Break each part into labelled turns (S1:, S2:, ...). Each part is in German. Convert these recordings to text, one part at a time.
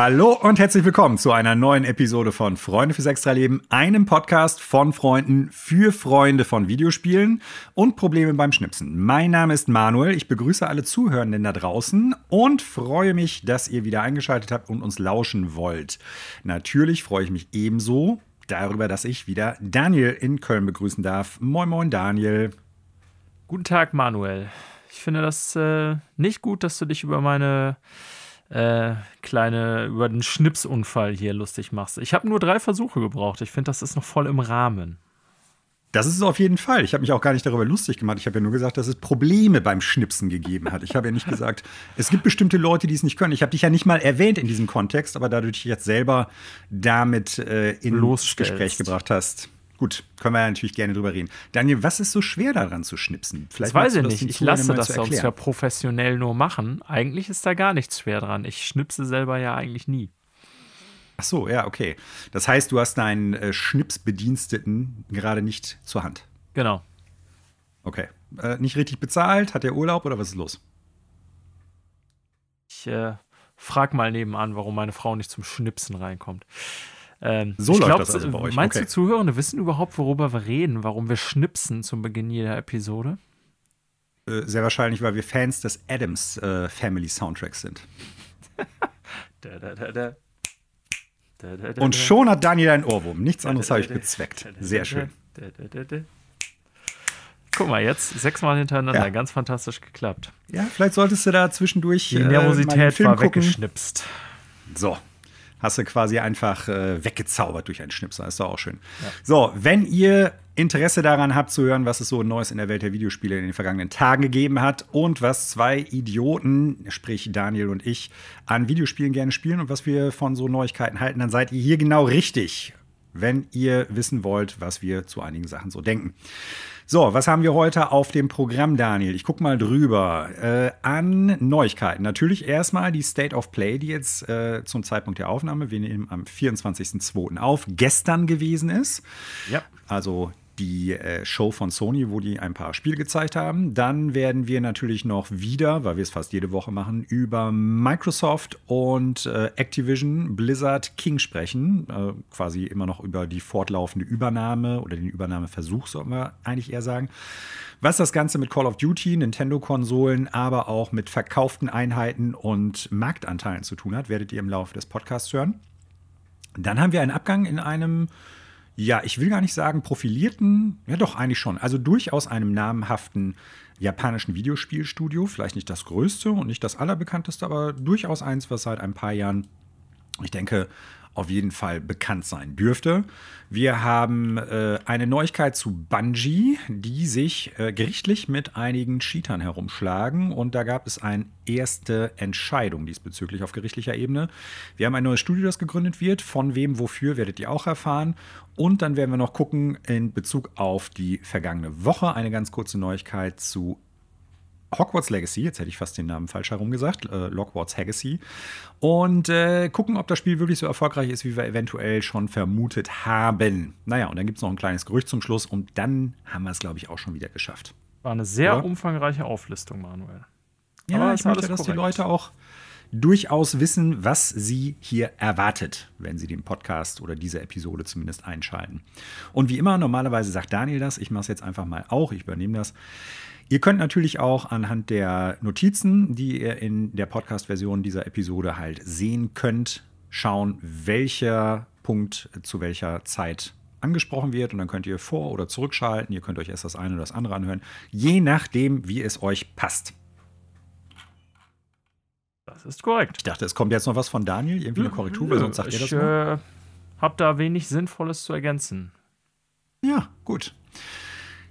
S1: Hallo und herzlich willkommen zu einer neuen Episode von Freunde fürs Extraleben, einem Podcast von Freunden für Freunde von Videospielen und Probleme beim Schnipsen. Mein Name ist Manuel, ich begrüße alle Zuhörenden da draußen und freue mich, dass ihr wieder eingeschaltet habt und uns lauschen wollt. Natürlich freue ich mich ebenso darüber, dass ich wieder Daniel in Köln begrüßen darf. Moin, moin, Daniel.
S2: Guten Tag, Manuel. Ich finde das äh, nicht gut, dass du dich über meine äh, kleine, über den Schnipsunfall hier lustig machst. Ich habe nur drei Versuche gebraucht. Ich finde, das ist noch voll im Rahmen.
S1: Das ist es auf jeden Fall. Ich habe mich auch gar nicht darüber lustig gemacht. Ich habe ja nur gesagt, dass es Probleme beim Schnipsen gegeben hat. Ich habe ja nicht gesagt, es gibt bestimmte Leute, die es nicht können. Ich habe dich ja nicht mal erwähnt in diesem Kontext, aber da du dich jetzt selber damit äh, in Gespräch gebracht hast, Gut, können wir ja natürlich gerne drüber reden. Daniel, was ist so schwer daran zu schnipsen?
S2: Vielleicht das weiß ich nicht. Ich lasse das sonst ja professionell nur machen. Eigentlich ist da gar nichts schwer dran. Ich schnipse selber ja eigentlich nie.
S1: Ach so, ja, okay. Das heißt, du hast deinen äh, Schnipsbediensteten gerade nicht zur Hand.
S2: Genau.
S1: Okay. Äh, nicht richtig bezahlt? Hat er Urlaub oder was ist los?
S2: Ich äh, frag mal nebenan, warum meine Frau nicht zum Schnipsen reinkommt.
S1: Ähm, so läuft glaub, das also bei euch.
S2: Meinst okay. du, Zuhörende wissen überhaupt, worüber wir reden, warum wir schnipsen zum Beginn jeder Episode?
S1: Äh, sehr wahrscheinlich, weil wir Fans des Adams äh, Family Soundtracks sind. da, da, da, Und schon hat Daniel einen Ohrwurm. Nichts anderes habe ich bezweckt. Sehr schön.
S2: Guck mal, jetzt sechsmal hintereinander. Ja. Ganz fantastisch geklappt.
S1: Ja, vielleicht solltest du da zwischendurch.
S2: Die Nervosität äh, war weggeschnipst.
S1: So, hast du quasi einfach äh, weggezaubert durch einen Schnipsel. Ist doch auch schön. Ja. So, wenn ihr Interesse daran habt zu hören, was es so Neues in der Welt der Videospiele in den vergangenen Tagen gegeben hat und was zwei Idioten, sprich Daniel und ich, an Videospielen gerne spielen und was wir von so Neuigkeiten halten, dann seid ihr hier genau richtig, wenn ihr wissen wollt, was wir zu einigen Sachen so denken. So, was haben wir heute auf dem Programm, Daniel? Ich gucke mal drüber. Äh, an Neuigkeiten. Natürlich erstmal die State of Play, die jetzt äh, zum Zeitpunkt der Aufnahme, wir nehmen am 24.02. auf, gestern gewesen ist. Ja. Also die äh, Show von Sony, wo die ein paar Spiele gezeigt haben. Dann werden wir natürlich noch wieder, weil wir es fast jede Woche machen, über Microsoft und äh, Activision Blizzard King sprechen. Äh, quasi immer noch über die fortlaufende Übernahme oder den Übernahmeversuch, sollten wir eigentlich eher sagen. Was das Ganze mit Call of Duty, Nintendo-Konsolen, aber auch mit verkauften Einheiten und Marktanteilen zu tun hat, werdet ihr im Laufe des Podcasts hören. Dann haben wir einen Abgang in einem ja, ich will gar nicht sagen profilierten, ja doch eigentlich schon, also durchaus einem namhaften japanischen Videospielstudio, vielleicht nicht das größte und nicht das allerbekannteste, aber durchaus eins, was seit ein paar Jahren, ich denke, auf jeden Fall bekannt sein dürfte. Wir haben äh, eine Neuigkeit zu Bungie, die sich äh, gerichtlich mit einigen Cheatern herumschlagen. Und da gab es eine erste Entscheidung diesbezüglich auf gerichtlicher Ebene. Wir haben ein neues Studio, das gegründet wird. Von wem, wofür, werdet ihr auch erfahren. Und dann werden wir noch gucken in Bezug auf die vergangene Woche eine ganz kurze Neuigkeit zu Hogwarts Legacy, jetzt hätte ich fast den Namen falsch herum gesagt, äh, Logwarts Legacy, und äh, gucken, ob das Spiel wirklich so erfolgreich ist, wie wir eventuell schon vermutet haben. Naja, und dann gibt es noch ein kleines Gerücht zum Schluss und dann haben wir es, glaube ich, auch schon wieder geschafft.
S2: War eine sehr ja? umfangreiche Auflistung, Manuel.
S1: Ja, Aber ich möchte, dass korrekt. die Leute auch durchaus wissen, was sie hier erwartet, wenn sie den Podcast oder diese Episode zumindest einschalten. Und wie immer, normalerweise sagt Daniel das, ich mache es jetzt einfach mal auch, ich übernehme das. Ihr könnt natürlich auch anhand der Notizen, die ihr in der Podcast-Version dieser Episode halt sehen könnt, schauen, welcher Punkt zu welcher Zeit angesprochen wird. Und dann könnt ihr vor- oder zurückschalten. Ihr könnt euch erst das eine oder das andere anhören, je nachdem, wie es euch passt.
S2: Das ist korrekt.
S1: Ich dachte, es kommt jetzt noch was von Daniel, irgendwie eine Korrektur, weil sonst sagt
S2: ich,
S1: ihr das.
S2: Ich äh, habe da wenig Sinnvolles zu ergänzen.
S1: Ja, gut.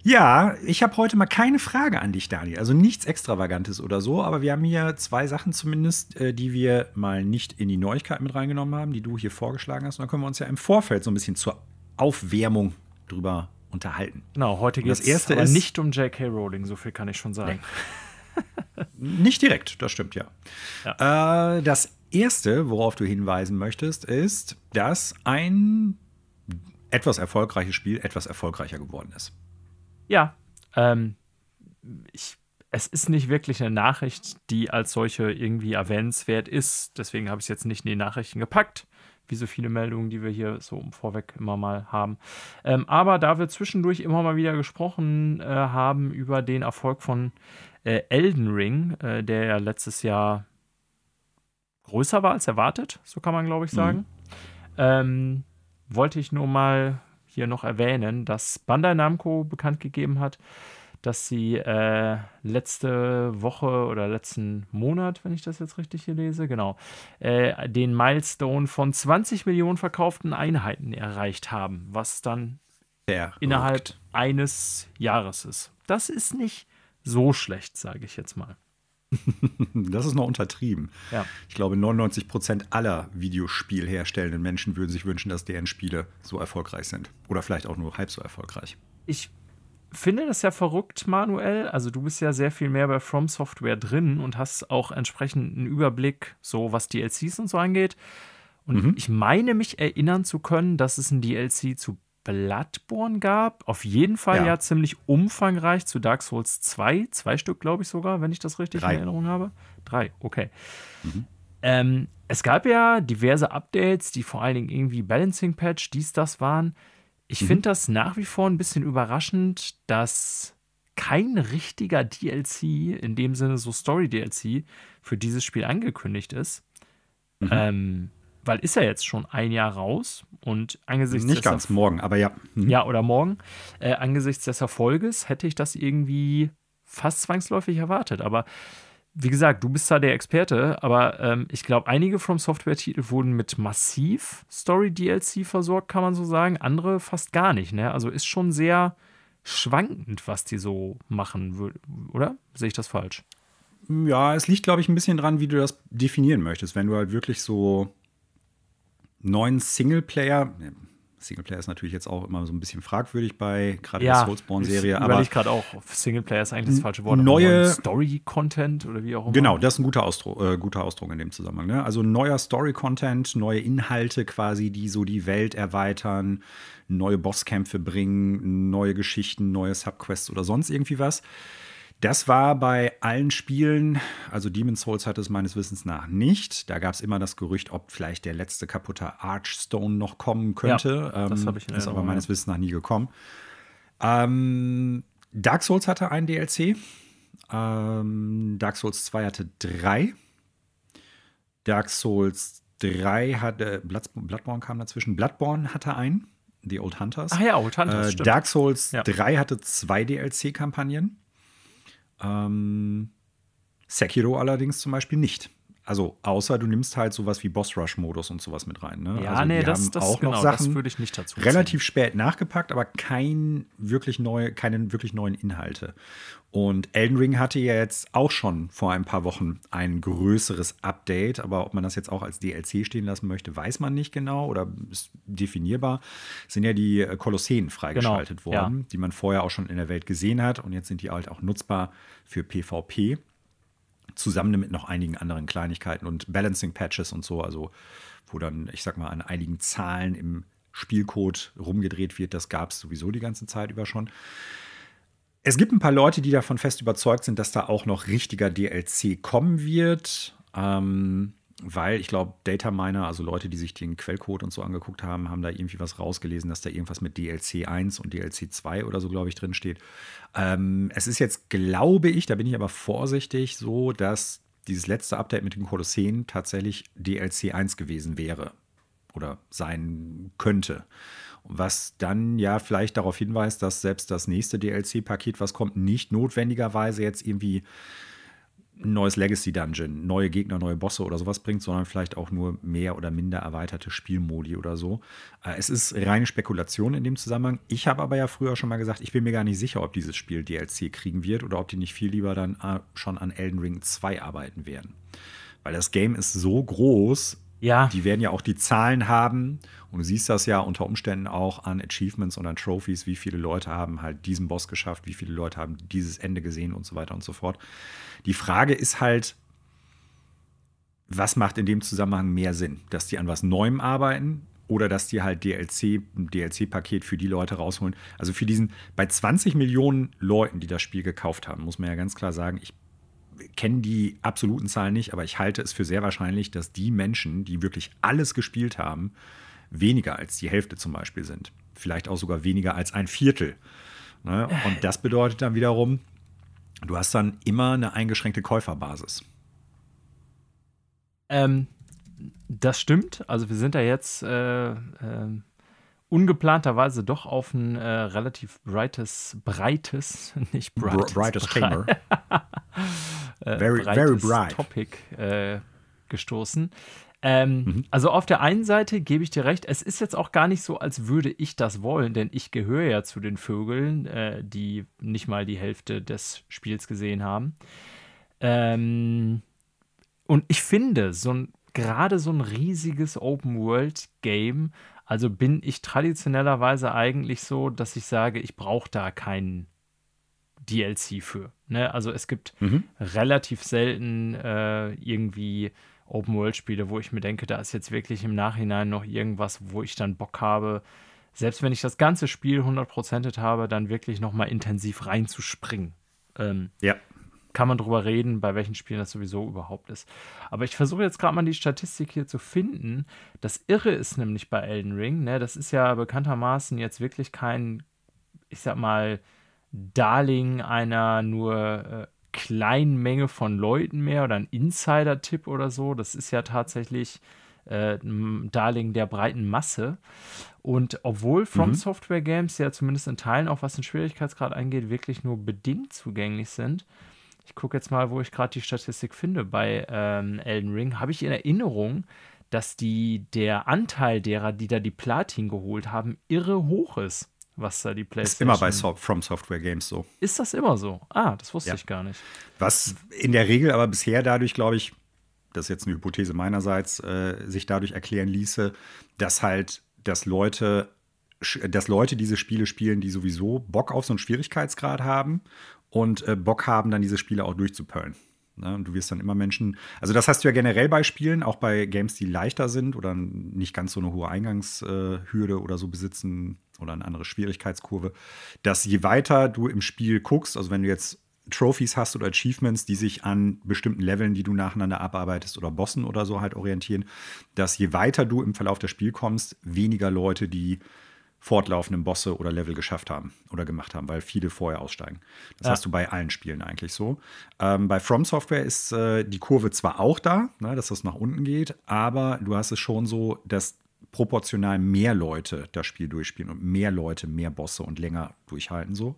S1: Ja, ich habe heute mal keine Frage an dich, Daniel. Also nichts Extravagantes oder so, aber wir haben hier zwei Sachen zumindest, äh, die wir mal nicht in die Neuigkeit mit reingenommen haben, die du hier vorgeschlagen hast. Und da können wir uns ja im Vorfeld so ein bisschen zur Aufwärmung drüber unterhalten.
S2: Genau, heute geht es nicht um J.K. Rowling, so viel kann ich schon sagen.
S1: Nee. nicht direkt, das stimmt ja. ja. Äh, das erste, worauf du hinweisen möchtest, ist, dass ein etwas erfolgreiches Spiel etwas erfolgreicher geworden ist.
S2: Ja, ähm, ich es ist nicht wirklich eine Nachricht, die als solche irgendwie erwähnenswert ist. Deswegen habe ich es jetzt nicht in die Nachrichten gepackt, wie so viele Meldungen, die wir hier so vorweg immer mal haben. Ähm, aber da wir zwischendurch immer mal wieder gesprochen äh, haben über den Erfolg von äh, Elden Ring, äh, der ja letztes Jahr größer war als erwartet, so kann man glaube ich sagen, mhm. ähm, wollte ich nur mal hier noch erwähnen, dass Bandai Namco bekannt gegeben hat, dass sie äh, letzte Woche oder letzten Monat, wenn ich das jetzt richtig hier lese, genau, äh, den Milestone von 20 Millionen verkauften Einheiten erreicht haben, was dann
S1: Sehr
S2: innerhalb verrückt. eines Jahres ist. Das ist nicht so schlecht, sage ich jetzt mal.
S1: das ist noch untertrieben.
S2: Ja.
S1: Ich glaube, 99 Prozent aller Videospielherstellenden Menschen würden sich wünschen, dass deren Spiele so erfolgreich sind. Oder vielleicht auch nur halb so erfolgreich.
S2: Ich finde das ja verrückt, Manuel. Also du bist ja sehr viel mehr bei From Software drin und hast auch entsprechend einen Überblick, so was DLCs und so angeht. Und mhm. ich meine mich erinnern zu können, dass es ein DLC zu Bloodborne gab. Auf jeden Fall ja. ja, ziemlich umfangreich zu Dark Souls 2. Zwei Stück, glaube ich sogar, wenn ich das richtig Drei. in Erinnerung habe. Drei, okay. Mhm. Ähm, es gab ja diverse Updates, die vor allen Dingen irgendwie Balancing Patch, dies, das waren. Ich mhm. finde das nach wie vor ein bisschen überraschend, dass kein richtiger DLC, in dem Sinne so Story-DLC, für dieses Spiel angekündigt ist. Mhm. Ähm, weil ist er jetzt schon ein Jahr raus und angesichts
S1: nicht ganz Erf morgen, aber ja.
S2: Mhm. Ja, oder morgen. Äh, angesichts des Erfolges hätte ich das irgendwie fast zwangsläufig erwartet. Aber wie gesagt, du bist da der Experte, aber ähm, ich glaube, einige From Software-Titel wurden mit massiv Story-DLC versorgt, kann man so sagen. Andere fast gar nicht. Ne? Also ist schon sehr schwankend, was die so machen, oder? Sehe ich das falsch?
S1: Ja, es liegt, glaube ich, ein bisschen dran, wie du das definieren möchtest. Wenn du halt wirklich so neuen Singleplayer, Singleplayer ist natürlich jetzt auch immer so ein bisschen fragwürdig bei gerade
S2: ja,
S1: der Soulsborne-Serie.
S2: Aber ich gerade auch, Singleplayer ist eigentlich das falsche Wort.
S1: Neue
S2: Story-Content oder wie auch immer.
S1: Genau, das ist ein guter Ausdruck, äh, guter Ausdruck in dem Zusammenhang. Ne? Also neuer Story-Content, neue Inhalte quasi, die so die Welt erweitern, neue Bosskämpfe bringen, neue Geschichten, neue Subquests oder sonst irgendwie was. Das war bei allen Spielen, also Demon's Souls hatte es meines Wissens nach nicht. Da gab es immer das Gerücht, ob vielleicht der letzte kaputte Archstone noch kommen könnte. Ja, das ähm, habe ich in Ist aber meines Wissens nach nie gekommen. Ähm, Dark Souls hatte ein DLC. Ähm, Dark Souls 2 hatte drei. Dark Souls 3 hatte, Bloodborne kam dazwischen. Bloodborne hatte einen, The Old Hunters.
S2: Ach ja, Old Hunters.
S1: Äh, Dark Souls ja. 3 hatte zwei DLC-Kampagnen. Ähm, Sekiro allerdings zum Beispiel nicht. Also, außer du nimmst halt sowas wie Boss Rush-Modus und sowas mit rein. Ne?
S2: Ja,
S1: also,
S2: nee, das, das, auch genau, noch Sachen
S1: das
S2: würde ich nicht dazu
S1: Relativ spät nachgepackt, aber kein wirklich neue, keine wirklich neuen Inhalte. Und Elden Ring hatte ja jetzt auch schon vor ein paar Wochen ein größeres Update, aber ob man das jetzt auch als DLC stehen lassen möchte, weiß man nicht genau oder ist definierbar. Es sind ja die äh, Kolosseen freigeschaltet genau, worden, ja. die man vorher auch schon in der Welt gesehen hat und jetzt sind die halt auch nutzbar für PvP zusammen mit noch einigen anderen Kleinigkeiten und Balancing Patches und so, also wo dann, ich sag mal, an einigen Zahlen im Spielcode rumgedreht wird, das gab es sowieso die ganze Zeit über schon. Es gibt ein paar Leute, die davon fest überzeugt sind, dass da auch noch richtiger DLC kommen wird. Ähm, weil ich glaube, Data Miner, also Leute, die sich den Quellcode und so angeguckt haben, haben da irgendwie was rausgelesen, dass da irgendwas mit DLC 1 und DLC 2 oder so, glaube ich, drin steht. Ähm, es ist jetzt, glaube ich, da bin ich aber vorsichtig, so, dass dieses letzte Update mit den Kolosseen tatsächlich DLC 1 gewesen wäre oder sein könnte. Was dann ja vielleicht darauf hinweist, dass selbst das nächste DLC-Paket, was kommt, nicht notwendigerweise jetzt irgendwie ein neues Legacy Dungeon, neue Gegner, neue Bosse oder sowas bringt, sondern vielleicht auch nur mehr oder minder erweiterte Spielmodi oder so. Äh, es ist reine Spekulation in dem Zusammenhang. Ich habe aber ja früher schon mal gesagt, ich bin mir gar nicht sicher, ob dieses Spiel DLC kriegen wird oder ob die nicht viel lieber dann äh, schon an Elden Ring 2 arbeiten werden. Weil das Game ist so groß,
S2: ja.
S1: Die werden ja auch die Zahlen haben. Und du siehst das ja unter Umständen auch an Achievements und an Trophies, wie viele Leute haben halt diesen Boss geschafft, wie viele Leute haben dieses Ende gesehen und so weiter und so fort. Die Frage ist halt, was macht in dem Zusammenhang mehr Sinn? Dass die an was Neuem arbeiten oder dass die halt DLC, ein DLC-Paket für die Leute rausholen. Also für diesen, bei 20 Millionen Leuten, die das Spiel gekauft haben, muss man ja ganz klar sagen, ich kenne die absoluten Zahlen nicht, aber ich halte es für sehr wahrscheinlich, dass die Menschen, die wirklich alles gespielt haben, weniger als die Hälfte zum Beispiel sind. Vielleicht auch sogar weniger als ein Viertel. Ne? Und das bedeutet dann wiederum, du hast dann immer eine eingeschränkte Käuferbasis.
S2: Ähm, das stimmt. Also wir sind da jetzt äh, äh, ungeplanterweise doch auf ein äh, relativ breites, breites, nicht
S1: bright, brightest Chamber.
S2: Äh, very, very bright. Topic äh, gestoßen. Ähm, mhm. Also auf der einen Seite gebe ich dir recht, es ist jetzt auch gar nicht so, als würde ich das wollen, denn ich gehöre ja zu den Vögeln, äh, die nicht mal die Hälfte des Spiels gesehen haben. Ähm, und ich finde, so ein gerade so ein riesiges Open-World-Game, also bin ich traditionellerweise eigentlich so, dass ich sage, ich brauche da keinen DLC für. Ne? Also es gibt mhm. relativ selten äh, irgendwie Open-World-Spiele, wo ich mir denke, da ist jetzt wirklich im Nachhinein noch irgendwas, wo ich dann Bock habe, selbst wenn ich das ganze Spiel 100%et habe, dann wirklich nochmal intensiv reinzuspringen. Ähm,
S1: ja
S2: kann man drüber reden, bei welchen Spielen das sowieso überhaupt ist. Aber ich versuche jetzt gerade mal die Statistik hier zu finden. Das Irre ist nämlich bei Elden Ring, ne, das ist ja bekanntermaßen jetzt wirklich kein, ich sag mal, Darling einer nur äh, kleinen Menge von Leuten mehr oder ein Insider-Tipp oder so. Das ist ja tatsächlich äh, ein Darling der breiten Masse. Und obwohl From mhm. Software Games ja zumindest in Teilen, auch was den Schwierigkeitsgrad angeht, wirklich nur bedingt zugänglich sind, ich gucke jetzt mal, wo ich gerade die Statistik finde bei ähm, Elden Ring. Habe ich in Erinnerung, dass die, der Anteil derer, die da die Platin geholt haben, irre hoch ist, was da die PlayStation.
S1: Ist immer bei so From Software Games so.
S2: Ist das immer so? Ah, das wusste ja. ich gar nicht.
S1: Was in der Regel aber bisher dadurch, glaube ich, das ist jetzt eine Hypothese meinerseits, äh, sich dadurch erklären ließe, dass halt, dass Leute dass Leute diese Spiele spielen, die sowieso Bock auf so einen Schwierigkeitsgrad haben und äh, Bock haben, dann diese Spiele auch durchzupöllen. Ne? Und du wirst dann immer Menschen, also das hast du ja generell bei Spielen, auch bei Games, die leichter sind oder nicht ganz so eine hohe Eingangshürde oder so besitzen oder eine andere Schwierigkeitskurve, dass je weiter du im Spiel guckst, also wenn du jetzt Trophies hast oder Achievements, die sich an bestimmten Leveln, die du nacheinander abarbeitest oder Bossen oder so halt orientieren, dass je weiter du im Verlauf des Spiels kommst, weniger Leute, die fortlaufenden Bosse oder Level geschafft haben oder gemacht haben, weil viele vorher aussteigen. Das ja. hast du bei allen Spielen eigentlich so. Ähm, bei From Software ist äh, die Kurve zwar auch da, ne, dass das nach unten geht, aber du hast es schon so, dass proportional mehr Leute das Spiel durchspielen und mehr Leute mehr Bosse und länger durchhalten so.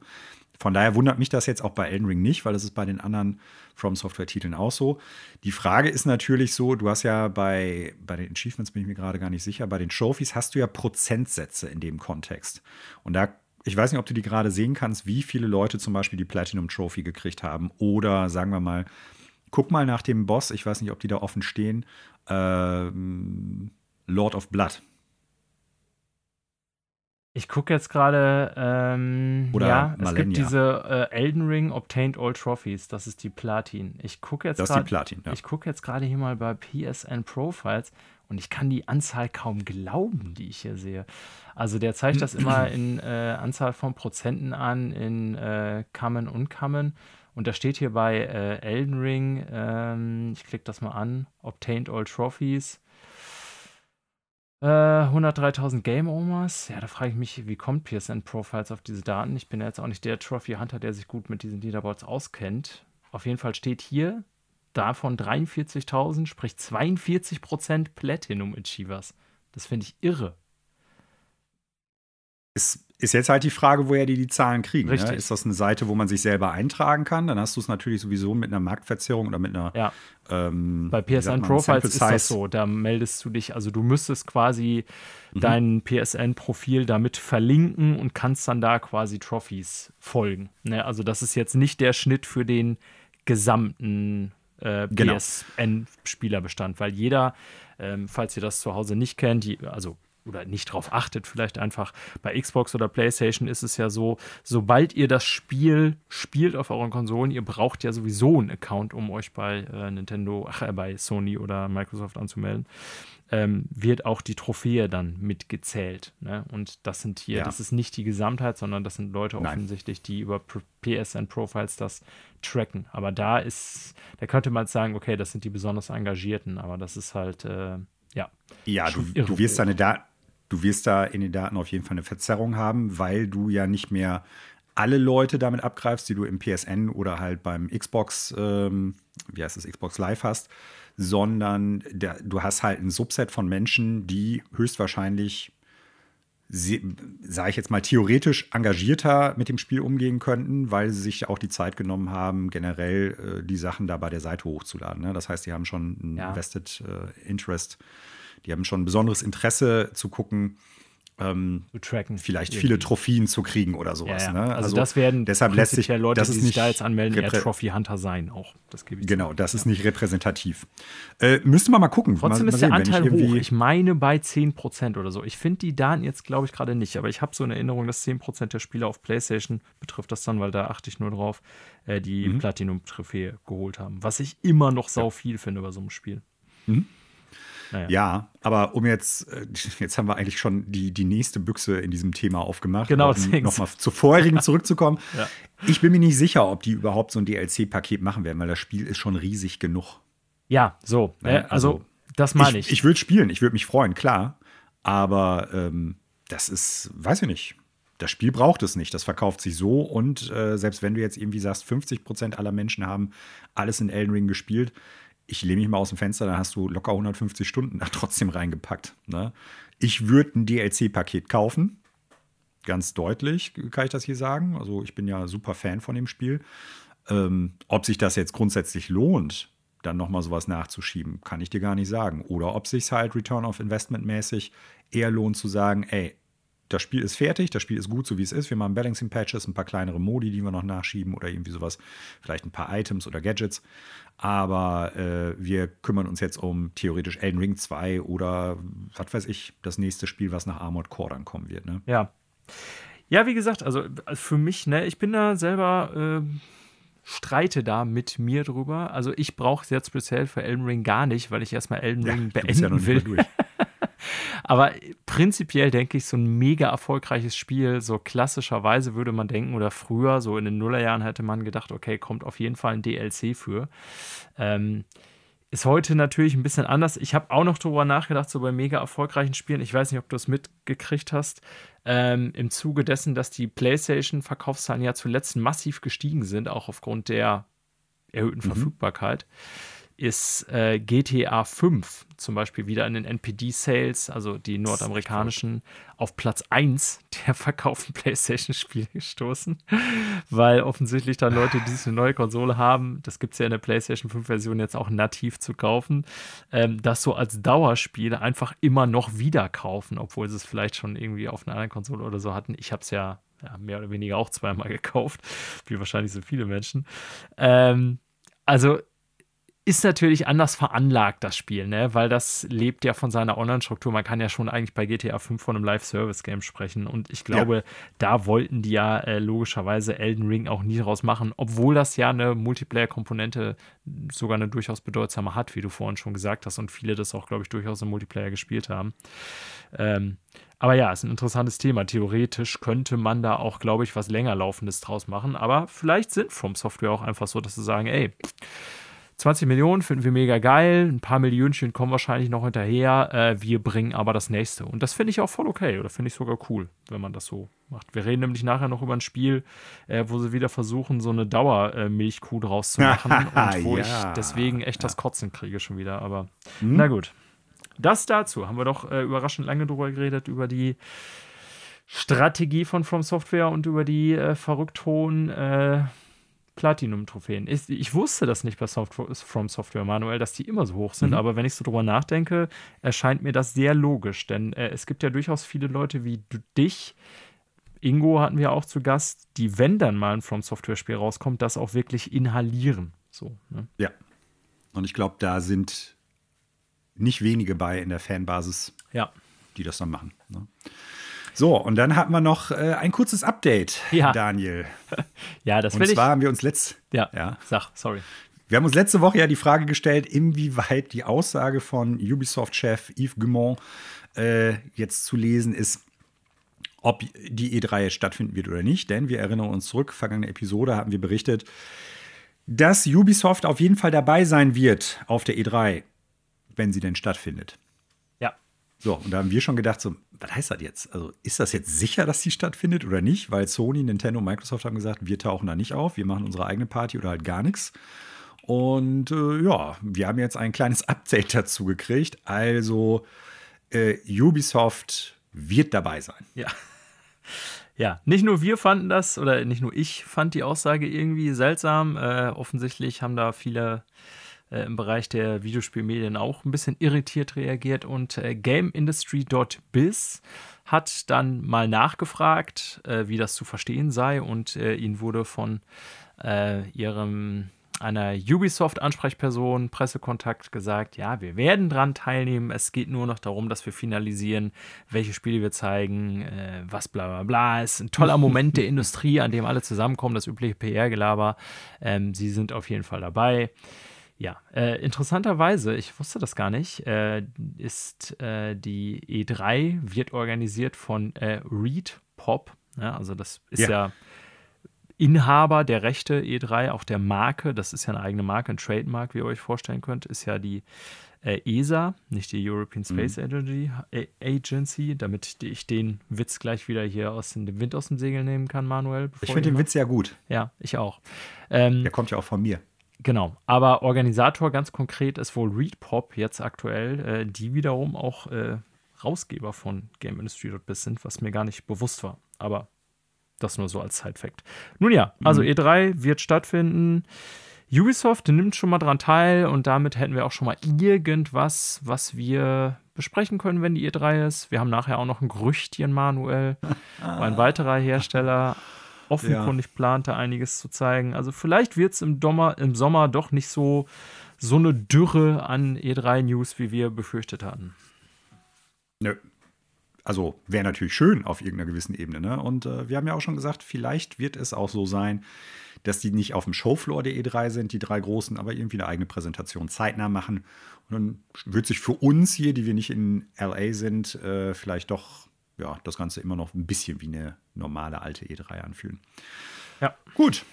S1: Von daher wundert mich das jetzt auch bei Elden Ring nicht, weil das ist bei den anderen From Software-Titeln auch so. Die Frage ist natürlich so: Du hast ja bei, bei den Achievements, bin ich mir gerade gar nicht sicher, bei den Trophies hast du ja Prozentsätze in dem Kontext. Und da, ich weiß nicht, ob du die gerade sehen kannst, wie viele Leute zum Beispiel die Platinum Trophy gekriegt haben. Oder sagen wir mal, guck mal nach dem Boss, ich weiß nicht, ob die da offen stehen, ähm, Lord of Blood.
S2: Ich gucke jetzt gerade, ähm,
S1: Oder
S2: ja, Malenia. es gibt diese äh, Elden Ring Obtained All Trophies, das ist die Platin. Ich gucke jetzt
S1: Platin,
S2: ja. Ich gucke jetzt gerade hier mal bei PSN Profiles und ich kann die Anzahl kaum glauben, die ich hier sehe. Also der zeigt das immer in äh, Anzahl von Prozenten an, in äh, Kamen und Kamen. Und da steht hier bei äh, Elden Ring, ähm, ich klicke das mal an, Obtained All Trophies. 103.000 äh, Game Omers. Ja, da frage ich mich, wie kommt PSN Profiles auf diese Daten? Ich bin ja jetzt auch nicht der Trophy Hunter, der sich gut mit diesen Leaderboards auskennt. Auf jeden Fall steht hier davon 43.000, sprich 42% Platinum Achievers. Das finde ich irre.
S1: Ist ist jetzt halt die Frage, woher die die Zahlen kriegen. Ne? Ist das eine Seite, wo man sich selber eintragen kann? Dann hast du es natürlich sowieso mit einer Marktverzerrung oder mit einer.
S2: Ja. Ähm, Bei PSN Profiles ist das so. Da meldest du dich, also du müsstest quasi mhm. dein PSN-Profil damit verlinken und kannst dann da quasi Trophies folgen. Ne? Also, das ist jetzt nicht der Schnitt für den gesamten äh, PSN-Spielerbestand, weil jeder, ähm, falls ihr das zu Hause nicht kennt, die, also oder nicht drauf achtet, vielleicht einfach bei Xbox oder PlayStation ist es ja so, sobald ihr das Spiel spielt auf euren Konsolen, ihr braucht ja sowieso einen Account, um euch bei äh, Nintendo, ach, äh, bei Sony oder Microsoft anzumelden ähm, wird auch die Trophäe dann mitgezählt. Ne? Und das sind hier, ja. das ist nicht die Gesamtheit, sondern das sind Leute Nein. offensichtlich, die über PSN-Profiles das tracken. Aber da ist, da könnte man sagen, okay, das sind die besonders Engagierten, aber das ist halt, äh, ja.
S1: Ja, du, du wirst deine Daten. Du wirst da in den Daten auf jeden Fall eine Verzerrung haben, weil du ja nicht mehr alle Leute damit abgreifst, die du im PSN oder halt beim Xbox, ähm, wie heißt das, Xbox Live hast, sondern der, du hast halt ein Subset von Menschen, die höchstwahrscheinlich, sage ich jetzt mal, theoretisch engagierter mit dem Spiel umgehen könnten, weil sie sich auch die Zeit genommen haben, generell äh, die Sachen da bei der Seite hochzuladen. Ne? Das heißt, die haben schon ein ja. Vested äh, Interest, die haben schon ein besonderes Interesse zu gucken, ähm. Vielleicht irgendwie. viele Trophäen zu kriegen oder sowas. Ja, ja.
S2: Ne? Also, also, das werden deshalb lässt sich Leute, das die sich da jetzt anmelden, eher Trophy Hunter sein auch.
S1: Das gebe ich genau, das ist nicht repräsentativ. Äh, müsste man mal gucken.
S2: Trotzdem
S1: mal,
S2: ist mal sehen, der Anteil ich hoch. Ich meine bei 10% oder so. Ich finde die Daten jetzt, glaube ich, gerade nicht. Aber ich habe so eine Erinnerung, dass 10% der Spieler auf PlayStation, betrifft das dann, weil da achte ich nur drauf, äh, die mhm. Platinum-Trophäe geholt haben. Was ich immer noch sau viel finde bei so einem Spiel. Mhm.
S1: Naja. Ja, aber um jetzt, äh, jetzt haben wir eigentlich schon die, die nächste Büchse in diesem Thema aufgemacht.
S2: Genau,
S1: um nochmal zur vorherigen zurückzukommen. ja. Ich bin mir nicht sicher, ob die überhaupt so ein DLC-Paket machen werden, weil das Spiel ist schon riesig genug.
S2: Ja, so. Ne? also, also, das meine ich.
S1: Ich, ich würde spielen, ich würde mich freuen, klar. Aber ähm, das ist, weiß ich nicht. Das Spiel braucht es nicht. Das verkauft sich so. Und äh, selbst wenn du jetzt irgendwie sagst, 50 Prozent aller Menschen haben alles in Elden Ring gespielt, ich lehne mich mal aus dem Fenster, dann hast du locker 150 Stunden da trotzdem reingepackt. Ne? Ich würde ein DLC-Paket kaufen. Ganz deutlich kann ich das hier sagen. Also ich bin ja super Fan von dem Spiel. Ähm, ob sich das jetzt grundsätzlich lohnt, dann nochmal sowas nachzuschieben, kann ich dir gar nicht sagen. Oder ob sich halt Return of Investment mäßig eher lohnt zu sagen, ey, das Spiel ist fertig, das Spiel ist gut, so wie es ist. Wir machen Balancing Patches, ein paar kleinere Modi, die wir noch nachschieben oder irgendwie sowas, vielleicht ein paar Items oder Gadgets. Aber äh, wir kümmern uns jetzt um theoretisch Elden Ring 2 oder was weiß ich, das nächste Spiel, was nach Armored Core dann kommen wird. Ne?
S2: Ja. Ja, wie gesagt, also für mich, ne, ich bin da selber. Äh streite da mit mir drüber. Also ich brauche es jetzt speziell für Elden Ring gar nicht, weil ich erstmal Elden Ring ja, beenden ja will. Aber prinzipiell denke ich, so ein mega erfolgreiches Spiel, so klassischerweise würde man denken, oder früher, so in den Nullerjahren hätte man gedacht, okay, kommt auf jeden Fall ein DLC für. Ähm, ist heute natürlich ein bisschen anders. Ich habe auch noch darüber nachgedacht, so bei mega erfolgreichen Spielen. Ich weiß nicht, ob du es mitgekriegt hast. Ähm, Im Zuge dessen, dass die PlayStation-Verkaufszahlen ja zuletzt massiv gestiegen sind, auch aufgrund der erhöhten mhm. Verfügbarkeit ist äh, GTA 5 zum Beispiel wieder in den NPD-Sales, also die nordamerikanischen, auf Platz 1 der verkauften PlayStation-Spiele gestoßen, weil offensichtlich dann Leute, die eine neue Konsole haben, das gibt es ja in der PlayStation 5-Version jetzt auch nativ zu kaufen, ähm, das so als Dauerspiel einfach immer noch wieder kaufen, obwohl sie es vielleicht schon irgendwie auf einer anderen Konsole oder so hatten. Ich habe es ja, ja, mehr oder weniger auch zweimal gekauft, wie wahrscheinlich so viele Menschen. Ähm, also ist natürlich anders veranlagt, das Spiel, ne? weil das lebt ja von seiner Online-Struktur. Man kann ja schon eigentlich bei GTA 5 von einem Live-Service-Game sprechen. Und ich glaube, ja. da wollten die ja äh, logischerweise Elden Ring auch nie draus machen, obwohl das ja eine Multiplayer-Komponente sogar eine durchaus bedeutsame hat, wie du vorhin schon gesagt hast. Und viele das auch, glaube ich, durchaus im Multiplayer gespielt haben. Ähm, aber ja, ist ein interessantes Thema. Theoretisch könnte man da auch, glaube ich, was länger laufendes draus machen. Aber vielleicht sind From Software auch einfach so, dass sie sagen, ey, 20 Millionen finden wir mega geil, ein paar Millionchen kommen wahrscheinlich noch hinterher, äh, wir bringen aber das nächste. Und das finde ich auch voll okay oder finde ich sogar cool, wenn man das so macht. Wir reden nämlich nachher noch über ein Spiel, äh, wo sie wieder versuchen, so eine Dauermilchkuh äh, draus zu machen und wo ja. ich deswegen echt das Kotzen kriege schon wieder. Aber hm? na gut. Das dazu haben wir doch äh, überraschend lange drüber geredet, über die Strategie von From Software und über die äh, verrückt hohen äh, Platinum-Trophäen. Ich, ich, wusste das nicht bei Soft From Software Manuel, dass die immer so hoch sind, mhm. aber wenn ich so drüber nachdenke, erscheint mir das sehr logisch, denn äh, es gibt ja durchaus viele Leute wie dich, Ingo hatten wir auch zu Gast, die, wenn dann mal ein From Software-Spiel rauskommt, das auch wirklich inhalieren. So, ne?
S1: Ja. Und ich glaube, da sind nicht wenige bei in der Fanbasis,
S2: ja.
S1: die das dann machen. Ne? So, und dann hatten wir noch äh, ein kurzes Update,
S2: Ja.
S1: Daniel.
S2: Ja, das
S1: Und
S2: will ich.
S1: zwar haben wir uns letzt,
S2: Ja,
S1: ja,
S2: sag, sorry.
S1: wir haben uns letzte Woche ja die Frage gestellt, inwieweit die Aussage von Ubisoft-Chef Yves Guillemot äh, jetzt zu lesen ist, ob die E3 jetzt stattfinden wird oder nicht. Denn wir erinnern uns zurück, vergangene Episode haben wir berichtet, dass Ubisoft auf jeden Fall dabei sein wird auf der E3, wenn sie denn stattfindet. So, und da haben wir schon gedacht, so, was heißt das jetzt? Also ist das jetzt sicher, dass die stattfindet oder nicht? Weil Sony, Nintendo und Microsoft haben gesagt, wir tauchen da nicht auf, wir machen unsere eigene Party oder halt gar nichts. Und äh, ja, wir haben jetzt ein kleines Update dazu gekriegt. Also äh, Ubisoft wird dabei sein.
S2: Ja. Ja, nicht nur wir fanden das, oder nicht nur ich fand die Aussage irgendwie seltsam. Äh, offensichtlich haben da viele äh, im Bereich der Videospielmedien auch ein bisschen irritiert reagiert und äh, GameIndustry.biz hat dann mal nachgefragt, äh, wie das zu verstehen sei und äh, ihnen wurde von äh, ihrem einer Ubisoft-Ansprechperson, Pressekontakt gesagt, ja, wir werden dran teilnehmen. Es geht nur noch darum, dass wir finalisieren, welche Spiele wir zeigen, äh, was bla bla bla. Es ist ein toller Moment der Industrie, an dem alle zusammenkommen, das übliche PR-Gelaber. Ähm, sie sind auf jeden Fall dabei. Ja, äh, interessanterweise, ich wusste das gar nicht, äh, ist äh, die E3 wird organisiert von äh, Reed Pop. Ja, also das ist
S1: Ja.
S2: ja. Inhaber der Rechte E3, auch der Marke, das ist ja eine eigene Marke, ein Trademark, wie ihr euch vorstellen könnt, ist ja die äh, ESA, nicht die European Space Agency, äh, Agency, damit ich den Witz gleich wieder hier aus dem Wind aus dem Segel nehmen kann, Manuel.
S1: Ich finde den. Witz ja gut.
S2: Ja, ich auch. Ähm,
S1: Der kommt ja auch von mir.
S2: Genau, aber Organisator ganz konkret ist wohl ReadPop jetzt aktuell, äh, die wiederum auch äh, Rausgeber von GameIndustry.biz sind, was mir gar nicht bewusst war. Aber das nur so als Side-Fact. Nun ja, also E3 wird stattfinden. Ubisoft nimmt schon mal dran teil und damit hätten wir auch schon mal irgendwas, was wir besprechen können, wenn die E3 ist. Wir haben nachher auch noch ein Gerüchtchen, Manuel, ein weiterer Hersteller offenkundig plante, einiges zu zeigen. Also vielleicht wird es im, Sommer- im Sommer doch nicht so, so eine Dürre an E3-News, wie wir befürchtet hatten.
S1: Nö. Also wäre natürlich schön auf irgendeiner gewissen Ebene. Ne? Und äh, wir haben ja auch schon gesagt, vielleicht wird es auch so sein, dass die nicht auf dem Showfloor der E3 sind, die drei großen, aber irgendwie eine eigene Präsentation zeitnah machen. Und dann wird sich für uns hier, die wir nicht in LA sind, äh, vielleicht doch ja, das Ganze immer noch ein bisschen wie eine normale alte E3 anfühlen.
S2: Ja.
S1: Gut.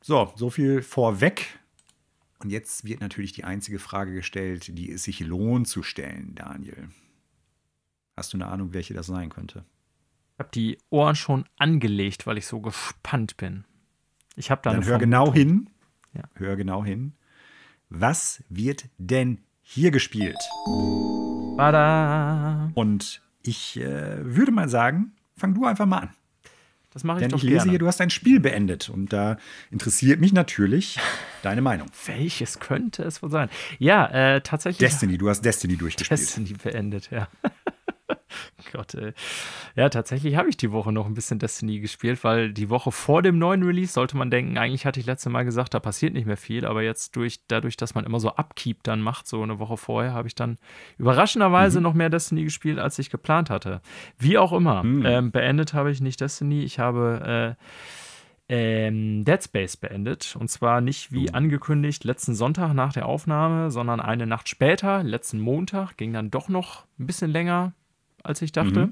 S1: So, so viel vorweg. Und jetzt wird natürlich die einzige Frage gestellt, die es sich lohnt zu stellen, Daniel. Hast du eine Ahnung, welche das sein könnte?
S2: Ich habe die Ohren schon angelegt, weil ich so gespannt bin. Ich habe da
S1: Dann hör genau hin.
S2: Ja.
S1: Hör genau hin. Was wird denn hier gespielt?
S2: Bada.
S1: Und ich äh, würde mal sagen, fang du einfach mal an.
S2: Das mache ich
S1: Denn
S2: doch
S1: ich lese
S2: gerne.
S1: hier, du hast ein Spiel beendet. Und da interessiert mich natürlich deine Meinung.
S2: Welches könnte es wohl sein? Ja, äh, tatsächlich.
S1: Destiny, du hast Destiny durchgespielt.
S2: Destiny beendet, ja. Gott, ey. Ja, tatsächlich habe ich die Woche noch ein bisschen Destiny gespielt, weil die Woche vor dem neuen Release sollte man denken, eigentlich hatte ich letzte Mal gesagt, da passiert nicht mehr viel, aber jetzt durch, dadurch, dass man immer so Upkeep dann macht, so eine Woche vorher, habe ich dann überraschenderweise noch mehr Destiny gespielt, als ich geplant hatte. Wie auch immer, ähm, beendet habe ich nicht Destiny, ich habe äh, ähm, Dead Space beendet. Und zwar nicht wie angekündigt letzten Sonntag nach der Aufnahme, sondern eine Nacht später, letzten Montag, ging dann doch noch ein bisschen länger, als ich dachte.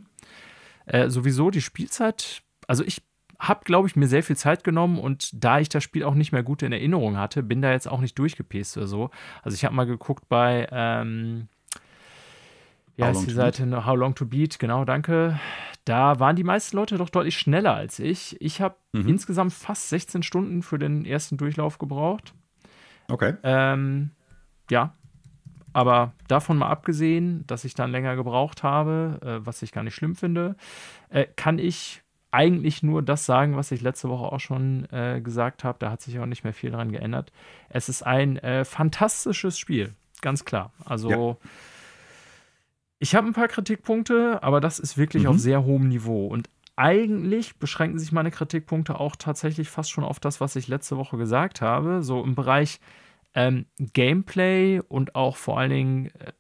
S2: Äh, sowieso die Spielzeit, also ich habe, glaube ich, mir sehr viel Zeit genommen und da ich das Spiel auch nicht mehr gut in Erinnerung hatte, bin da jetzt auch nicht durchgepest oder so. Also ich habe mal geguckt bei, ähm, wie
S1: How
S2: heißt die Seite? How Long to Beat, genau, danke. Da waren die meisten Leute doch deutlich schneller als ich. Ich habe insgesamt fast 16 Stunden für den ersten Durchlauf gebraucht.
S1: Okay.
S2: Ähm, ja, aber davon mal abgesehen, dass ich dann länger gebraucht habe, äh, was ich gar nicht schlimm finde, äh, kann ich eigentlich nur das sagen, was ich letzte Woche auch schon äh, gesagt habe. Da hat sich auch nicht mehr viel dran geändert. Es ist ein äh, fantastisches Spiel, ganz klar. Also
S1: Ja.
S2: ich habe ein paar Kritikpunkte, aber das ist wirklich
S1: Mhm.
S2: auf sehr hohem Niveau. Und eigentlich beschränken sich meine Kritikpunkte auch tatsächlich fast schon auf das, was ich letzte Woche gesagt habe. So im Bereich ähm, Gameplay und auch vor allen Dingen äh,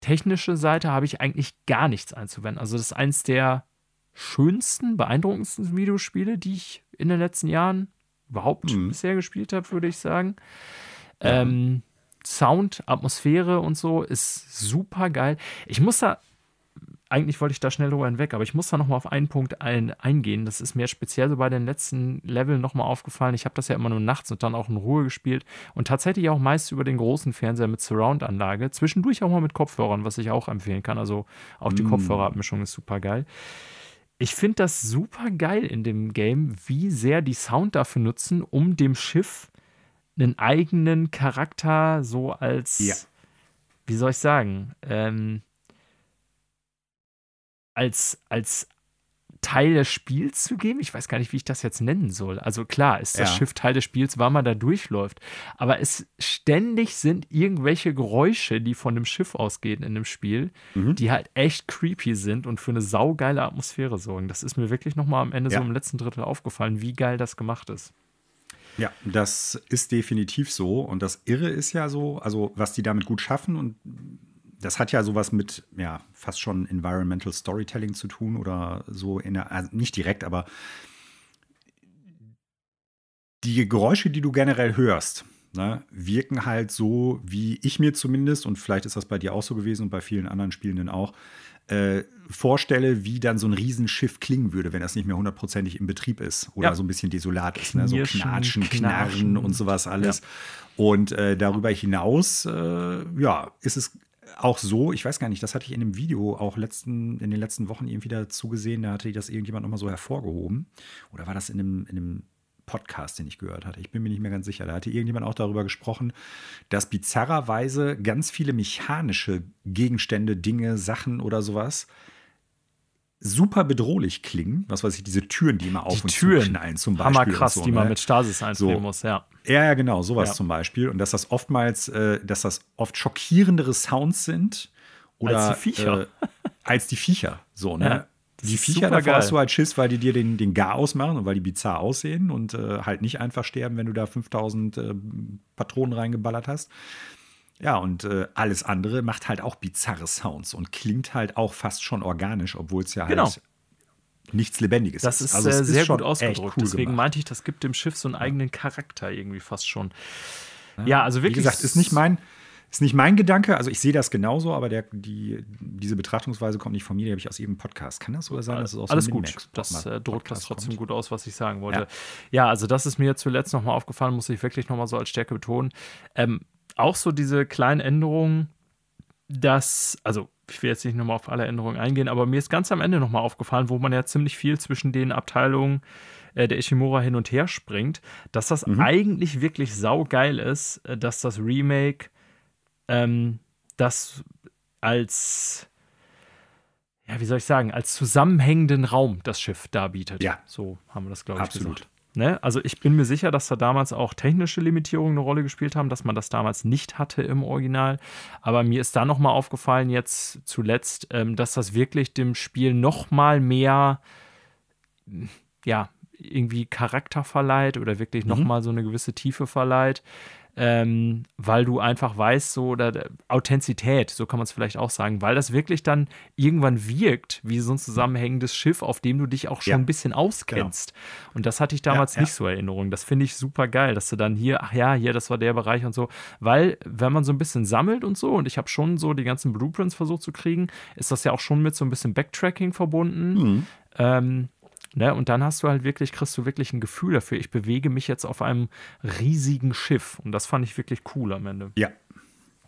S2: technische Seite habe ich eigentlich gar nichts einzuwenden. Also das ist eins der schönsten, beeindruckendsten Videospiele, die ich in den letzten Jahren überhaupt mhm. bisher gespielt habe, würde ich sagen. Ja. Ähm, Sound, Atmosphäre und so ist super geil. Ich muss da, eigentlich wollte ich da schnell drüber hinweg, aber ich muss da nochmal auf einen Punkt ein, eingehen. Das ist mir speziell so bei den letzten Leveln nochmal aufgefallen. Ich habe das ja immer nur nachts und dann auch in Ruhe gespielt und tatsächlich auch meist über den großen Fernseher mit Surround-Anlage. Zwischendurch auch mal mit Kopfhörern, was ich auch empfehlen kann. Also auch die mm. Kopfhörerabmischung ist super geil. Ich finde das super geil in dem Game, wie sehr die Sound dafür nutzen, um dem Schiff einen eigenen Charakter so als, ja. wie soll ich sagen, ähm, als, als Teil des Spiels zu geben. Ich weiß gar nicht, wie ich das jetzt nennen soll. Also klar, ist das ja. Schiff Teil des Spiels, weil man da durchläuft. Aber es ständig sind irgendwelche Geräusche, die von dem Schiff ausgehen in dem Spiel, mhm. die halt echt creepy sind und für eine saugeile Atmosphäre sorgen. Das ist mir wirklich nochmal am Ende ja. so im letzten Drittel aufgefallen, wie geil das gemacht ist.
S1: Ja, das ist definitiv so. Und das Irre ist ja so, also was die damit gut schaffen und das hat ja sowas mit, ja, fast schon Environmental Storytelling zu tun oder so in der, also nicht direkt, aber die Geräusche, die du generell hörst, ne, wirken halt so, wie ich mir zumindest, und vielleicht ist das bei dir auch so gewesen und bei vielen anderen Spielenden auch, äh, vorstelle, wie dann so ein Riesenschiff klingen würde, wenn das nicht mehr hundertprozentig im Betrieb ist oder ja. so ein bisschen desolat ist. Ne? So knatschen, knarren, knarren und sowas alles. Ja. Und äh, darüber hinaus, äh, ja, ist es auch so, ich weiß gar nicht, das hatte ich in dem Video auch letzten, in den letzten Wochen irgendwie dazu gesehen, da hatte das irgendjemand nochmal so hervorgehoben. Oder war das in einem, in einem Podcast, den ich gehört hatte. Ich bin mir nicht mehr ganz sicher. Da hatte irgendjemand auch darüber gesprochen, dass bizarrerweise ganz viele mechanische Gegenstände, Dinge, Sachen oder sowas super bedrohlich klingen. Was weiß ich, diese Türen, die immer auf die und
S2: Türen. knallen zum Beispiel. Hammerkrass, so, die man ne? mit Stasis einfrieren so. muss, ja.
S1: Ja, ja, genau, sowas ja. zum Beispiel. Und dass das oftmals, äh, dass das oft schockierendere Sounds sind. Oder,
S2: als die Viecher.
S1: Äh, als die Viecher, so, ne? Ja. Die Viecher, davor hast du halt Schiss, weil die dir den, den Gar ausmachen und weil die bizarr aussehen und äh, halt nicht einfach sterben, wenn du da 5000 äh, Patronen reingeballert hast. Ja, und äh, alles andere macht halt auch bizarre Sounds und klingt halt auch fast schon organisch, obwohl es ja
S2: genau.
S1: halt nichts Lebendiges
S2: das ist. Das also ist sehr ist gut ausgedrückt. Cool Deswegen gemacht. meinte ich, das gibt dem Schiff so einen eigenen Charakter irgendwie fast schon.
S1: Ja, ja also wirklich. Wie gesagt, ist nicht mein, ist nicht mein Gedanke, also ich sehe das genauso, aber der, die, diese Betrachtungsweise kommt nicht von mir, die habe ich aus jedem Podcast. Kann das so sein?
S2: Dass es aus Alles gut, das äh, drückt das trotzdem kommt. gut aus, was ich sagen wollte. Ja, ja also das ist mir zuletzt nochmal aufgefallen, muss ich wirklich nochmal so als Stärke betonen. Ähm, auch so diese kleinen Änderungen, dass, also ich will jetzt nicht nochmal auf alle Änderungen eingehen, aber mir ist ganz am Ende nochmal aufgefallen, wo man ja ziemlich viel zwischen den Abteilungen äh, der Ishimura hin und her springt, dass das mhm. eigentlich wirklich saugeil ist, äh, dass das Remake ähm, das als, ja, wie soll ich sagen, als zusammenhängenden Raum das Schiff darbietet.
S1: Ja.
S2: So haben wir das, glaube ich, Absolut. gesagt. Ne? Also ich bin mir sicher, dass da damals auch technische Limitierungen eine Rolle gespielt haben, dass man das damals nicht hatte im Original. Aber mir ist da nochmal aufgefallen, jetzt zuletzt, ähm, dass das wirklich dem Spiel nochmal mehr, ja, irgendwie Charakter verleiht oder wirklich mhm. nochmal so eine gewisse Tiefe verleiht ähm, weil du einfach weißt, so, oder Authentizität, so kann man es vielleicht auch sagen, weil das wirklich dann irgendwann wirkt wie so ein zusammenhängendes Schiff, auf dem du dich auch schon ja. ein bisschen auskennst. Genau. Und das hatte ich damals ja, ja. nicht so Erinnerung. Das finde ich super geil, dass du dann hier, ach ja, hier, das war der Bereich und so, weil wenn man so ein bisschen sammelt und so, und ich habe schon so die ganzen Blueprints versucht zu kriegen, ist das ja auch schon mit so ein bisschen Backtracking verbunden. Mhm. Ähm, Ne? Und dann hast du halt wirklich, kriegst du wirklich ein Gefühl dafür, ich bewege mich jetzt auf einem riesigen Schiff. Und das fand ich wirklich cool am Ende.
S1: Ja,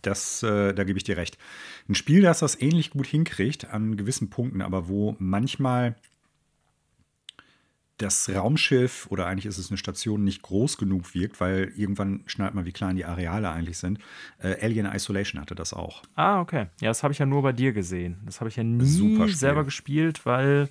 S1: das, äh, da gebe ich dir recht. Ein Spiel, das das ähnlich gut hinkriegt an gewissen Punkten, aber wo manchmal das Raumschiff oder eigentlich ist es eine Station nicht groß genug wirkt, weil irgendwann schnallt man, wie klein die Areale eigentlich sind. Äh, Alien Isolation hatte das auch.
S2: Ah, okay. Ja, das habe ich ja nur bei dir gesehen. Das habe ich ja nie selber gespielt, weil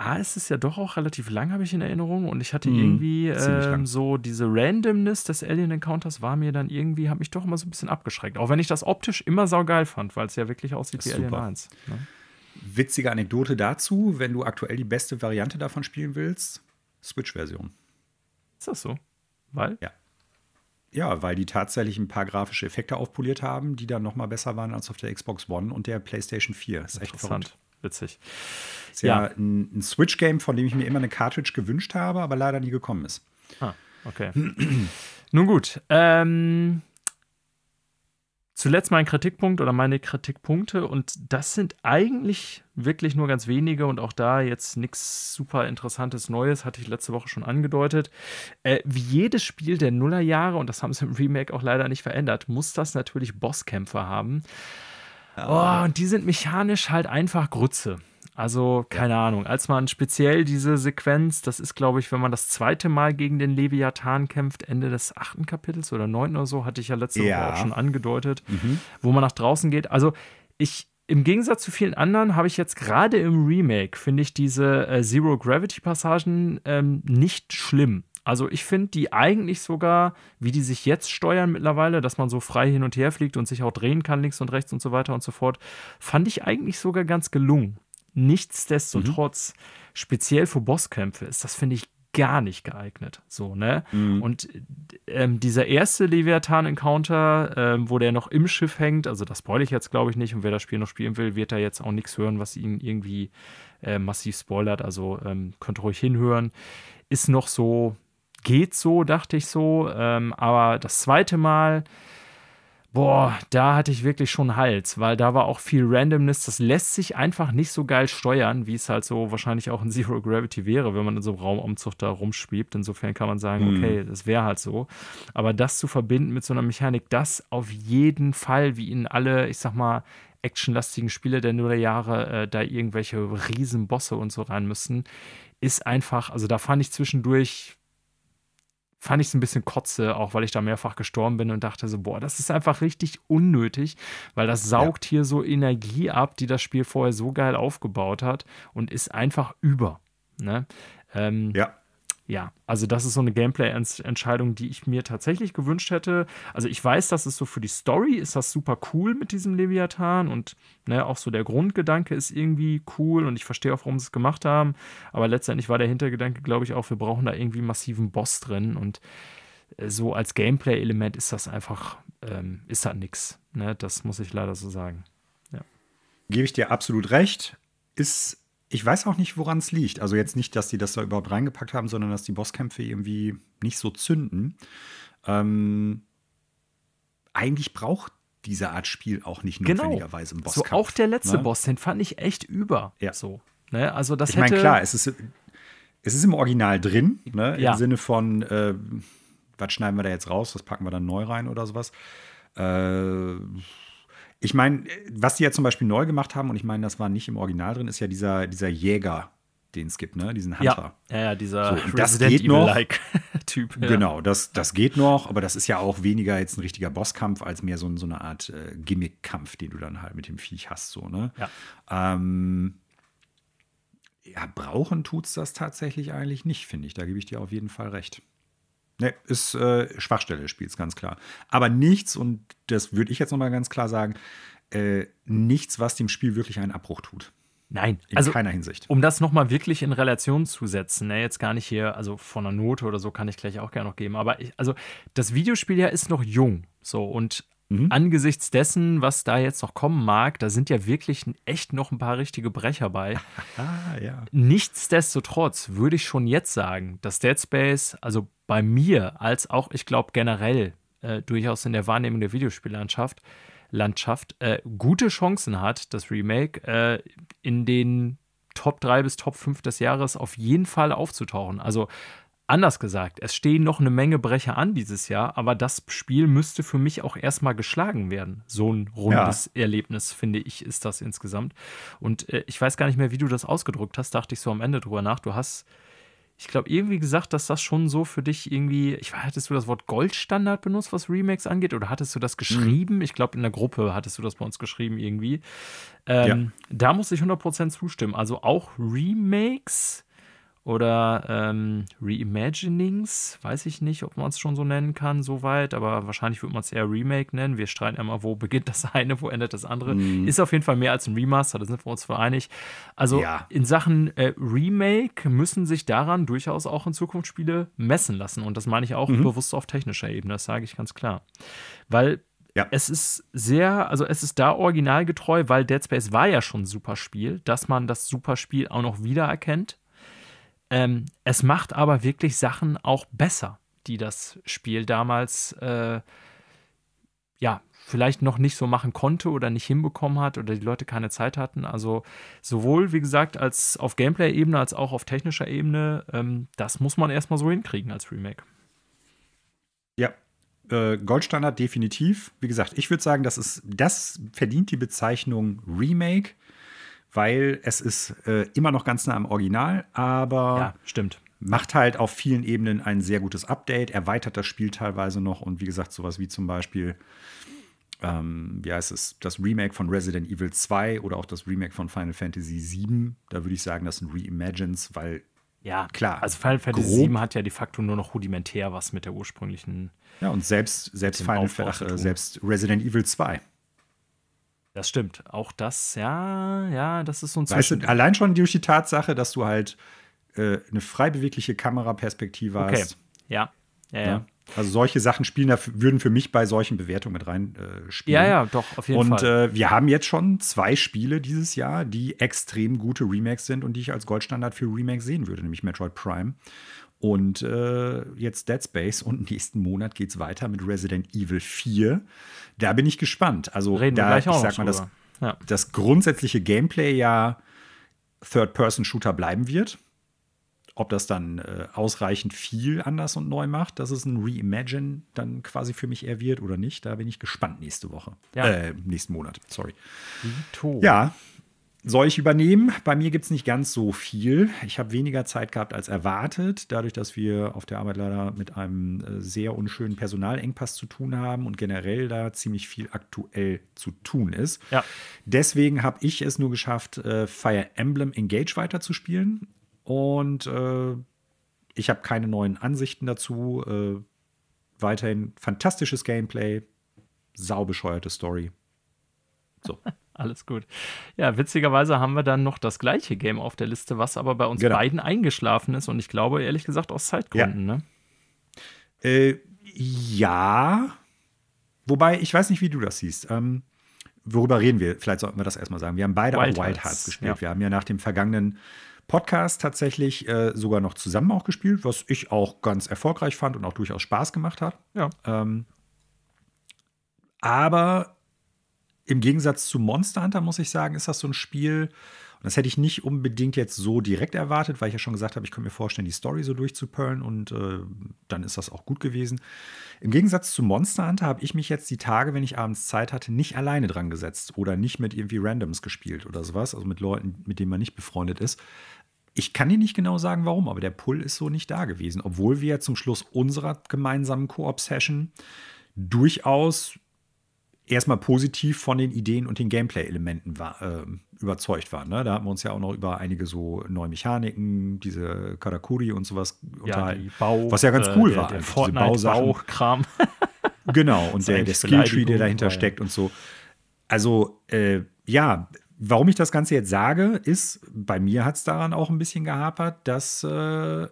S2: A, ist es ja doch auch relativ lang, habe ich in Erinnerung. Und ich hatte mhm, irgendwie ähm, so diese Randomness des Alien Encounters war mir dann irgendwie, hat mich doch immer so ein bisschen abgeschreckt. Auch wenn ich das optisch immer saugeil fand, weil es ja wirklich aussieht wie Alien 1. Ne?
S1: Witzige Anekdote dazu, wenn du aktuell die beste Variante davon spielen willst, Switch-Version.
S2: Ist das so? Weil?
S1: Ja. Ja, weil die tatsächlich ein paar grafische Effekte aufpoliert haben, die dann noch mal besser waren als auf der Xbox One und der PlayStation 4.
S2: Das ist echt interessant. Witzig.
S1: Ist ja, ja ein, ein Switch-Game, von dem ich mir immer eine Cartridge gewünscht habe, aber leider nie gekommen ist.
S2: Ah, okay. Nun gut. Ähm, zuletzt mein Kritikpunkt oder meine Kritikpunkte und das sind eigentlich wirklich nur ganz wenige und auch da jetzt nichts super interessantes Neues, hatte ich letzte Woche schon angedeutet. Äh, wie jedes Spiel der Nullerjahre, und das haben sie im Remake auch leider nicht verändert, muss das natürlich Bosskämpfe haben. Oh, und die sind mechanisch halt einfach Grütze. Also, keine ja. Ahnung, als man speziell diese Sequenz, das ist, glaube ich, wenn man das zweite Mal gegen den Leviathan kämpft, Ende des achten Kapitels oder neunten oder so, hatte ich ja letzte ja. Woche auch schon angedeutet, mhm. wo man nach draußen geht. Also, ich, im Gegensatz zu vielen anderen habe ich jetzt gerade im Remake, finde ich diese äh, Zero Gravity Passagen ähm, nicht schlimm. Also ich finde die eigentlich sogar, wie die sich jetzt steuern mittlerweile, dass man so frei hin und her fliegt und sich auch drehen kann, links und rechts und so weiter und so fort, fand ich eigentlich sogar ganz gelungen. Nichtsdestotrotz, mhm. speziell für Bosskämpfe, ist das, finde ich, gar nicht geeignet. So, ne? Mhm. Und ähm, dieser erste Leviathan-Encounter, ähm, wo der noch im Schiff hängt, also das spoil ich jetzt, glaube ich, nicht. Und wer das Spiel noch spielen will, wird da jetzt auch nichts hören, was ihn irgendwie äh, massiv spoilert. Also ähm, könnt ruhig hinhören. Ist noch so, geht so, dachte ich so. Ähm, aber das zweite Mal Boah, da hatte ich wirklich schon Hals, weil da war auch viel Randomness. Das lässt sich einfach nicht so geil steuern, wie es halt so wahrscheinlich auch in Zero Gravity wäre, wenn man in so einem Raumumzug da rumschwebt. Insofern kann man sagen, mhm. okay, das wäre halt so. Aber das zu verbinden mit so einer Mechanik, das auf jeden Fall, wie in alle, ich sag mal, actionlastigen Spiele der Nullerjahre äh, da irgendwelche Riesenbosse und so rein müssen, ist einfach, also da fand ich zwischendurch fand ich es ein bisschen kotze, auch weil ich da mehrfach gestorben bin und dachte so, boah, das ist einfach richtig unnötig, weil das saugt ja. hier so Energie ab, die das Spiel vorher so geil aufgebaut hat und ist einfach über. Ne? Ähm, ja ja, also das ist so eine Gameplay-Entscheidung, die ich mir tatsächlich gewünscht hätte. Also ich weiß, dass es so für die Story ist das super cool mit diesem Leviathan und ne, auch so der Grundgedanke ist irgendwie cool und ich verstehe auch, warum sie es gemacht haben. Aber letztendlich war der Hintergedanke, glaube ich, auch, wir brauchen da irgendwie massiven Boss drin und äh, so als Gameplay-Element ist das einfach, ähm, ist halt nix. Ne? Das muss ich leider so sagen. Ja.
S1: Gebe ich dir absolut recht. Ist ich weiß auch nicht, woran es liegt. Also jetzt nicht, dass die das da überhaupt reingepackt haben, sondern dass die Bosskämpfe irgendwie nicht so zünden. Ähm, eigentlich braucht diese Art Spiel auch nicht
S2: genau. notwendigerweise einen Bosskampf. So auch der letzte ne? Boss, den fand ich echt über.
S1: Ja.
S2: So. Ne? Also das
S1: ich meine, klar, es ist, es ist im Original drin, ne? im ja. Sinne von, äh, was schneiden wir da jetzt raus, was packen wir dann neu rein oder sowas. Äh, ich meine, was die ja zum Beispiel neu gemacht haben, und ich meine, das war nicht im Original drin, ist ja dieser, dieser Jäger, den es gibt, ne? Diesen
S2: Hunter. Ja, ja, dieser
S1: so, das geht noch. Typ. Ja. Genau, das, das geht noch, aber das ist ja auch weniger jetzt ein richtiger Bosskampf, als mehr so, so eine Art äh, Gimmick-Kampf, den du dann halt mit dem Viech hast, so, ne? Ja. Ähm, ja, brauchen tut's das tatsächlich eigentlich nicht, finde ich. Da gebe ich dir auf jeden Fall recht. Ne, ist äh, Schwachstelle des Spiels, ganz klar. Aber nichts, und das würde ich jetzt nochmal ganz klar sagen, äh, nichts, was dem Spiel wirklich einen Abbruch tut.
S2: Nein,
S1: in also, keiner Hinsicht.
S2: Um das nochmal wirklich in Relation zu setzen, ne, jetzt gar nicht hier, also von einer Note oder so kann ich gleich auch gerne noch geben, aber ich, also das Videospiel ja ist noch jung, so und Mhm. Angesichts dessen, was da jetzt noch kommen mag, da sind ja wirklich echt noch ein paar richtige Brecher bei.
S1: ah, ja.
S2: Nichtsdestotrotz würde ich schon jetzt sagen, dass Dead Space, also bei mir, als auch, ich glaube, generell äh, durchaus in der Wahrnehmung der Videospiellandschaft, Landschaft, äh, gute Chancen hat, das Remake äh, in den Top 3 bis Top 5 des Jahres auf jeden Fall aufzutauchen. Also Anders gesagt, es stehen noch eine Menge Brecher an dieses Jahr, aber das Spiel müsste für mich auch erstmal geschlagen werden. So ein rundes ja. Erlebnis, finde ich, ist das insgesamt. Und äh, ich weiß gar nicht mehr, wie du das ausgedrückt hast, dachte ich so am Ende drüber nach. Du hast, ich glaube, irgendwie gesagt, dass das schon so für dich irgendwie, ich weiß, hattest du das Wort Goldstandard benutzt, was Remakes angeht, oder hattest du das geschrieben? Mhm. Ich glaube, in der Gruppe hattest du das bei uns geschrieben irgendwie. Ähm, ja. Da muss ich 100% zustimmen. Also auch Remakes oder ähm, Reimaginings, weiß ich nicht, ob man es schon so nennen kann, soweit, aber wahrscheinlich würde man es eher Remake nennen. Wir streiten immer, wo beginnt das eine, wo endet das andere. Mm. Ist auf jeden Fall mehr als ein Remaster, da sind wir uns einig. Also ja. in Sachen äh, Remake müssen sich daran durchaus auch in Zukunft Spiele messen lassen und das meine ich auch mhm. bewusst auf technischer Ebene, das sage ich ganz klar. Weil ja. Es ist sehr, also es ist da originalgetreu, weil Dead Space war ja schon ein super Spiel, dass man das super Spiel auch noch wiedererkennt. Ähm, es macht aber wirklich Sachen auch besser, die das Spiel damals äh, ja vielleicht noch nicht so machen konnte oder nicht hinbekommen hat oder die Leute keine Zeit hatten. Also sowohl, wie gesagt, als auf Gameplay-Ebene als auch auf technischer Ebene, ähm, das muss man erstmal so hinkriegen als Remake.
S1: Ja, äh, Goldstandard definitiv. Wie gesagt, ich würde sagen, das ist, das verdient die Bezeichnung Remake weil es ist äh, immer noch ganz nah am Original, aber
S2: ja, stimmt.
S1: macht halt auf vielen Ebenen ein sehr gutes Update, erweitert das Spiel teilweise noch und wie gesagt, sowas wie zum Beispiel, ähm, wie heißt es, das Remake von Resident Evil 2 oder auch das Remake von Final Fantasy 7. Da würde ich sagen, das sind Reimagines, weil
S2: ja, klar. Also Final Fantasy grob, 7 hat ja de facto nur noch rudimentär was mit der ursprünglichen.
S1: Ja, und selbst, selbst Final Fantasy, selbst Resident Evil 2
S2: das stimmt. Auch das, ja, ja, das ist so ein
S1: weißt du, Allein schon durch die Tatsache, dass du halt äh, eine frei bewegliche Kameraperspektive okay. hast.
S2: Ja. Ja, ja. ja.
S1: Also solche Sachen spielen, würden für mich bei solchen Bewertungen mit rein äh, spielen.
S2: Ja, ja, doch, auf jeden
S1: und,
S2: Fall.
S1: Und äh, wir haben jetzt schon zwei Spiele dieses Jahr, die extrem gute Remakes sind und die ich als Goldstandard für Remakes sehen würde, nämlich Metroid Prime und äh, jetzt Dead Space und nächsten Monat geht es weiter mit Resident Evil 4. Da bin ich gespannt. Also
S2: Reden
S1: da,
S2: wir gleich auch
S1: ich sag mal, das, ja. das grundsätzliche Gameplay ja Third-Person-Shooter bleiben wird. Ob das dann äh, ausreichend viel anders und neu macht, dass es ein Reimagine dann quasi für mich eher wird oder nicht, da bin ich gespannt nächste Woche. Ja. Äh, nächsten Monat, sorry.
S2: Vito.
S1: Ja, soll ich übernehmen? Bei mir gibt es nicht ganz so viel. Ich habe weniger Zeit gehabt als erwartet, dadurch, dass wir auf der Arbeit leider mit einem äh, sehr unschönen Personalengpass zu tun haben und generell da ziemlich viel aktuell zu tun ist.
S2: Ja.
S1: Deswegen habe ich es nur geschafft, äh, Fire Emblem Engage weiterzuspielen. Und äh, ich habe keine neuen Ansichten dazu. Äh, weiterhin fantastisches Gameplay, saubescheuerte Story. So.
S2: Alles gut. Ja, witzigerweise haben wir dann noch das gleiche Game auf der Liste, was aber bei uns genau. beiden eingeschlafen ist und ich glaube, ehrlich gesagt, aus Zeitgründen,
S1: ja. ne? Äh, ja. Wobei, ich weiß nicht, wie du das siehst. Ähm, worüber reden wir? Vielleicht sollten wir das erstmal sagen. Wir haben beide Wild, Wild Hearts gespielt. Ja. Wir haben ja nach dem vergangenen Podcast tatsächlich äh, sogar noch zusammen auch gespielt, was ich auch ganz erfolgreich fand und auch durchaus Spaß gemacht hat.
S2: Ja.
S1: Ähm, aber im Gegensatz zu Monster Hunter, muss ich sagen, ist das so ein Spiel, und das hätte ich nicht unbedingt jetzt so direkt erwartet, weil ich ja schon gesagt habe, ich könnte mir vorstellen, die Story so durchzuperlen und äh, dann ist das auch gut gewesen. Im Gegensatz zu Monster Hunter habe ich mich jetzt die Tage, wenn ich abends Zeit hatte, nicht alleine dran gesetzt oder nicht mit irgendwie Randoms gespielt oder sowas, also mit Leuten, mit denen man nicht befreundet ist. Ich kann dir nicht genau sagen, warum, aber der Pull ist so nicht da gewesen, obwohl wir zum Schluss unserer gemeinsamen Koop-Session durchaus erstmal positiv von den Ideen und den Gameplay-Elementen war, äh, überzeugt waren. Ne? Da hatten wir uns ja auch noch über einige so neue Mechaniken, diese Karakuri und sowas
S2: ja, unterhalten. Bau,
S1: was ja ganz cool äh,
S2: war. Der, der Fortnite-Baukram.
S1: genau, und der, der Skilltree, der dahinter weil, steckt und so. Also, äh, ja, warum ich das Ganze jetzt sage, ist, bei mir hat es daran auch ein bisschen gehapert, dass äh,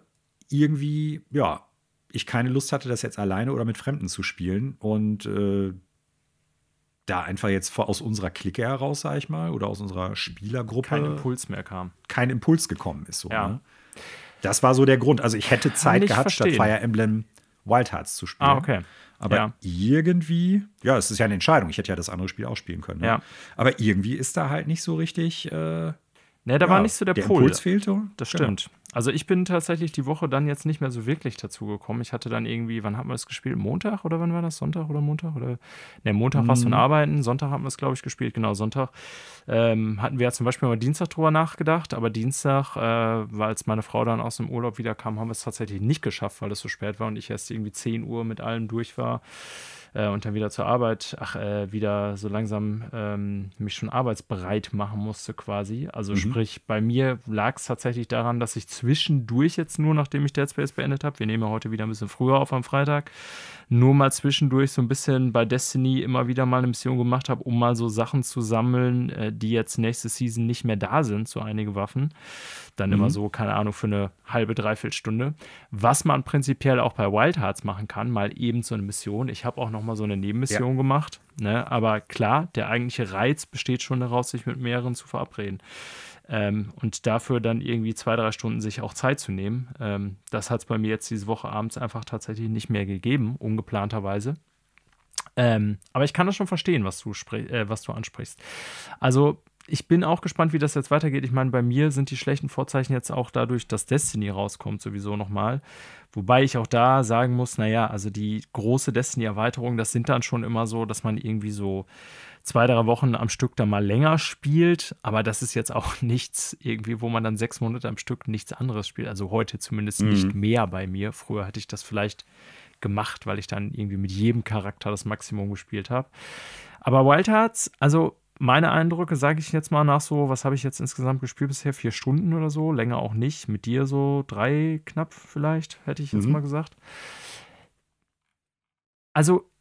S1: irgendwie, ja, ich keine Lust hatte, das jetzt alleine oder mit Fremden zu spielen. Und äh, da einfach jetzt aus unserer Clique heraus, sag ich mal, oder aus unserer Spielergruppe
S2: kein Impuls mehr kam.
S1: Kein Impuls gekommen ist. So,
S2: ja.
S1: ne? Das war so der Grund. Also ich hätte Zeit gehabt, verstehen. statt Fire Emblem Wild Hearts zu spielen.
S2: Ah, okay.
S1: Aber ja. irgendwie, ja, es ist ja eine Entscheidung. Ich hätte ja das andere Spiel auch spielen können. Ne?
S2: Ja.
S1: Aber irgendwie ist da halt nicht so richtig. Äh,
S2: Ne, da ja, war nicht so der,
S1: der
S2: Pull.
S1: Impuls fehlte.
S2: Das genau. Also ich bin tatsächlich die Woche dann jetzt nicht mehr so wirklich dazu gekommen. Ich hatte dann irgendwie, wann haben wir das gespielt? Montag oder wann war das? Sonntag oder Montag? Oder ne, Montag war es von mhm. Arbeiten, Sonntag haben wir es, glaube ich, gespielt. Genau, Sonntag ähm, hatten wir ja zum Beispiel mal Dienstag drüber nachgedacht, aber Dienstag, äh, weil als meine Frau dann aus dem Urlaub wieder kam, haben wir es tatsächlich nicht geschafft, weil es so spät war und ich erst irgendwie 10 Uhr mit allem durch war. Äh, und dann wieder zur Arbeit, ach, äh, wieder so langsam ähm, mich schon arbeitsbereit machen musste quasi. Also mhm. sprich, bei mir lag es tatsächlich daran, dass ich zwischendurch jetzt nur, nachdem ich Dead Space beendet habe, wir nehmen ja heute wieder ein bisschen früher auf am Freitag, nur mal zwischendurch so ein bisschen bei Destiny immer wieder mal eine Mission gemacht habe, um mal so Sachen zu sammeln, äh, die jetzt nächste Season nicht mehr da sind, so einige Waffen. Dann mhm. immer so, keine Ahnung, für eine halbe, dreiviertel Stunde. Was man prinzipiell auch bei Wild Hearts machen kann, mal eben so eine Mission. Ich habe auch noch mal so eine Nebenmission ja. gemacht. Ne? Aber klar, der eigentliche Reiz besteht schon daraus, sich mit mehreren zu verabreden. Ähm, und dafür dann irgendwie zwei, drei Stunden sich auch Zeit zu nehmen. Ähm, das hat es bei mir jetzt diese Woche abends einfach tatsächlich nicht mehr gegeben, ungeplanterweise. Ähm, aber ich kann das schon verstehen, was du, äh, was du ansprichst. Also ich bin auch gespannt, wie das jetzt weitergeht. Ich meine, bei mir sind die schlechten Vorzeichen jetzt auch dadurch, dass Destiny rauskommt, sowieso nochmal. Wobei ich auch da sagen muss, naja, also die große Destiny-Erweiterung, das sind dann schon immer so, dass man irgendwie so zwei, drei Wochen am Stück da mal länger spielt. Aber das ist jetzt auch nichts irgendwie, wo man dann sechs Monate am Stück nichts anderes spielt. Also heute zumindest mhm. nicht mehr bei mir. Früher hätte ich das vielleicht gemacht, weil ich dann irgendwie mit jedem Charakter das Maximum gespielt habe. Aber Wild Hearts, also meine Eindrücke, sage ich jetzt mal nach so, was habe ich jetzt insgesamt gespielt bisher? Vier Stunden oder so, länger auch nicht. Mit dir so drei knapp vielleicht, hätte ich jetzt mhm. mal gesagt. Also,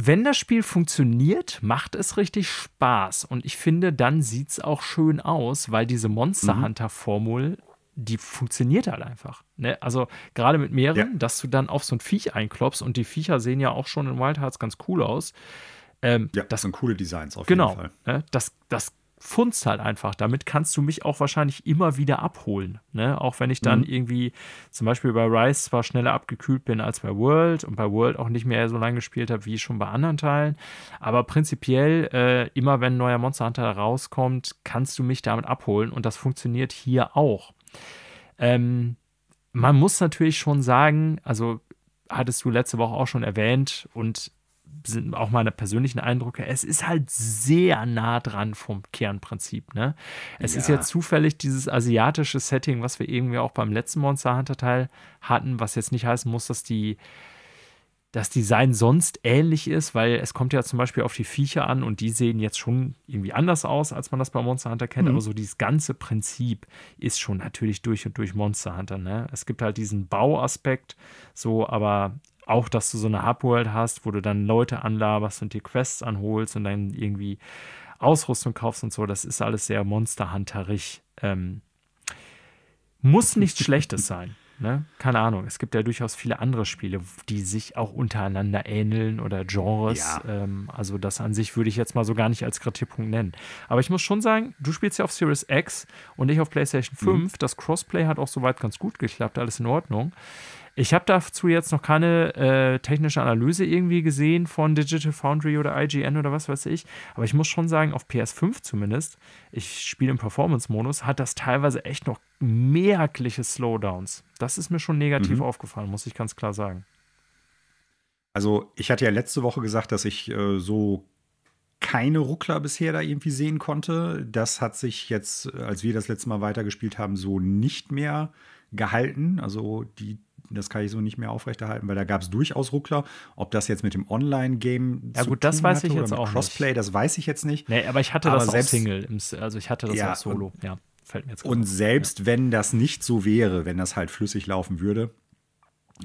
S2: wenn das Spiel funktioniert, macht es richtig Spaß. Und ich finde, dann sieht es auch schön aus, weil diese Monster mhm. Hunter-Formel, die funktioniert halt einfach. Ne? Also, gerade mit mehreren, ja. dass du dann auf so ein Viech einklopfst und die Viecher sehen ja auch schon in Wild Hearts ganz cool aus.
S1: Ähm, ja, das sind coole Designs auf
S2: genau,
S1: jeden Fall.
S2: Ne, das, das funzt halt einfach. Damit kannst du mich auch wahrscheinlich immer wieder abholen. Ne? Auch wenn ich dann mhm. irgendwie zum Beispiel bei Rise zwar schneller abgekühlt bin als bei World und bei World auch nicht mehr so lange gespielt habe wie schon bei anderen Teilen. Aber prinzipiell, äh, immer wenn ein neuer Monster Hunter rauskommt, kannst du mich damit abholen und das funktioniert hier auch. Ähm, man muss natürlich schon sagen, also hattest du letzte Woche auch schon erwähnt und sind auch meine persönlichen Eindrücke, es ist halt sehr nah dran vom Kernprinzip. Ne? Es ja. ist jetzt zufällig dieses asiatische Setting, was wir irgendwie auch beim letzten Monster Hunter Teil hatten, was jetzt nicht heißen muss, dass die das Design sonst ähnlich ist, weil es kommt ja zum Beispiel auf die Viecher an und die sehen jetzt schon irgendwie anders aus, als man das bei Monster Hunter kennt. Mhm. Aber so dieses ganze Prinzip ist schon natürlich durch und durch Monster Hunter. Ne? Es gibt halt diesen Bauaspekt, so, aber auch, dass du so eine Hubworld hast, wo du dann Leute anlaberst und dir Quests anholst und dann irgendwie Ausrüstung kaufst und so, das ist alles sehr Monster Hunterig. Ähm, muss nichts Schlechtes sein. Ne? Keine Ahnung. Es gibt ja durchaus viele andere Spiele, die sich auch untereinander ähneln oder Genres. Ja. Ähm, also das an sich würde ich jetzt mal so gar nicht als Kritikpunkt nennen. Aber ich muss schon sagen, du spielst ja auf Series X und ich auf PlayStation 5. Mhm. Das Crossplay hat auch soweit ganz gut geklappt, alles in Ordnung. Ich habe dazu jetzt noch keine äh, technische Analyse irgendwie gesehen von Digital Foundry oder IGN oder was weiß ich. Aber ich muss schon sagen, auf PS5 zumindest, ich spiele im Performance-Modus, hat das teilweise echt noch merkliche Slowdowns. Das ist mir schon negativ mhm. aufgefallen, muss ich ganz klar sagen.
S1: Also, ich hatte ja letzte Woche gesagt, dass ich äh, so keine Ruckler bisher da irgendwie sehen konnte. Das hat sich jetzt, als wir das letzte Mal weitergespielt haben, so nicht mehr gehalten. Also die das kann ich so nicht mehr aufrechterhalten, weil da gab es durchaus Ruckler. Ob das jetzt mit dem Online-Game
S2: Ja, gut, das weiß ich jetzt auch
S1: Crossplay,
S2: nicht.
S1: das weiß ich jetzt nicht.
S2: Nee, aber ich hatte aber das selbst, auch Single. also ich hatte das ja, auch solo. Ja,
S1: fällt mir jetzt Und selbst ja. wenn das nicht so wäre, wenn das halt flüssig laufen würde,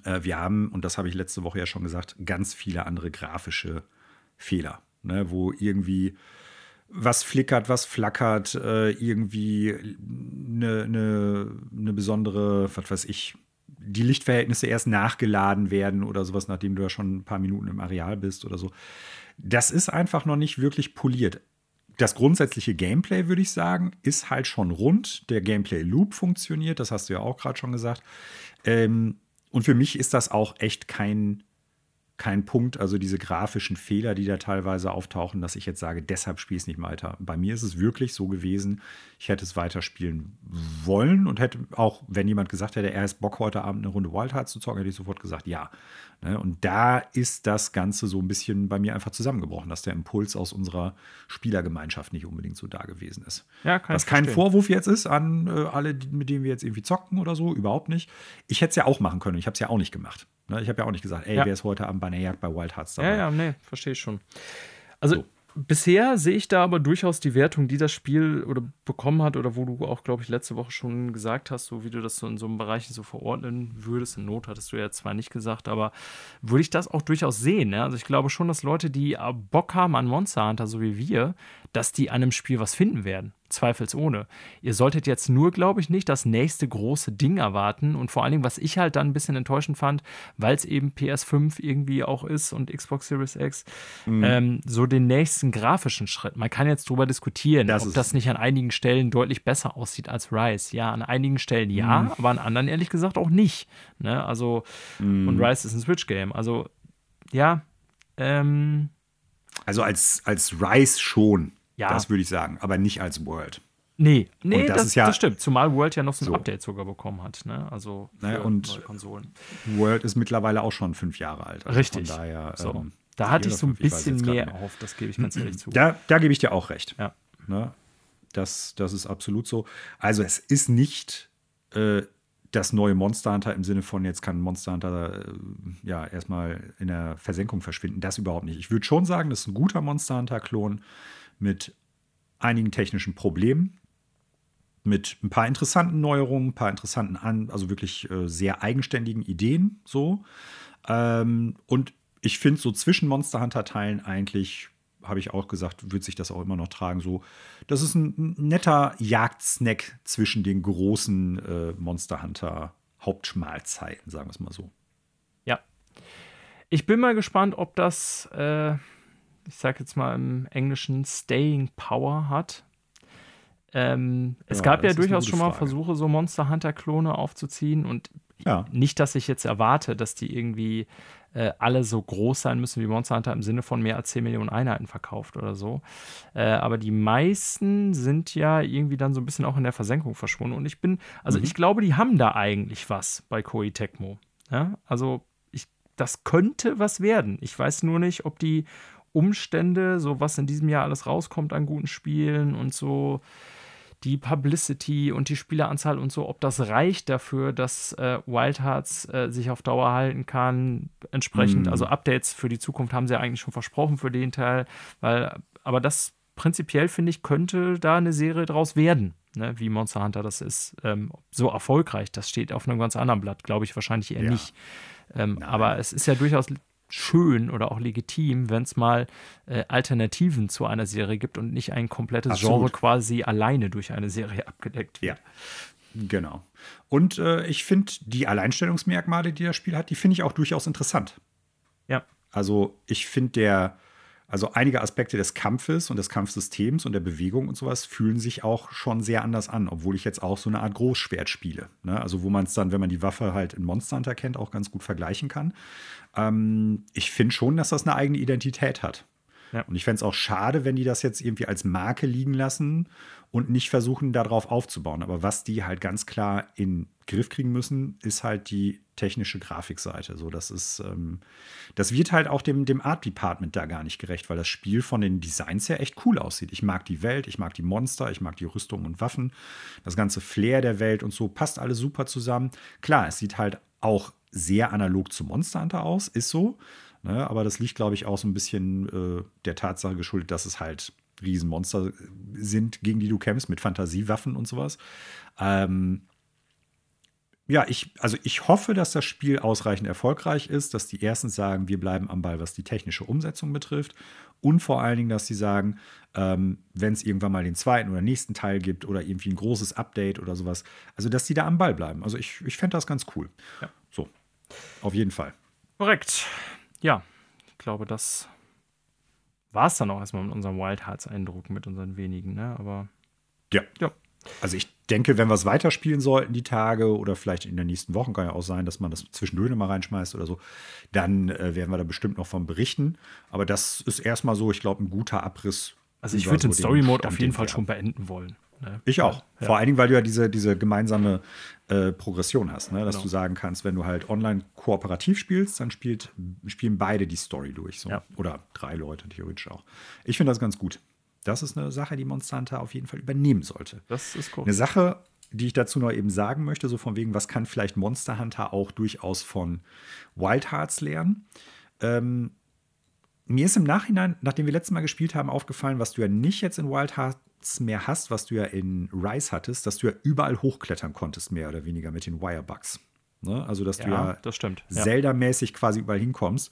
S1: äh, wir haben, und das habe ich letzte Woche ja schon gesagt, ganz viele andere grafische Fehler, ne, wo irgendwie was flickert, was flackert, äh, irgendwie eine ne, ne besondere, was weiß ich, die Lichtverhältnisse erst nachgeladen werden oder sowas, nachdem du ja schon ein paar Minuten im Areal bist oder so. Das ist einfach noch nicht wirklich poliert. Das grundsätzliche Gameplay, würde ich sagen, ist halt schon rund. Der Gameplay-Loop funktioniert, das hast du ja auch gerade schon gesagt. Ähm, und für mich ist das auch echt kein kein Punkt, also diese grafischen Fehler, die da teilweise auftauchen, dass ich jetzt sage, deshalb spiele ich es nicht weiter. Bei mir ist es wirklich so gewesen, ich hätte es weiterspielen wollen und hätte auch, wenn jemand gesagt hätte, er ist Bock heute Abend eine Runde Wild Hearts zu zocken, hätte ich sofort gesagt, ja. Ne? Und da ist das Ganze so ein bisschen bei mir einfach zusammengebrochen, dass der Impuls aus unserer Spielergemeinschaft nicht unbedingt so da gewesen ist. Ja, kann Was kein Vorwurf jetzt ist an äh, alle, mit denen wir jetzt irgendwie zocken oder so, überhaupt nicht. Ich hätte es ja auch machen können, ich habe es ja auch nicht gemacht. Ne? Ich habe ja auch nicht gesagt, ey,
S2: Ja.
S1: wer ist heute Abend bei einer Jagd bei Wild Hearts dabei?
S2: Ja, ja, nee, verstehe ich schon. Also
S1: So.
S2: bisher sehe ich da aber durchaus die Wertung, die das Spiel oder bekommen hat oder wo du auch, glaube ich, letzte Woche schon gesagt hast, so wie du das so in so einem Bereich so verordnen würdest. In Not hattest du ja zwar nicht gesagt, aber würde ich das auch durchaus sehen. Ja? Also ich glaube schon, dass Leute, die äh, Bock haben an Monster Hunter, so wie wir, dass die an einem Spiel was finden werden. Zweifelsohne. Ihr solltet jetzt nur, glaube ich, nicht das nächste große Ding erwarten. Und vor allen Dingen, was ich halt dann ein bisschen enttäuschend fand, weil es eben PS5 irgendwie auch ist und Xbox Series X,
S1: Mhm.
S2: ähm, so den nächsten grafischen Schritt. Man kann jetzt drüber diskutieren,
S1: Das
S2: ob das nicht an einigen Stellen deutlich besser aussieht als Rise. Ja, an einigen Stellen ja,
S1: Mhm.
S2: aber an anderen ehrlich gesagt auch nicht. Ne? Also,
S1: Mhm.
S2: und Rise ist ein Switch-Game. Also, ja, ähm,
S1: Also als, als Rise schon,
S2: Ja.
S1: das würde ich sagen, aber nicht als World.
S2: Nee, nee,
S1: das
S2: das,
S1: ist ja-
S2: das stimmt. Zumal World ja noch so ein
S1: So.
S2: Update sogar bekommen hat. Ne? Also für
S1: Naja, und-
S2: neue Konsolen.
S1: World ist mittlerweile auch schon fünf Jahre alt. Also
S2: Richtig.
S1: Von daher,
S2: So.
S1: ähm,
S2: da hatte ich so ein bisschen mehr auf, das gebe ich ganz ehrlich zu.
S1: Da, da gebe ich dir auch recht.
S2: Ja.
S1: Ne? Das, das ist absolut so. Also es ist nicht äh, das neue Monster Hunter im Sinne von, jetzt kann Monster Hunter äh, ja erstmal in der Versenkung verschwinden. Das überhaupt nicht. Ich würde schon sagen, das ist ein guter Monster Hunter-Klon mit einigen technischen Problemen, mit ein paar interessanten Neuerungen, ein paar interessanten, an, also wirklich äh, sehr eigenständigen Ideen so. Ähm, und ich finde so zwischen Monster Hunter-Teilen eigentlich, habe ich auch gesagt, wird sich das auch immer noch tragen. So, das ist ein, netter Jagdsnack zwischen den großen äh, Monster Hunter Hauptmahlzeiten, sagen wir es mal so.
S2: Ja. Ich bin mal gespannt, ob das, äh, ich sag jetzt mal im Englischen, Staying Power hat. Ähm, es
S1: Ja,
S2: gab ja durchaus schon mal
S1: Frage.
S2: Versuche, so Monster Hunter-Klone aufzuziehen und
S1: Ja.
S2: nicht, dass ich jetzt erwarte, dass die irgendwie äh, alle so groß sein müssen wie Monster Hunter im Sinne von mehr als 10 Millionen Einheiten verkauft oder so. Äh, aber die meisten sind ja irgendwie dann so ein bisschen auch in der Versenkung verschwunden. Und ich bin, also
S1: Mhm.
S2: ich glaube, die haben da eigentlich was bei Koei Tecmo. Ja? Also das könnte was werden. Ich weiß nur nicht, ob die Umstände, so was in diesem Jahr alles rauskommt an guten Spielen und so die Publicity und die Spieleranzahl und so, ob das reicht dafür, dass äh, Wild Hearts äh, sich auf Dauer halten kann. Entsprechend,
S1: Mhm.
S2: also Updates für die Zukunft haben sie ja eigentlich schon versprochen für den Teil, weil, aber das prinzipiell finde ich, könnte da eine Serie draus werden, ne, wie Monster Hunter das ist. Ähm, so erfolgreich, das steht auf einem ganz anderen Blatt, glaube ich wahrscheinlich eher
S1: Ja.
S2: nicht. Ähm, aber es ist ja durchaus schön oder auch legitim, wenn es mal äh, Alternativen zu einer Serie gibt und nicht ein komplettes
S1: Absolut.
S2: Genre quasi alleine durch eine Serie abgedeckt wird.
S1: Ja. Genau. Und äh, ich finde die Alleinstellungsmerkmale, die das Spiel hat, die finde ich auch durchaus interessant.
S2: Ja.
S1: Also ich finde der, also einige Aspekte des Kampfes und des Kampfsystems und der Bewegung und sowas fühlen sich auch schon sehr anders an, obwohl ich jetzt auch so eine Art Großschwert spiele. Ne? Also wo man es dann, wenn man die Waffe halt in Monster Hunter kennt, auch ganz gut vergleichen kann. Ähm, ich finde schon, dass das eine eigene Identität hat.
S2: Ja.
S1: Und ich fände es auch schade, wenn die das jetzt irgendwie als Marke liegen lassen und nicht versuchen, darauf aufzubauen. Aber was die halt ganz klar in Griff kriegen müssen, ist halt die technische Grafikseite. So, das ist, ähm, das wird halt auch dem, dem Art Department da gar nicht gerecht, weil das Spiel von den Designs her echt cool aussieht. Ich mag die Welt, ich mag die Monster, ich mag die Rüstung und Waffen, das ganze Flair der Welt und so passt alles super zusammen. Klar, es sieht halt auch sehr analog zu Monster Hunter aus, ist so. Ne? Aber das liegt, glaube ich, auch so ein bisschen äh, der Tatsache geschuldet, dass es halt Riesenmonster sind, gegen die du kämpfst, mit Fantasiewaffen und sowas. Ähm, ja, ich, also ich hoffe, dass das Spiel ausreichend erfolgreich ist, dass die ersten sagen, wir bleiben am Ball, was die technische Umsetzung betrifft. Und vor allen Dingen, dass sie sagen, ähm, wenn es irgendwann mal den zweiten oder nächsten Teil gibt oder irgendwie ein großes Update oder sowas, also dass die da am Ball bleiben. Also ich, ich fände das ganz cool.
S2: Ja.
S1: So, auf jeden Fall.
S2: Korrekt. Ja, ich glaube, das war es dann auch erstmal mit unserem Wild Hearts Eindruck, mit unseren wenigen, ne? Aber
S1: Ja.
S2: ja.
S1: Also ich denke, wenn wir es weiterspielen sollten, die Tage oder vielleicht in den nächsten Wochen, kann ja auch sein, dass man das zwischendurch mal reinschmeißt oder so, dann äh, werden wir da bestimmt noch von berichten. Aber das ist erstmal so, ich glaube, ein guter Abriss.
S2: Also ich würde den Story Mode auf jeden
S1: den
S2: Fall schon beenden wollen. Ne?
S1: Ich auch.
S2: Ja.
S1: Vor allen Dingen, weil du ja diese, diese gemeinsame äh, Progression hast, ne? dass
S2: Genau.
S1: du sagen kannst, wenn du halt online kooperativ spielst, dann spielt, spielen beide die Story durch. So.
S2: Ja.
S1: Oder drei Leute theoretisch auch. Ich finde das ganz gut. Das ist eine Sache, die Monster Hunter auf jeden Fall übernehmen sollte.
S2: Das ist
S1: Eine
S2: korrekt.
S1: Sache, die ich dazu noch eben sagen möchte, so von wegen, was kann vielleicht Monster Hunter auch durchaus von Wild Hearts lernen. Ähm, mir ist im Nachhinein, nachdem wir letztes Mal gespielt haben, aufgefallen, was du ja nicht jetzt in Wild Hearts mehr hast, was du ja in Rise hattest, dass du ja überall hochklettern konntest, mehr oder weniger mit den Wirebugs. Ne? Also, dass
S2: Ja,
S1: du ja
S2: das.
S1: Zelda-mäßig quasi überall hinkommst.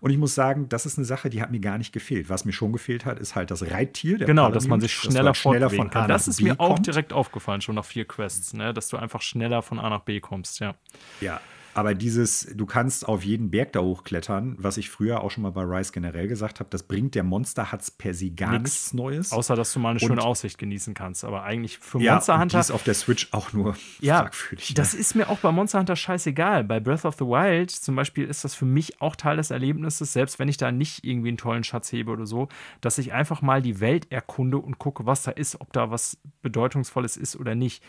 S1: Und ich muss sagen, das ist eine Sache, die hat mir gar nicht gefehlt. Was mir schon gefehlt hat, ist halt das Reittier. Der
S2: Genau, dass man sich schneller,
S1: schneller von A
S2: kann.
S1: nach
S2: Das ist mir auch
S1: kommt.
S2: direkt aufgefallen, schon nach vier Quests, ne? dass du einfach schneller von A nach B kommst, ja.
S1: Ja, aber dieses, du kannst auf jeden Berg da hochklettern, was ich früher auch schon mal bei Rise generell gesagt habe, das bringt der Monster Hutz per se gar
S2: Nix.
S1: nichts Neues.
S2: Außer, dass du mal eine
S1: Und-
S2: schöne Aussicht genießen kannst. Aber eigentlich für
S1: ja,
S2: Monster Hunter.
S1: ist auf der Switch auch nur
S2: Ja,
S1: fragwürdig.
S2: das
S1: ne?
S2: ist mir auch bei Monster Hunter scheißegal. Bei Breath of the Wild zum Beispiel ist das für mich auch Teil des Erlebnisses, selbst wenn ich da nicht irgendwie einen tollen Schatz hebe oder so, dass ich einfach mal die Welt erkunde und gucke, was da ist, ob da was Bedeutungsvolles ist oder nicht.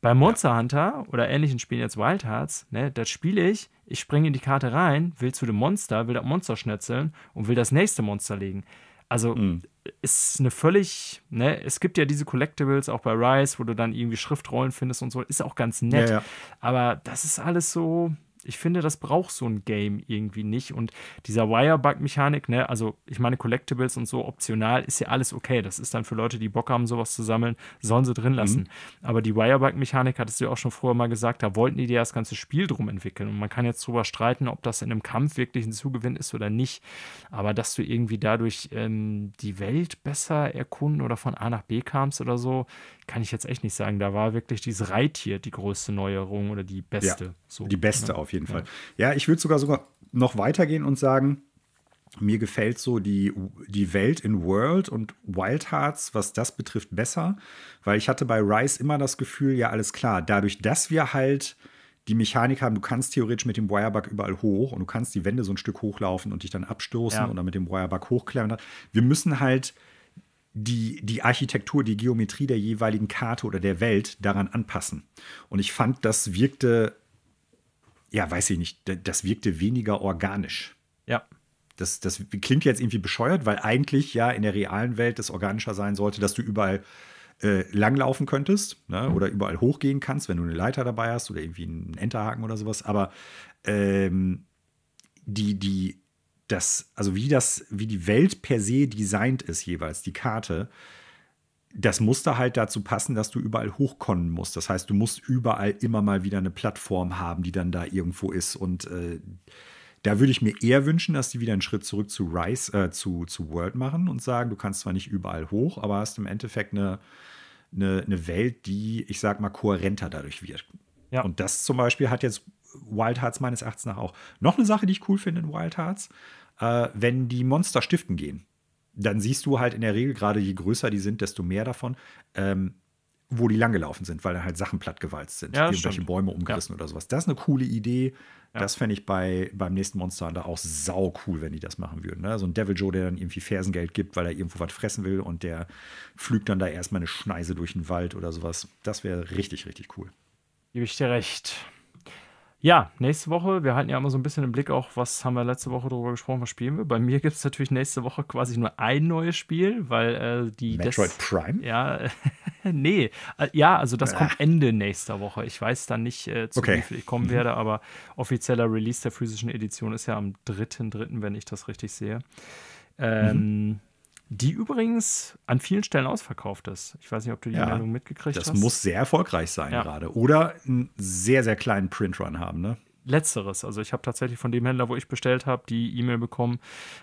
S2: Bei Monster Hunter oder ähnlichen Spielen jetzt Wild Hearts, ne, das spiele ich, ich springe in die Karte rein, will zu dem Monster, will das Monster schnetzeln und will das nächste Monster legen. Also
S1: Mhm.
S2: ist eine völlig, ne, es gibt ja diese Collectibles auch bei Rise, wo du dann irgendwie Schriftrollen findest und so, ist auch ganz nett.
S1: Ja, ja.
S2: Aber das ist alles so, ich finde, das braucht so ein Game irgendwie nicht. Und dieser Wirebug-Mechanik, ne, also ich meine, Collectibles und so optional ist ja alles okay. Das ist dann für Leute, die Bock haben, sowas zu sammeln, sollen sie drin lassen. Aber die Wirebug-Mechanik, hattest du ja auch schon vorher mal gesagt, da wollten die dir das ganze Spiel drum entwickeln. Und man kann jetzt drüber streiten, ob das in einem Kampf wirklich ein Zugewinn ist oder nicht. Aber dass du irgendwie dadurch ähm, die Welt besser erkunden oder von A nach B kamst oder so, kann ich jetzt echt nicht sagen. Da war wirklich dieses Reittier die größte Neuerung oder die beste. so,
S1: Die beste
S2: ne?
S1: auf jeden Fall. Ja, ich würde sogar sogar noch weitergehen und sagen, mir gefällt so die, die Welt in World und Wild Hearts, was das betrifft, besser, weil ich hatte bei Rise immer das Gefühl, ja, alles klar, dadurch, dass wir halt die Mechanik haben, du kannst theoretisch mit dem Wirebug überall hoch und du kannst die Wände so ein Stück hochlaufen und dich dann abstoßen
S2: Ja.
S1: oder mit dem Wirebug hochklettern. Wir müssen halt die, die Architektur, die Geometrie der jeweiligen Karte oder der Welt daran anpassen. Und ich fand, das wirkte, ja, weiß ich nicht, das wirkte weniger organisch.
S2: Ja.
S1: Das, das klingt jetzt irgendwie bescheuert, weil eigentlich ja in der realen Welt es organischer sein sollte, dass du überall äh, langlaufen könntest ne? oder überall hochgehen kannst, wenn du eine Leiter dabei hast oder irgendwie einen Enterhaken oder sowas. Aber ähm, die, die, das, also wie das, wie die Welt per se designt ist, jeweils, die Karte, das musste halt dazu passen, dass du überall hochkommen musst. Das heißt, du musst überall immer mal wieder eine Plattform haben, die dann da irgendwo ist. Und äh, da würde ich mir eher wünschen, dass die wieder einen Schritt zurück zu Rise, äh, zu, zu World machen und sagen, du kannst zwar nicht überall hoch, aber hast im Endeffekt eine, eine, eine Welt, die, ich sag mal, kohärenter dadurch wird.
S2: Ja.
S1: Und das zum Beispiel hat jetzt Wild Hearts meines Erachtens nach auch. Noch eine Sache, die ich cool finde in Wild Hearts, äh, wenn die Monster stiften gehen, dann siehst du halt in der Regel, gerade je größer die sind, desto mehr davon, ähm, wo die langgelaufen sind, weil da halt Sachen plattgewalzt sind.
S2: Ja,
S1: Irgendwelche
S2: stimmt.
S1: Bäume umgerissen oder sowas. Das ist eine coole Idee. Das fände ich bei, beim nächsten Monster Hunter auch sau cool, wenn die das machen würden. Ne? So ein Devil Joe, der dann irgendwie Fersengeld gibt, weil er irgendwo was fressen will und der pflügt dann da erstmal eine Schneise durch den Wald oder sowas. Das wäre richtig, richtig cool.
S2: Gebe ich dir recht. Ja, nächste Woche, wir halten ja immer so ein bisschen im Blick auch, was haben wir letzte Woche darüber gesprochen, was spielen wir. Bei mir gibt es natürlich nächste Woche quasi nur ein neues Spiel, weil äh, die
S1: Metroid
S2: Des-
S1: Prime?
S2: Ja, nee. Äh, Ja, also das kommt Ende nächster Woche. Ich weiß dann nicht, äh, zu
S1: Okay.
S2: wie viel ich kommen werde, aber offizieller Release der physischen Edition ist ja am 3.3., wenn ich das richtig sehe. Ähm, Die übrigens an vielen Stellen ausverkauft ist. Ich weiß nicht, ob du die
S1: Ja,
S2: Meldung mitgekriegt
S1: Das
S2: hast.
S1: muss sehr erfolgreich sein
S2: Ja.
S1: gerade. Oder einen sehr, sehr kleinen Printrun haben, ne?
S2: Letzteres. Also ich habe tatsächlich von dem Händler, wo ich bestellt habe, die E-Mail bekommen,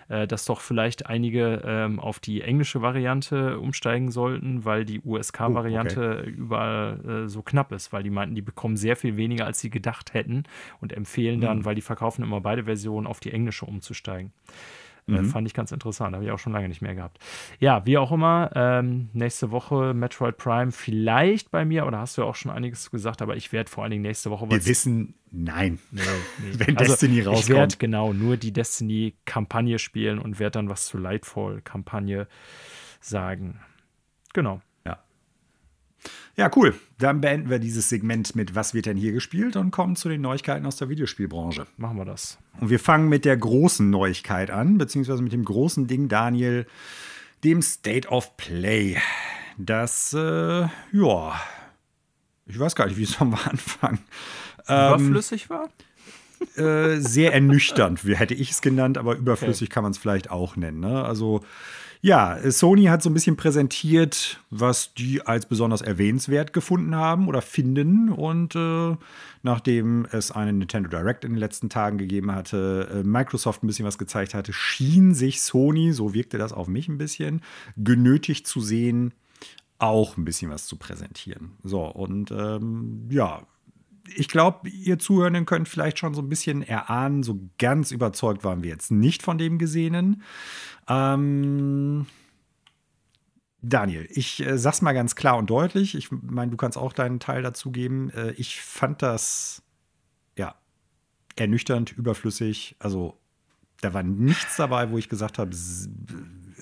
S2: äh, dass doch vielleicht einige ähm, auf die englische Variante umsteigen sollten, weil die USK-Variante überall äh, so knapp ist, weil die meinten, die bekommen sehr viel weniger, als sie gedacht hätten und empfehlen dann, weil die verkaufen immer beide Versionen, auf die englische umzusteigen. Äh, fand ich ganz interessant, habe ich auch schon lange nicht mehr gehabt. Ja, wie auch immer, ähm, nächste Woche Metroid Prime vielleicht bei mir, oder hast du ja auch schon einiges gesagt, aber ich werde vor allen Dingen nächste Woche
S1: Wir wissen, nein.
S2: Nee, nee.
S1: Wenn Destiny
S2: Ich werde
S1: rauskommt.
S2: genau nur die Destiny-Kampagne spielen und werde dann was zur Lightfall-Kampagne sagen. Genau.
S1: Ja. Cool. Dann beenden wir dieses Segment mit Was wird denn hier gespielt und kommen zu den Neuigkeiten aus der Videospielbranche.
S2: Machen wir das.
S1: Und wir fangen mit der großen Neuigkeit an, beziehungsweise mit dem großen Ding, Daniel, dem State of Play. Das, äh, ja, Ich weiß gar nicht, wie es am Anfang
S2: überflüssig ähm, war.
S1: Äh, sehr ernüchternd, wie hätte ich es genannt, aber überflüssig okay. kann man es vielleicht auch nennen. Ne? Also ja, Sony hat so ein bisschen präsentiert, was die als besonders erwähnenswert gefunden haben oder finden. Und äh, nachdem es einen Nintendo Direct in den letzten Tagen gegeben hatte, äh, Microsoft ein bisschen was gezeigt hatte, schien sich Sony, so wirkte das auf mich ein bisschen, genötigt zu sehen, auch ein bisschen was zu präsentieren. So, und ähm, ja, ich glaube, ihr Zuhörenden könnt vielleicht schon so ein bisschen erahnen, so ganz überzeugt waren wir jetzt nicht von dem Gesehenen. Ähm, Daniel, ich äh, sag's mal ganz klar und deutlich. Ich meine, du kannst auch deinen Teil dazu geben. Äh, ich fand das ja ernüchternd, überflüssig. Also da war nichts dabei, wo ich gesagt habe,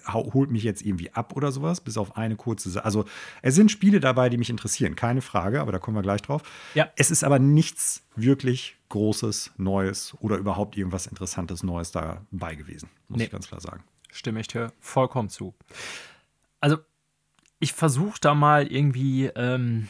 S1: holt mich jetzt irgendwie ab oder sowas, bis auf eine kurze Sache. Also es sind Spiele dabei, die mich interessieren, keine Frage, aber da kommen wir gleich drauf. Ja. Es ist aber nichts wirklich Großes, Neues oder überhaupt irgendwas Interessantes Neues dabei gewesen, muss nee. ich ganz klar sagen.
S2: Stimme ich dir vollkommen zu. Also ich versuche da mal irgendwie ähm,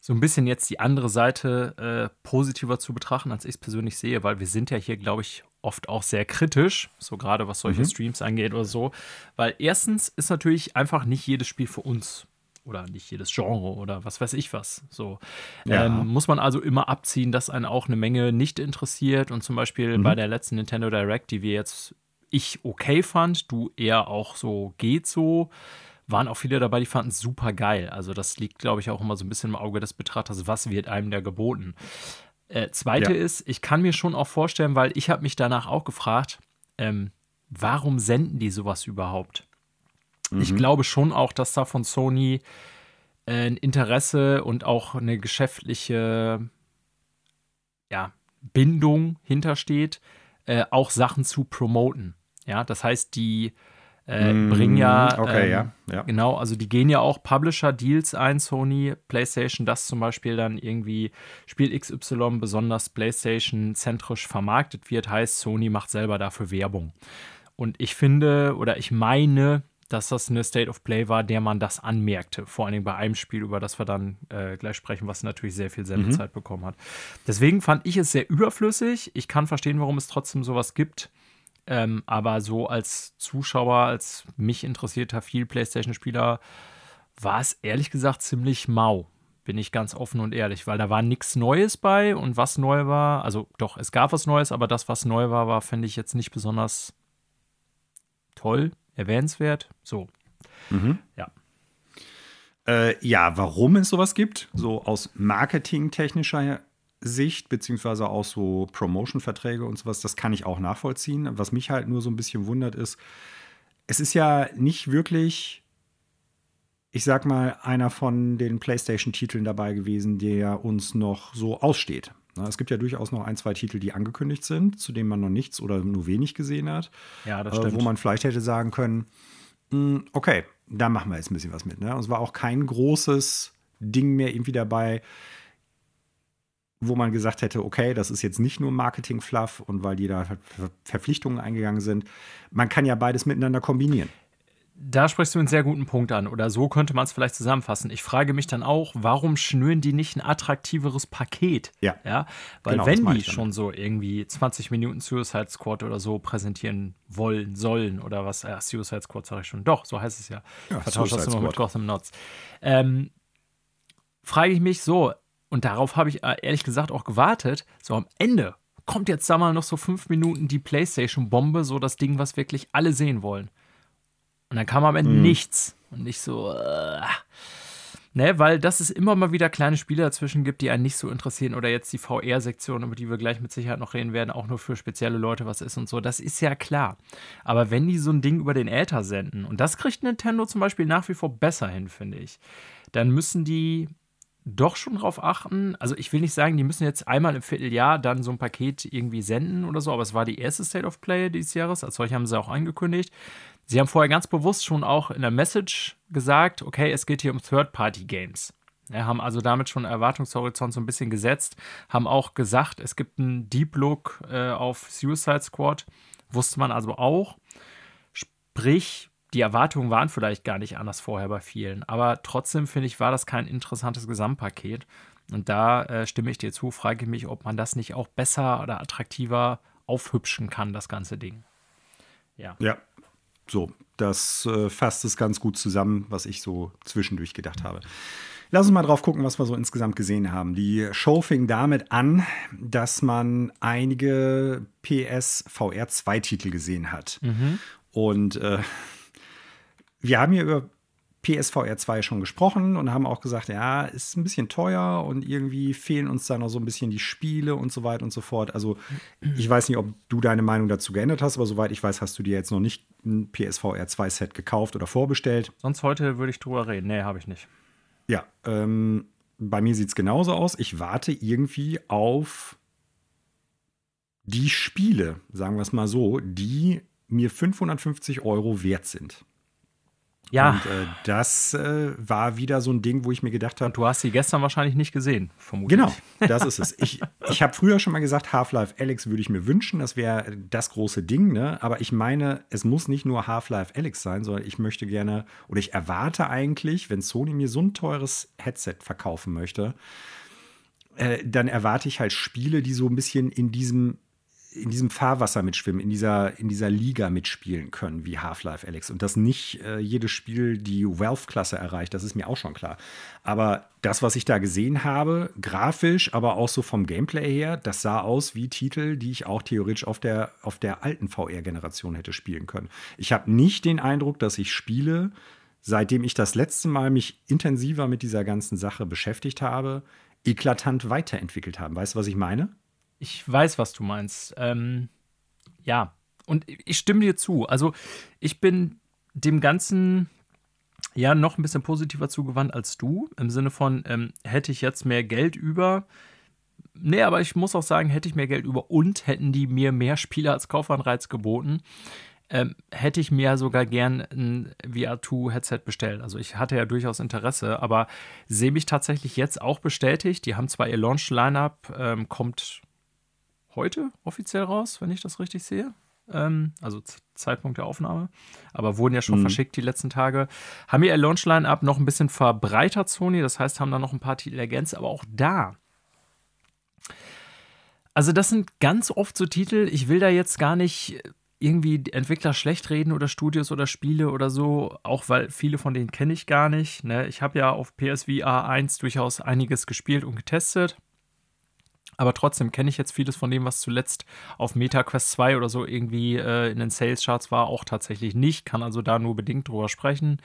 S2: so ein bisschen jetzt die andere Seite äh, positiver zu betrachten, als ich es persönlich sehe, weil wir sind ja hier, glaube ich, oft auch sehr kritisch, so gerade was solche mhm. Streams angeht oder so. Weil erstens ist natürlich einfach nicht jedes Spiel für uns oder nicht jedes Genre oder was weiß ich was. So ja. ähm, muss man also immer abziehen, dass einen auch eine Menge nicht interessiert. Und zum Beispiel mhm. bei der letzten Nintendo Direct, die wir jetzt ich okay fand, du eher auch so geht so waren auch viele dabei, die fanden es super geil. Also das liegt, glaube ich, auch immer so ein bisschen im Auge des Betrachters, was wird einem da geboten. Äh, zweite ja. ist, ich kann mir schon auch vorstellen, weil ich habe mich danach auch gefragt, ähm, warum senden die sowas überhaupt? Mhm. Ich glaube schon auch, dass da von Sony äh, ein Interesse und auch eine geschäftliche ja, Bindung hintersteht, äh, auch Sachen zu promoten. Ja, das heißt, die äh, mm, bringen ja,
S1: okay, ähm, ja, ja,
S2: genau, also die gehen ja auch Publisher-Deals ein, Sony, PlayStation, das zum Beispiel dann irgendwie Spiel XY besonders PlayStation-zentrisch vermarktet wird, heißt, Sony macht selber dafür Werbung. Und ich finde oder ich meine, dass das eine State of Play war, der man das anmerkte. Vor allen Dingen bei einem Spiel, über das wir dann äh, gleich sprechen, was natürlich sehr viel Sendezeit mhm. bekommen hat. Deswegen fand ich es sehr überflüssig. Ich kann verstehen, warum es trotzdem sowas gibt. Ähm, aber so als Zuschauer, als mich interessierter viel PlayStation-Spieler, war es ehrlich gesagt ziemlich mau. Bin ich ganz offen und ehrlich, weil da war nichts Neues bei und was neu war, also doch, es gab was Neues, aber das, was neu war, war, finde ich jetzt nicht besonders toll, erwähnenswert. So.
S1: Mhm. Ja. Äh, ja, warum es sowas gibt, so aus marketingtechnischer Sicht, beziehungsweise auch so Promotion-Verträge und sowas, das kann ich auch nachvollziehen. Was mich halt nur so ein bisschen wundert, ist, es ist ja nicht wirklich, ich sag mal, einer von den PlayStation-Titeln dabei gewesen, der uns noch so aussteht. Es gibt ja durchaus noch ein, zwei Titel, die angekündigt sind, zu denen man noch nichts oder nur wenig gesehen hat.
S2: Ja, das stimmt.
S1: Wo man vielleicht hätte sagen können, hm, okay, da machen wir jetzt ein bisschen was mit. Ne? Und es war auch kein großes Ding mehr irgendwie dabei, wo man gesagt hätte, okay, das ist jetzt nicht nur Marketing-Fluff und weil die da Verpflichtungen eingegangen sind. Man kann ja beides miteinander kombinieren.
S2: Da sprichst du einen sehr guten Punkt an. Oder so könnte man es vielleicht zusammenfassen. Ich frage mich dann auch, warum schnüren die nicht ein attraktiveres Paket?
S1: Ja.
S2: ja? Weil genau, wenn die schon so irgendwie 20 Minuten Suicide Squad oder so präsentieren wollen, sollen oder was, ja, Suicide Squad sage ich schon. Doch, so heißt es ja. ja Vertauscht das immer mit Gotham Knots. Ähm, frage ich mich so, und darauf habe ich äh, ehrlich gesagt auch gewartet. So am Ende kommt jetzt da mal noch so fünf Minuten die PlayStation-Bombe, so das Ding, was wirklich alle sehen wollen. Und dann kam am Ende mhm. nichts. Und nicht so, äh, ne, weil das es immer mal wieder kleine Spiele dazwischen gibt, die einen nicht so interessieren. Oder jetzt die VR-Sektion, über die wir gleich mit Sicherheit noch reden werden, auch nur für spezielle Leute was ist und so. Das ist ja klar. Aber wenn die so ein Ding über den Äther senden, und das kriegt Nintendo zum Beispiel nach wie vor besser hin, finde ich, dann müssen die doch schon drauf achten. Also ich will nicht sagen, die müssen jetzt einmal im Vierteljahr dann so ein Paket irgendwie senden oder so, aber es war die erste State of Play dieses Jahres. Als solche haben sie auch angekündigt. Sie haben vorher ganz bewusst schon auch in der Message gesagt, okay, es geht hier um Third-Party-Games. Ja, haben also damit schon Erwartungshorizont so ein bisschen gesetzt, haben auch gesagt, es gibt einen Deep Look äh, auf Suicide Squad, wusste man also auch. Sprich, die Erwartungen waren vielleicht gar nicht anders vorher bei vielen. Aber trotzdem, finde ich, war das kein interessantes Gesamtpaket. Und da äh, stimme ich dir zu, frage ich mich, ob man das nicht auch besser oder attraktiver aufhübschen kann, das ganze Ding.
S1: Ja. Ja, so, das äh, fasst es ganz gut zusammen, was ich so zwischendurch gedacht habe. Lass uns mal drauf gucken, was wir so insgesamt gesehen haben. Die Show fing damit an, dass man einige PS VR 2 Titel gesehen hat. Mhm. Und äh, wir haben hier über PSVR 2 schon gesprochen und haben auch gesagt, ja, ist ein bisschen teuer und irgendwie fehlen uns da noch so ein bisschen die Spiele und so weiter und so fort. Also ich weiß nicht, ob du deine Meinung dazu geändert hast, aber soweit ich weiß, hast du dir jetzt noch nicht ein PSVR 2 Set gekauft oder vorbestellt.
S2: Sonst heute würde ich drüber reden. Nee, habe ich nicht.
S1: Ja, ähm, bei mir sieht es genauso aus. Ich warte irgendwie auf die Spiele, sagen wir es mal so, die mir 550 Euro wert sind.
S2: Ja.
S1: Und äh, das äh, war wieder so ein Ding, wo ich mir gedacht habe.
S2: Du hast sie gestern wahrscheinlich nicht gesehen, vermutlich.
S1: Genau, das ist es. Ich, ich habe früher schon mal gesagt, Half-Life Alex würde ich mir wünschen. Das wäre das große Ding, ne? Aber ich meine, es muss nicht nur Half-Life Alex sein, sondern ich möchte gerne oder ich erwarte eigentlich, wenn Sony mir so ein teures Headset verkaufen möchte, äh, dann erwarte ich halt Spiele, die so ein bisschen in diesem in diesem Fahrwasser mitschwimmen, in dieser, in dieser Liga mitspielen können, wie Half-Life Alex. Und dass nicht äh, jedes Spiel die Wealth-Klasse erreicht, das ist mir auch schon klar. Aber das, was ich da gesehen habe, grafisch, aber auch so vom Gameplay her, das sah aus wie Titel, die ich auch theoretisch auf der, auf der alten VR-Generation hätte spielen können. Ich habe nicht den Eindruck, dass ich Spiele, seitdem ich das letzte Mal mich intensiver mit dieser ganzen Sache beschäftigt habe, eklatant weiterentwickelt haben. Weißt du, was ich meine?
S2: Ich weiß, was du meinst. Ähm, ja, und ich stimme dir zu. Also ich bin dem Ganzen ja noch ein bisschen positiver zugewandt als du. Im Sinne von, ähm, hätte ich jetzt mehr Geld über. Nee, aber ich muss auch sagen, hätte ich mehr Geld über und hätten die mir mehr Spiele als Kaufanreiz geboten, ähm, hätte ich mir sogar gern ein VR2-Headset bestellt. Also ich hatte ja durchaus Interesse, aber sehe mich tatsächlich jetzt auch bestätigt. Die haben zwar ihr Launch-Lineup, ähm, kommt heute offiziell raus, wenn ich das richtig sehe. Ähm, also Zeitpunkt der Aufnahme. Aber wurden ja schon mhm. verschickt die letzten Tage. Haben ihr Launch-Line-Up noch ein bisschen verbreitert, Sony. Das heißt, haben da noch ein paar Titel ergänzt. Aber auch da. Also, das sind ganz oft so Titel. Ich will da jetzt gar nicht irgendwie Entwickler schlecht reden oder Studios oder Spiele oder so, auch weil viele von denen kenne ich gar nicht. Ne? Ich habe ja auf PSVR 1 durchaus einiges gespielt und getestet. Aber trotzdem kenne ich jetzt vieles von dem, was zuletzt auf MetaQuest 2 oder so irgendwie äh, in den Sales-Charts war, auch tatsächlich nicht. Kann also da nur bedingt drüber sprechen.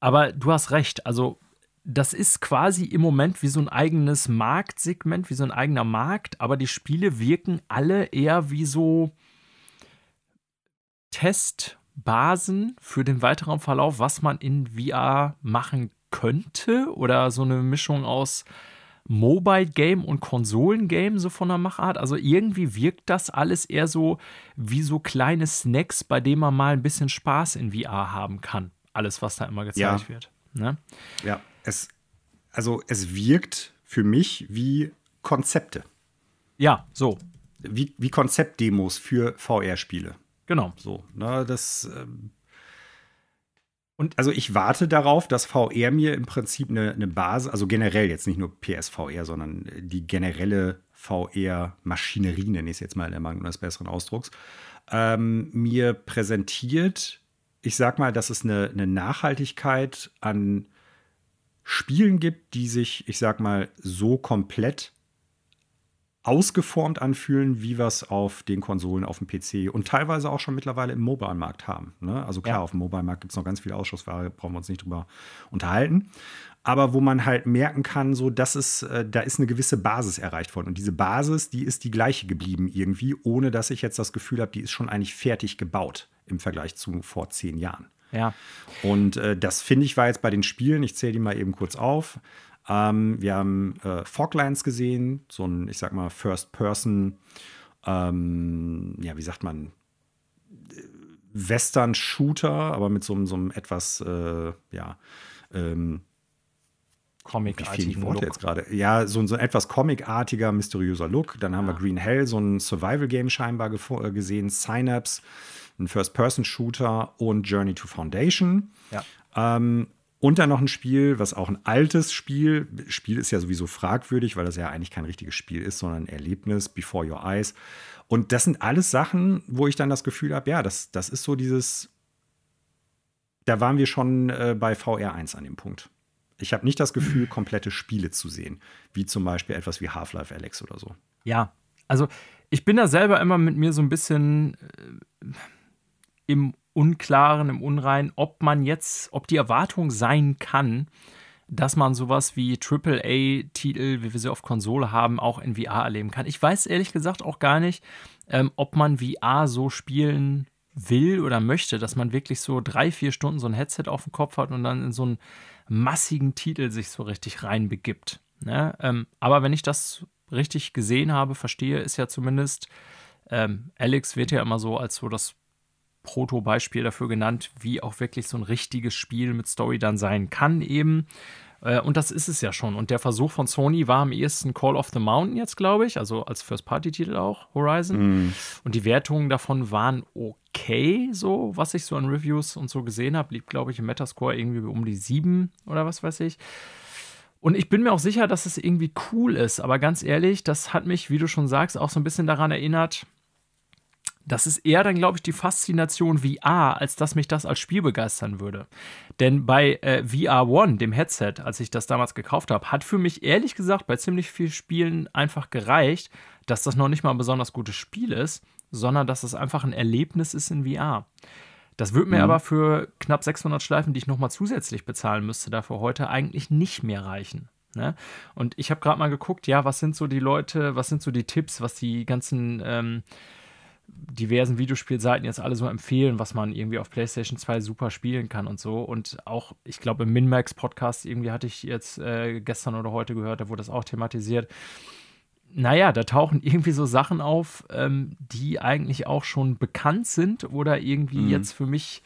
S2: Aber du hast recht. Also, das ist quasi im Moment wie so ein eigenes Marktsegment, wie so ein eigener Markt. Aber die Spiele wirken alle eher wie so Testbasen für den weiteren Verlauf, was man in VR machen könnte. Oder so eine Mischung aus Mobile Game und Konsolen Game so von der Machart. Also irgendwie wirkt das alles eher so wie so kleine Snacks, bei denen man mal ein bisschen Spaß in VR haben kann. Alles, was da immer gezeigt ja. wird. Ne?
S1: Ja, es, also es wirkt für mich wie Konzepte.
S2: Ja, so.
S1: Wie, wie Konzeptdemos für VR-Spiele.
S2: Genau.
S1: So, ne, das. Und also ich warte darauf, dass VR mir im Prinzip eine, eine Basis, also generell jetzt nicht nur PSVR, sondern die generelle VR-Maschinerie, nenne ich es jetzt mal in der Mangel eines besseren Ausdrucks, ähm, mir präsentiert, ich sag mal, dass es eine, eine Nachhaltigkeit an Spielen gibt, die sich, ich sag mal, so komplett ausgeformt anfühlen, wie wir es auf den Konsolen, auf dem PC und teilweise auch schon mittlerweile im Mobile-Markt haben. Ne? Also klar, ja. auf dem Mobile-Markt gibt es noch ganz viel Ausschussware, brauchen wir uns nicht drüber unterhalten. Aber wo man halt merken kann, so, dass es, äh, da ist eine gewisse Basis erreicht worden. Und diese Basis, die ist die gleiche geblieben irgendwie, ohne dass ich jetzt das Gefühl habe, die ist schon eigentlich fertig gebaut im Vergleich zu vor zehn Jahren.
S2: Ja.
S1: Und äh, das finde ich war jetzt bei den Spielen, ich zähle die mal eben kurz auf. Ähm, wir haben äh, Foglands gesehen, so ein, ich sag mal, First-Person, ähm, ja, wie sagt man, Western-Shooter, aber mit so, so einem etwas, äh, ja, ähm,
S2: comicartigen
S1: Look. jetzt gerade. Ja, so, so ein etwas comicartiger, mysteriöser Look. Dann haben ja. wir Green Hell, so ein Survival-Game scheinbar äh, gesehen. Synapse, ein First-Person-Shooter und Journey to Foundation.
S2: Ja.
S1: Ähm, und dann noch ein Spiel, was auch ein altes Spiel, Spiel ist ja sowieso fragwürdig, weil das ja eigentlich kein richtiges Spiel ist, sondern ein Erlebnis, Before Your Eyes. Und das sind alles Sachen, wo ich dann das Gefühl habe, ja, das, das ist so dieses, da waren wir schon äh, bei VR1 an dem Punkt. Ich habe nicht das Gefühl, komplette Spiele zu sehen, wie zum Beispiel etwas wie Half-Life Alex oder so.
S2: Ja, also ich bin da selber immer mit mir so ein bisschen äh, im Unklaren, im Unrein, ob man jetzt, ob die Erwartung sein kann, dass man sowas wie AAA-Titel, wie wir sie auf Konsole haben, auch in VR erleben kann. Ich weiß ehrlich gesagt auch gar nicht, ähm, ob man VR so spielen will oder möchte, dass man wirklich so drei, vier Stunden so ein Headset auf dem Kopf hat und dann in so einen massigen Titel sich so richtig reinbegibt. Ne? Ähm, aber wenn ich das richtig gesehen habe, verstehe, ist ja zumindest, ähm, Alex wird ja immer so als so das Proto-Beispiel dafür genannt, wie auch wirklich so ein richtiges Spiel mit Story dann sein kann eben. Äh, und das ist es ja schon. Und der Versuch von Sony war am ehesten Call of the Mountain jetzt, glaube ich, also als First-Party-Titel auch, Horizon. Mm. Und die Wertungen davon waren okay, so, was ich so an Reviews und so gesehen habe. Liegt, glaube ich, im Metascore irgendwie um die sieben oder was weiß ich. Und ich bin mir auch sicher, dass es irgendwie cool ist. Aber ganz ehrlich, das hat mich, wie du schon sagst, auch so ein bisschen daran erinnert, das ist eher dann, glaube ich, die Faszination VR, als dass mich das als Spiel begeistern würde. Denn bei äh, VR One, dem Headset, als ich das damals gekauft habe, hat für mich ehrlich gesagt bei ziemlich vielen Spielen einfach gereicht, dass das noch nicht mal ein besonders gutes Spiel ist, sondern dass es einfach ein Erlebnis ist in VR. Das würde mir mhm. aber für knapp 600 Schleifen, die ich nochmal zusätzlich bezahlen müsste, dafür heute eigentlich nicht mehr reichen. Ne? Und ich habe gerade mal geguckt, ja, was sind so die Leute, was sind so die Tipps, was die ganzen ähm, diversen Videospielseiten jetzt alle so empfehlen, was man irgendwie auf PlayStation 2 super spielen kann und so. Und auch, ich glaube, im Minmax-Podcast irgendwie hatte ich jetzt äh, gestern oder heute gehört, da wurde das auch thematisiert. Naja, da tauchen irgendwie so Sachen auf, ähm, die eigentlich auch schon bekannt sind oder irgendwie mhm. jetzt für mich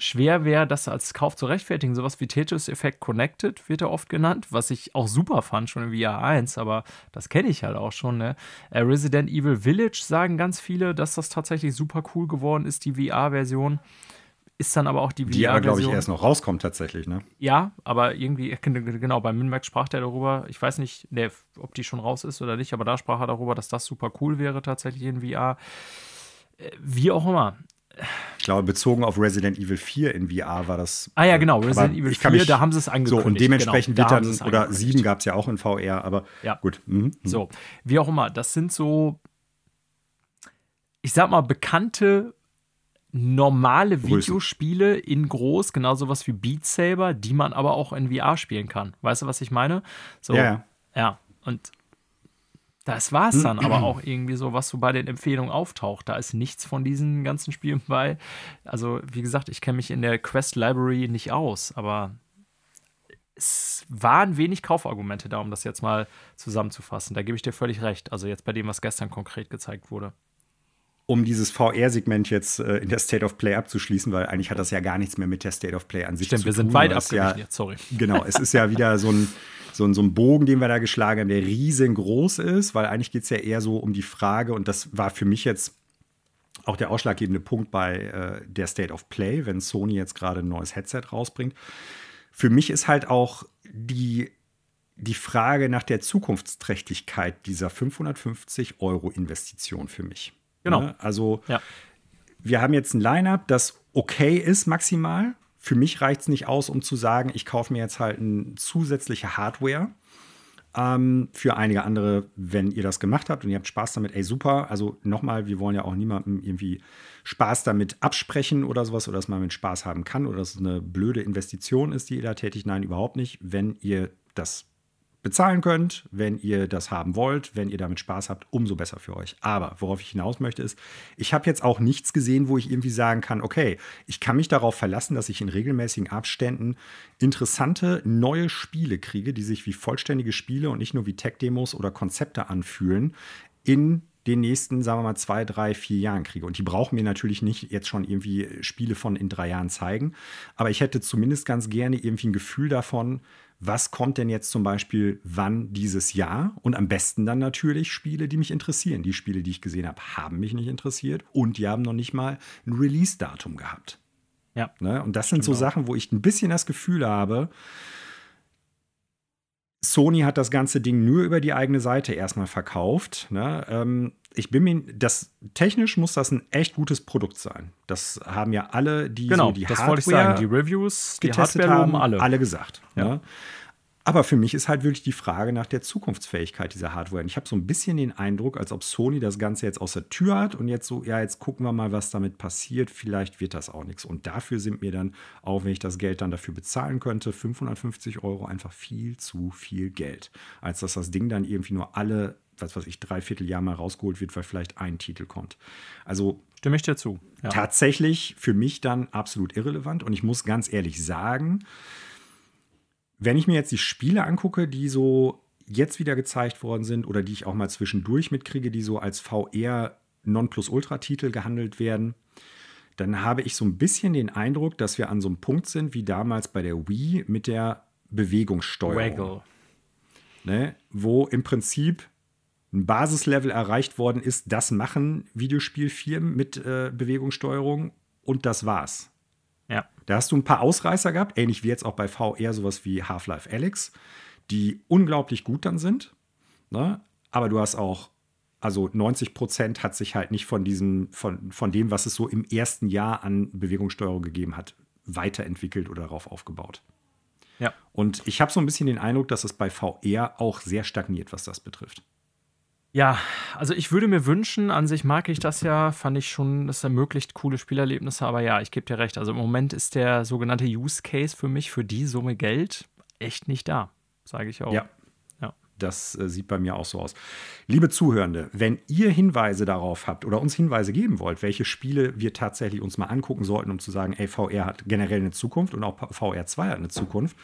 S2: schwer wäre, das als Kauf zu rechtfertigen. Sowas wie Tetris Effect Connected wird ja oft genannt, was ich auch super fand, schon in VR 1, aber das kenne ich halt auch schon. Ne? Äh, Resident Evil Village sagen ganz viele, dass das tatsächlich super cool geworden ist, die VR-Version. Ist dann aber auch die VR-Version.
S1: Die aber, glaube ich, erst noch rauskommt tatsächlich, ne?
S2: Ja, aber irgendwie, genau, bei Minmax sprach der darüber, ich weiß nicht, ne, ob die schon raus ist oder nicht, aber da sprach er darüber, dass das super cool wäre tatsächlich in VR. Äh, wie auch immer.
S1: Ich glaube, bezogen auf Resident Evil 4 in VR war das.
S2: Ah ja, genau, Resident Evil 4, mich,
S1: da haben sie es angekündigt. So, und dementsprechend genau, wird dann, oder 7 gab es ja auch in VR, aber
S2: ja.
S1: gut.
S2: Mhm, mhm. So, wie auch immer, das sind so, ich sag mal, bekannte normale Größe. Videospiele in groß, genauso was wie Beat Saber, die man aber auch in VR spielen kann. Weißt du, was ich meine?
S1: So, ja.
S2: Ja, und das war es dann aber auch irgendwie so, was so bei den Empfehlungen auftaucht. Da ist nichts von diesen ganzen Spielen bei. Also, wie gesagt, ich kenne mich in der Quest Library nicht aus, aber es waren wenig Kaufargumente da, um das jetzt mal zusammenzufassen. Da gebe ich dir völlig recht. Also jetzt bei dem, was gestern konkret gezeigt wurde
S1: um dieses VR-Segment jetzt äh, in der State of Play abzuschließen, weil eigentlich hat das ja gar nichts mehr mit der State of Play an sich
S2: Stimmt,
S1: zu tun.
S2: Stimmt, wir sind weit abgewichen ja, sorry.
S1: Genau, es ist ja wieder so ein, so, ein, so ein Bogen, den wir da geschlagen haben, der riesengroß ist, weil eigentlich geht es ja eher so um die Frage, und das war für mich jetzt auch der ausschlaggebende Punkt bei äh, der State of Play, wenn Sony jetzt gerade ein neues Headset rausbringt. Für mich ist halt auch die die Frage nach der Zukunftsträchtigkeit dieser 550 Euro Investition für mich.
S2: Genau. Ne?
S1: Also ja. wir haben jetzt ein Line-up, das okay ist maximal. Für mich reicht es nicht aus, um zu sagen, ich kaufe mir jetzt halt eine zusätzliche Hardware. Ähm, für einige andere, wenn ihr das gemacht habt und ihr habt Spaß damit, ey, super. Also nochmal, wir wollen ja auch niemandem irgendwie Spaß damit absprechen oder sowas oder dass man mit Spaß haben kann oder dass es eine blöde Investition ist, die ihr da tätigt. Nein, überhaupt nicht. Wenn ihr das bezahlen könnt, wenn ihr das haben wollt, wenn ihr damit Spaß habt, umso besser für euch. Aber worauf ich hinaus möchte, ist, ich habe jetzt auch nichts gesehen, wo ich irgendwie sagen kann, okay, ich kann mich darauf verlassen, dass ich in regelmäßigen Abständen interessante neue Spiele kriege, die sich wie vollständige Spiele und nicht nur wie Tech-Demos oder Konzepte anfühlen, in den nächsten, sagen wir mal, zwei, drei, vier Jahren kriege. Und die brauchen mir natürlich nicht jetzt schon irgendwie Spiele von in drei Jahren zeigen. Aber ich hätte zumindest ganz gerne irgendwie ein Gefühl davon, was kommt denn jetzt zum Beispiel wann dieses Jahr? Und am besten dann natürlich Spiele, die mich interessieren. Die Spiele, die ich gesehen habe, haben mich nicht interessiert und die haben noch nicht mal ein Release-Datum gehabt.
S2: Ja.
S1: Ne? Und das sind so Sachen, wo ich ein bisschen das Gefühl habe, Sony hat das ganze Ding nur über die eigene Seite erstmal verkauft. Ne? Ähm, ich bin mir, das technisch muss das ein echt gutes Produkt sein. Das haben ja alle, die
S2: genau,
S1: so die
S2: das
S1: Hardware
S2: wollte ich sagen. Die Reviews, die
S1: getestet
S2: Hardware
S1: haben,
S2: alle.
S1: alle gesagt.
S2: Ja.
S1: Ne? Aber für mich ist halt wirklich die Frage nach der Zukunftsfähigkeit dieser Hardware. Und ich habe so ein bisschen den Eindruck, als ob Sony das Ganze jetzt aus der Tür hat und jetzt so, ja, jetzt gucken wir mal, was damit passiert. Vielleicht wird das auch nichts. Und dafür sind mir dann, auch wenn ich das Geld dann dafür bezahlen könnte, 550 Euro einfach viel zu viel Geld. Als dass das Ding dann irgendwie nur alle, was weiß ich, dreiviertel Jahr mal rausgeholt wird, weil vielleicht ein Titel kommt. Also
S2: Stimme ich dir zu. Ja.
S1: tatsächlich für mich dann absolut irrelevant. Und ich muss ganz ehrlich sagen, wenn ich mir jetzt die Spiele angucke, die so jetzt wieder gezeigt worden sind oder die ich auch mal zwischendurch mitkriege, die so als VR Nonplusultra-Titel gehandelt werden, dann habe ich so ein bisschen den Eindruck, dass wir an so einem Punkt sind, wie damals bei der Wii mit der Bewegungssteuerung.
S2: Waggle.
S1: Ne? Wo im Prinzip ein Basislevel erreicht worden ist, das machen Videospielfirmen mit äh, Bewegungssteuerung und das war's.
S2: Ja.
S1: Da hast du ein paar Ausreißer gehabt, ähnlich wie jetzt auch bei VR sowas wie Half-Life Alyx, die unglaublich gut dann sind. Ne? Aber du hast auch, also 90 Prozent hat sich halt nicht von diesem, von, von dem, was es so im ersten Jahr an Bewegungssteuerung gegeben hat, weiterentwickelt oder darauf aufgebaut.
S2: Ja.
S1: Und ich habe so ein bisschen den Eindruck, dass es bei VR auch sehr stagniert, was das betrifft.
S2: Ja, also ich würde mir wünschen, an sich mag ich das ja, fand ich schon, das ermöglicht coole Spielerlebnisse, aber ja, ich gebe dir recht. Also im Moment ist der sogenannte Use Case für mich für die Summe Geld echt nicht da, sage ich auch.
S1: Ja. Das äh, sieht bei mir auch so aus. Liebe Zuhörende, wenn ihr Hinweise darauf habt oder uns Hinweise geben wollt, welche Spiele wir tatsächlich uns mal angucken sollten, um zu sagen, ey, VR hat generell eine Zukunft und auch VR 2 hat eine Zukunft,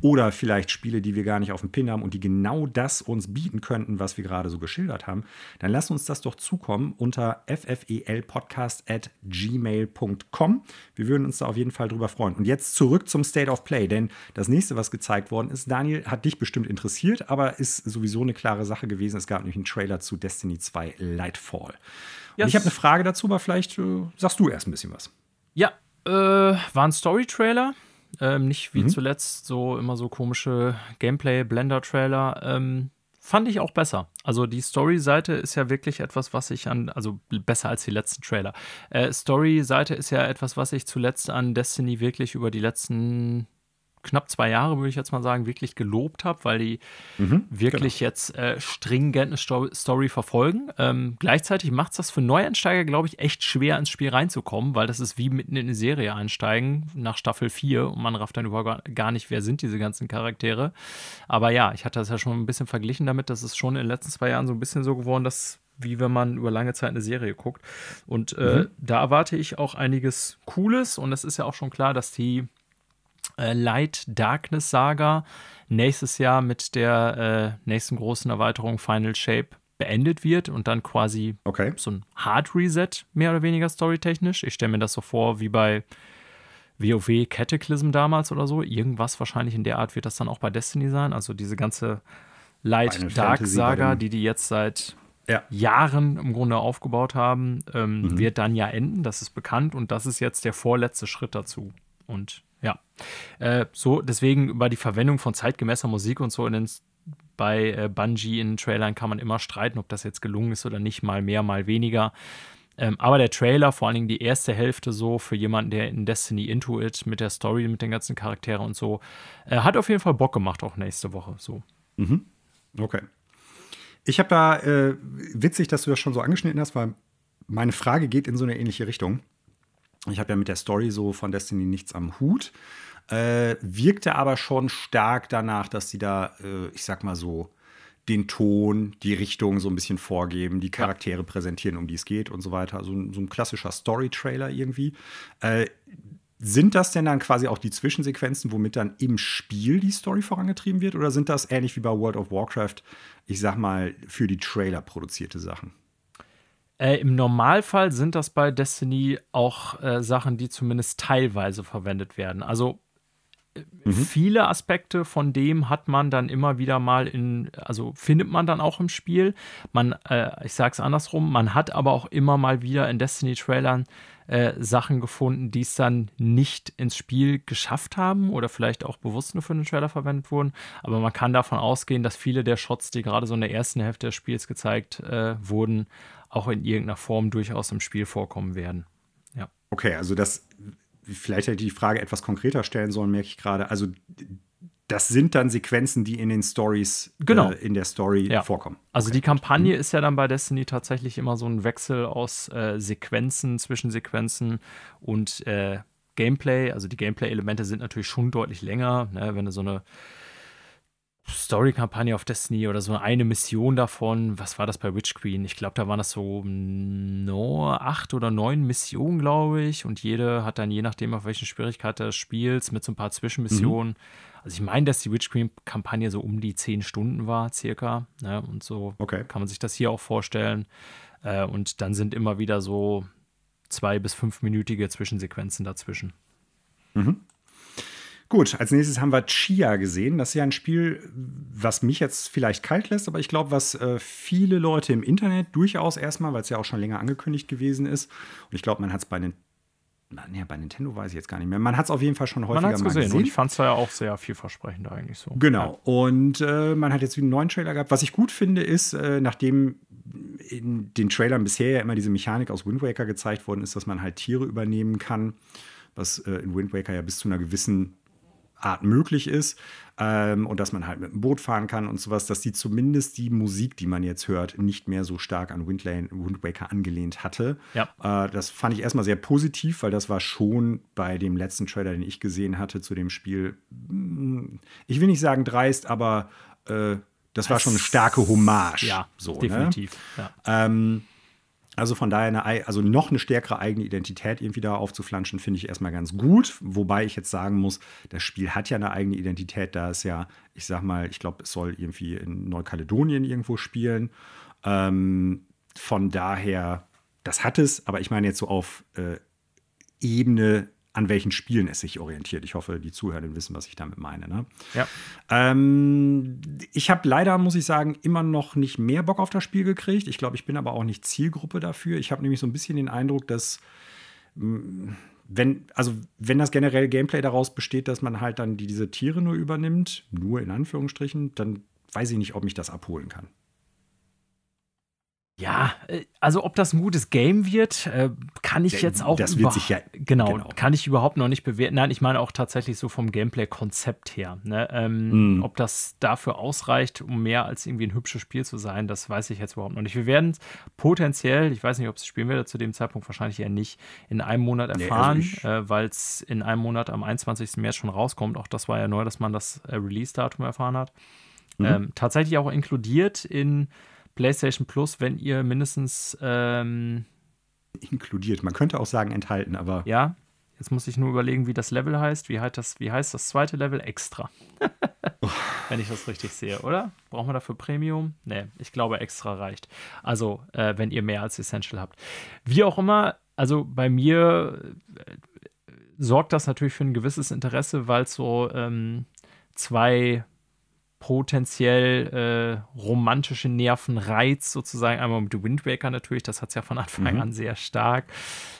S1: oder vielleicht Spiele, die wir gar nicht auf dem Pin haben und die genau das uns bieten könnten, was wir gerade so geschildert haben, dann lasst uns das doch zukommen unter ffelpodcast at gmail.com. Wir würden uns da auf jeden Fall drüber freuen. Und jetzt zurück zum State of Play, denn das nächste, was gezeigt worden ist, Daniel, hat dich bestimmt interessiert, aber ist sowieso eine klare Sache gewesen. Es gab nämlich einen Trailer zu Destiny 2 Lightfall.
S2: Yes.
S1: ich habe eine Frage dazu, aber vielleicht äh, sagst du erst ein bisschen was.
S2: Ja, äh, war ein Story-Trailer. Ähm, nicht
S1: Mhm.
S2: wie zuletzt so immer so komische Gameplay-Blender-Trailer. Ähm, fand ich auch besser. Also die Story-Seite ist ja wirklich etwas, was ich an, also besser als die letzten Trailer. Äh, Story-Seite ist ja etwas, was ich zuletzt an Destiny wirklich über die letzten knapp zwei Jahre, würde ich jetzt mal sagen, wirklich gelobt habe, weil die wirklich jetzt äh, stringent eine Sto Story verfolgen. Ähm, gleichzeitig macht es das für Neueinsteiger, glaube ich, echt schwer ins Spiel reinzukommen, weil das ist wie mitten in eine Serie einsteigen nach Staffel 4 und man rafft dann überhaupt gar- nicht, wer sind diese ganzen Charaktere. Aber ja, ich hatte das ja schon ein bisschen verglichen damit, dass es schon in den letzten zwei Jahren so ein bisschen so geworden, dass wie wenn man über lange Zeit eine Serie guckt. Und äh, da erwarte ich auch einiges Cooles und es ist ja auch schon klar, dass die äh, Light Darkness Saga nächstes Jahr mit der äh, nächsten großen Erweiterung Final Shape beendet wird und dann quasi
S1: Okay.
S2: so ein Hard Reset mehr oder weniger storytechnisch. Ich stelle mir das so vor wie bei WoW Cataclysm damals oder so. Irgendwas wahrscheinlich in der Art wird das dann auch bei Destiny sein. Also diese ganze Light
S1: Final
S2: Dark
S1: Fantasy
S2: Saga, die die jetzt seit
S1: Ja.
S2: Jahren im Grunde aufgebaut haben, ähm,
S1: Mhm.
S2: wird dann ja enden. Das ist bekannt und das ist jetzt der vorletzte Schritt dazu. Und ja, äh, so deswegen über die Verwendung von zeitgemäßer Musik und so in den, bei äh, Bungie in Trailern kann man immer streiten, ob das jetzt gelungen ist oder nicht, mal mehr, mal weniger. Ähm, aber der Trailer, vor allen Dingen die erste Hälfte so, für jemanden, der in Destiny into it mit der Story, mit den ganzen Charakteren und so, äh, hat auf jeden Fall Bock gemacht, auch nächste Woche. So.
S1: Okay. Ich habe da, äh, witzig, dass du das schon so angeschnitten hast, weil meine Frage geht in so eine ähnliche Richtung. Ich habe ja mit der Story so von Destiny nichts am Hut. Äh, wirkte aber schon stark danach, dass sie da, äh, ich sag mal so, den Ton, die Richtung so ein bisschen vorgeben, die Charaktere präsentieren, um die es geht und so weiter. Also ein- so ein klassischer Story-Trailer irgendwie. Äh, sind das denn dann quasi auch die Zwischensequenzen, womit dann im Spiel die Story vorangetrieben wird? Oder sind das ähnlich wie bei World of Warcraft, ich sag mal, für die Trailer produzierte Sachen?
S2: Äh, Im Normalfall sind das bei Destiny auch äh, Sachen, die zumindest teilweise verwendet werden. Also mhm. viele Aspekte von dem hat man dann immer wieder mal in, also findet man dann auch im Spiel. Man, äh, ich sage es andersrum, man hat aber auch immer mal wieder in Destiny-Trailern äh, Sachen gefunden, die es dann nicht ins Spiel geschafft haben oder vielleicht auch bewusst nur für den Trailer verwendet wurden. Aber man kann davon ausgehen, dass viele der Shots, die gerade so in der ersten Hälfte des Spiels gezeigt äh, wurden, auch in irgendeiner Form durchaus im Spiel vorkommen werden. Ja.
S1: Okay, also das, vielleicht hätte ich die Frage etwas konkreter stellen sollen, merke ich gerade. Also das sind dann Sequenzen, die in den Stories,
S2: genau.
S1: äh, in der Story ja. vorkommen.
S2: Also okay. die Kampagne mhm. ist ja dann bei Destiny tatsächlich immer so ein Wechsel aus äh, Sequenzen, Zwischensequenzen und äh, Gameplay. Also die Gameplay-Elemente sind natürlich schon deutlich länger. Ne? Wenn du so eine Story-Kampagne auf Destiny oder so eine Mission davon, was war das bei Witch Queen? Ich glaube, da waren das so no, acht oder neun Missionen, glaube ich. Und jede hat dann, je nachdem, auf welchen Schwierigkeit des Spiels, mit so ein paar Zwischenmissionen. Mhm. Also ich meine, dass die Witch Queen-Kampagne so um die zehn Stunden war, circa. Ne? Und so okay. kann man sich das hier auch vorstellen. Äh, und dann sind immer wieder so zwei- bis fünfminütige Zwischensequenzen dazwischen.
S1: Mhm. Gut, als nächstes haben wir Chia gesehen. Das ist ja ein Spiel, was mich jetzt vielleicht kalt lässt, aber ich glaube, was äh, viele Leute im Internet durchaus erstmal, weil es ja auch schon länger angekündigt gewesen ist. Und ich glaube, man hat es bei den Nee, bei Nintendo weiß ich jetzt gar nicht mehr. Man hat es auf jeden Fall schon häufiger man
S2: mal gesehen. gesehen. Und ich fand es ja auch sehr vielversprechend eigentlich so.
S1: Genau. Ja. Und äh, man hat jetzt wieder einen neuen Trailer gehabt. Was ich gut finde, ist, äh, nachdem in den Trailern bisher ja immer diese Mechanik aus Wind Waker gezeigt worden ist, dass man halt Tiere übernehmen kann, was äh, in Wind Waker ja bis zu einer gewissen Art möglich ist ähm, und dass man halt mit dem Boot fahren kann und sowas, dass die zumindest die Musik, die man jetzt hört, nicht mehr so stark an Windlane, Wind Waker angelehnt hatte. Ja. Äh, das fand ich erstmal sehr positiv, weil das war schon bei dem letzten Trailer, den ich gesehen hatte zu dem Spiel, hm, ich will nicht sagen dreist, aber äh, das, das war schon eine starke Hommage.
S2: Ja, so, ne? definitiv.
S1: Ne? Ja. Ähm, also von daher eine, also noch eine stärkere eigene Identität irgendwie da aufzuflanschen, finde ich erstmal ganz gut. Wobei ich jetzt sagen muss, das Spiel hat ja eine eigene Identität, da es ja, ich sag mal, ich glaube, es soll irgendwie in Neukaledonien irgendwo spielen. Ähm, von daher, das hat es, aber ich meine jetzt so auf äh, Ebene an welchen Spielen es sich orientiert. Ich hoffe, die Zuhörer wissen, was ich damit meine. Ne?
S2: Ja.
S1: Ähm, ich habe leider, muss ich sagen, immer noch nicht mehr Bock auf das Spiel gekriegt. Ich glaube, ich bin aber auch nicht Zielgruppe dafür. Ich habe nämlich so ein bisschen den Eindruck, dass mm, wenn, also wenn das generell Gameplay daraus besteht, dass man halt dann die, diese Tiere nur übernimmt, nur in Anführungsstrichen, dann weiß ich nicht, ob mich das abholen kann.
S2: Ja, äh, also ob das ein gutes Game wird, äh, kann ich jetzt auch
S1: Das wird sich ja
S2: genau, genau, kann ich überhaupt noch nicht bewerten. Nein, ich meine auch tatsächlich so vom Gameplay-Konzept her. Ne? Ähm, mm. Ob das dafür ausreicht, um mehr als irgendwie ein hübsches Spiel zu sein, das weiß ich jetzt überhaupt noch nicht. Wir werden potenziell, ich weiß nicht, ob es spielen werde zu dem Zeitpunkt wahrscheinlich eher nicht, in einem Monat erfahren, nee, also äh, weil es in einem Monat am 21. März schon rauskommt. Auch das war ja neu, dass man das äh, Release-Datum erfahren hat. Mhm. Ähm, tatsächlich auch inkludiert in PlayStation Plus, wenn ihr mindestens ähm,
S1: inkludiert. Man könnte auch sagen enthalten, aber.
S2: Ja, jetzt muss ich nur überlegen, wie das Level heißt. Wie heißt das, wie heißt das zweite Level? Extra. wenn ich das richtig sehe, oder? Brauchen wir dafür Premium? Nee, ich glaube, extra reicht. Also, äh, wenn ihr mehr als Essential habt. Wie auch immer, also bei mir äh, sorgt das natürlich für ein gewisses Interesse, weil es so ähm, zwei potenziell äh, romantische Nervenreiz sozusagen. Einmal mit Wind Waker natürlich, das hat es ja von Anfang mhm. an sehr stark.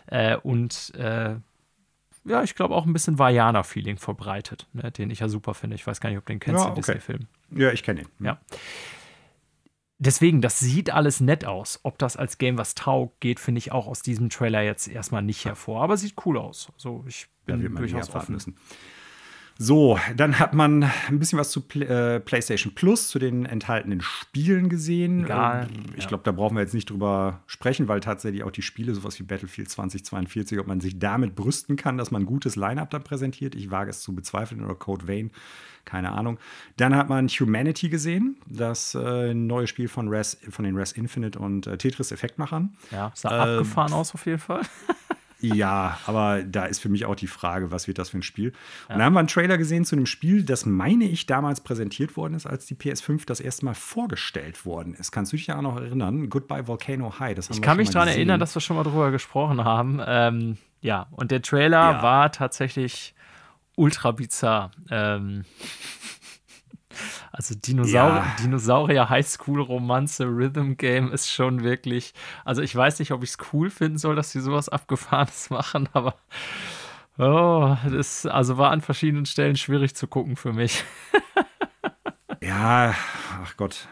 S2: Äh, und äh, ja, ich glaube auch ein bisschen Vajana-Feeling verbreitet, ne, den ich ja super finde. Ich weiß gar nicht, ob du den kennst,
S1: ja,
S2: den
S1: okay.
S2: Disney-Film.
S1: Ja, ich kenne ihn.
S2: Mhm. Ja. Deswegen, das sieht alles nett aus. Ob das als Game was taugt, geht, finde ich auch aus diesem Trailer jetzt erstmal nicht hervor. Aber sieht cool aus. Also ich bin ja, durchaus offen. Müssen.
S1: So, dann hat man ein bisschen was zu Play äh, PlayStation Plus, zu den enthaltenen Spielen gesehen.
S2: Egal.
S1: Ähm, ich glaube, da brauchen wir jetzt nicht drüber sprechen, weil tatsächlich auch die Spiele, sowas wie Battlefield 2042, ob man sich damit brüsten kann, dass man ein gutes Line-Up da präsentiert. Ich wage es zu bezweifeln oder Code Vein, keine Ahnung. Dann hat man Humanity gesehen, das äh, neue Spiel von, Res, von den Res Infinite und äh, Tetris Effektmachern.
S2: Ja, sah ähm, abgefahren aus auf jeden Fall.
S1: Ja, aber da ist für mich auch die Frage, was wird das für ein Spiel? Ja. Und da haben wir einen Trailer gesehen zu einem Spiel, das meine ich damals präsentiert worden ist, als die PS5 das erste Mal vorgestellt worden ist. Kannst du dich ja auch noch erinnern? Goodbye Volcano High.
S2: ich kann mich daran erinnern, dass wir schon mal drüber gesprochen haben. Ähm, ja, und der Trailer ja. war tatsächlich ultra bizarr. Ähm, also Dinosaurier, ja. Dinosaurier Highschool-Romanze, Rhythm Game ist schon wirklich. Also ich weiß nicht, ob ich es cool finden soll, dass sie sowas Abgefahrenes machen, aber oh, das also war an verschiedenen Stellen schwierig zu gucken für mich.
S1: ja, ach Gott.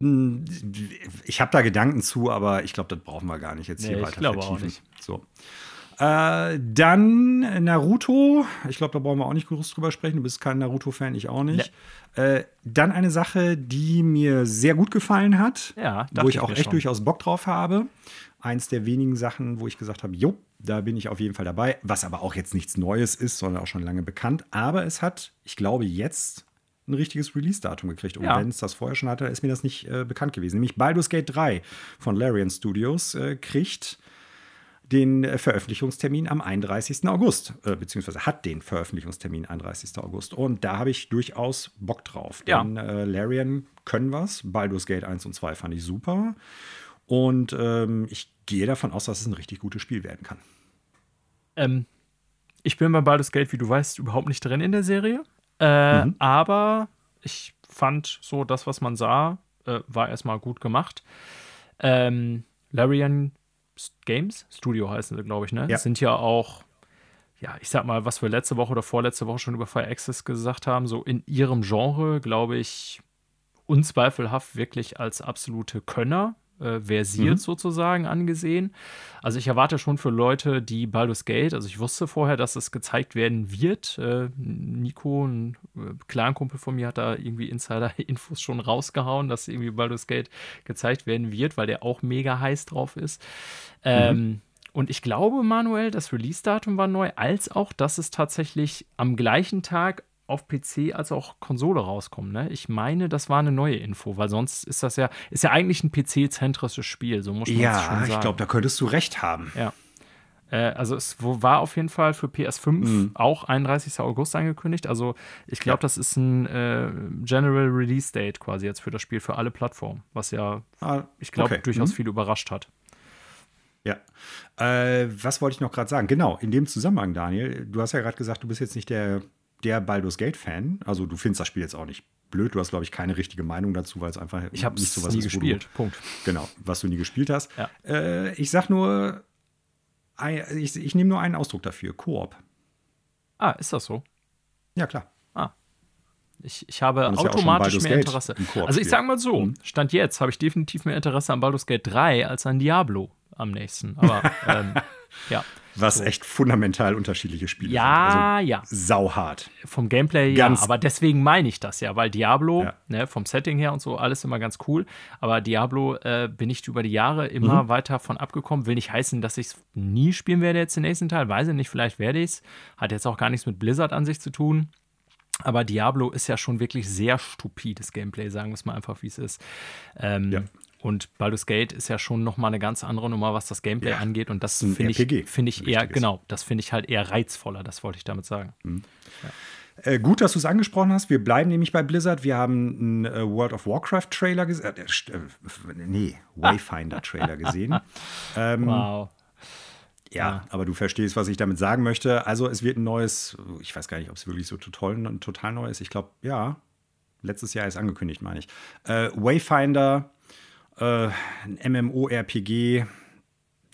S1: Hm, ich habe da Gedanken zu, aber ich glaube, das brauchen wir gar nicht jetzt nee, hier weiter vertiefen. So. Äh, dann Naruto. Ich glaube, da brauchen wir auch nicht groß drüber sprechen. Du bist kein Naruto-Fan, ich auch nicht. Nee. Äh, dann eine Sache, die mir sehr gut gefallen hat,
S2: ja,
S1: wo ich auch echt schon. durchaus Bock drauf habe. Eins der wenigen Sachen, wo ich gesagt habe, jo, da bin ich auf jeden Fall dabei. Was aber auch jetzt nichts Neues ist, sondern auch schon lange bekannt. Aber es hat, ich glaube, jetzt ein richtiges Release-Datum gekriegt. Und ja. wenn es das vorher schon hatte, ist mir das nicht äh, bekannt gewesen. Nämlich Baldur's Gate 3 von Larian Studios äh, kriegt den äh, Veröffentlichungstermin am 31. August, äh, beziehungsweise hat den Veröffentlichungstermin 31. August. Und da habe ich durchaus Bock drauf. Ja. Denn äh, Larian können was. Baldur's Gate 1 und 2 fand ich super. Und ähm, ich gehe davon aus, dass es ein richtig gutes Spiel werden kann.
S2: Ähm, ich bin bei Baldur's Gate, wie du weißt, überhaupt nicht drin in der Serie. Äh, mhm. Aber ich fand so, das, was man sah, äh, war erstmal gut gemacht. Ähm, Larian Games, Studio heißen sie, glaube ich, ne? Ja. Sind ja auch, ja, ich sag mal, was wir letzte Woche oder vorletzte Woche schon über Fire Access gesagt haben, so in ihrem Genre, glaube ich, unzweifelhaft wirklich als absolute Könner äh, versiert mhm. sozusagen angesehen. Also ich erwarte schon für Leute, die Baldur's Gate, also ich wusste vorher, dass es gezeigt werden wird. Äh, Nico, ein äh, Clan-Kumpel von mir, hat da irgendwie Insider-Infos schon rausgehauen, dass irgendwie Baldur's Gate gezeigt werden wird, weil der auch mega heiß drauf ist. Ähm, mhm. Und ich glaube, Manuel, das Release-Datum war neu, als auch, dass es tatsächlich am gleichen Tag auf PC als auch Konsole rauskommen. Ne? Ich meine, das war eine neue Info, weil sonst ist das ja, ist ja eigentlich ein PC-zentrisches Spiel, so muss man ja, schon sagen.
S1: Ja, ich glaube, da könntest du recht haben.
S2: Ja. Äh, also es war auf jeden Fall für PS5 mhm. auch 31. August angekündigt. Also ich glaube, ja. das ist ein äh, General Release Date quasi jetzt für das Spiel für alle Plattformen, was ja, ah, ich glaube, okay. durchaus mhm. viel überrascht hat.
S1: Ja. Äh, was wollte ich noch gerade sagen? Genau, in dem Zusammenhang, Daniel, du hast ja gerade gesagt, du bist jetzt nicht der der Baldur's Gate-Fan. Also du findest das Spiel jetzt auch nicht blöd. Du hast, glaube ich, keine richtige Meinung dazu, weil es einfach
S2: ich nicht so was nie ist, gespielt. Du,
S1: Punkt. Genau, was du nie gespielt hast. Ja. Äh, ich sag nur, ich, ich nehme nur einen Ausdruck dafür: Koop.
S2: Ah, ist das so?
S1: Ja, klar.
S2: Ah. Ich, ich habe automatisch ja mehr Interesse. Also ich sage mal so, mhm. Stand jetzt habe ich definitiv mehr Interesse an Baldur's Gate 3 als an Diablo am nächsten. Aber ähm, ja.
S1: Was so. echt fundamental unterschiedliche Spiele
S2: ja,
S1: sind.
S2: Also ja,
S1: Sauhart.
S2: Vom Gameplay ganz ja, aber deswegen meine ich das ja, weil Diablo, ja. ne, vom Setting her und so, alles immer ganz cool. Aber Diablo äh, bin ich über die Jahre immer mhm. weiter von abgekommen. Will nicht heißen, dass ich es nie spielen werde jetzt den nächsten Teil. Weiß ich nicht, vielleicht werde ich es. Hat jetzt auch gar nichts mit Blizzard an sich zu tun. Aber Diablo ist ja schon wirklich sehr stupides Gameplay, sagen wir es mal einfach, wie es ist. Ähm, ja. Und Baldur's Gate ist ja schon noch mal eine ganz andere Nummer, was das Gameplay ja, angeht. Und das finde ich, find ich eher, genau, das finde ich halt eher reizvoller, das wollte ich damit sagen. Mhm.
S1: Ja. Äh, gut, dass du es angesprochen hast. Wir bleiben nämlich bei Blizzard. Wir haben einen äh, World of Warcraft Trailer gesehen. Äh, äh, nee, Wayfinder Trailer gesehen. Ähm, wow. Ja, ja, aber du verstehst, was ich damit sagen möchte. Also, es wird ein neues, ich weiß gar nicht, ob es wirklich so total, total neu ist. Ich glaube, ja, letztes Jahr ist angekündigt, meine ich. Äh, Wayfinder äh, ein MMORPG,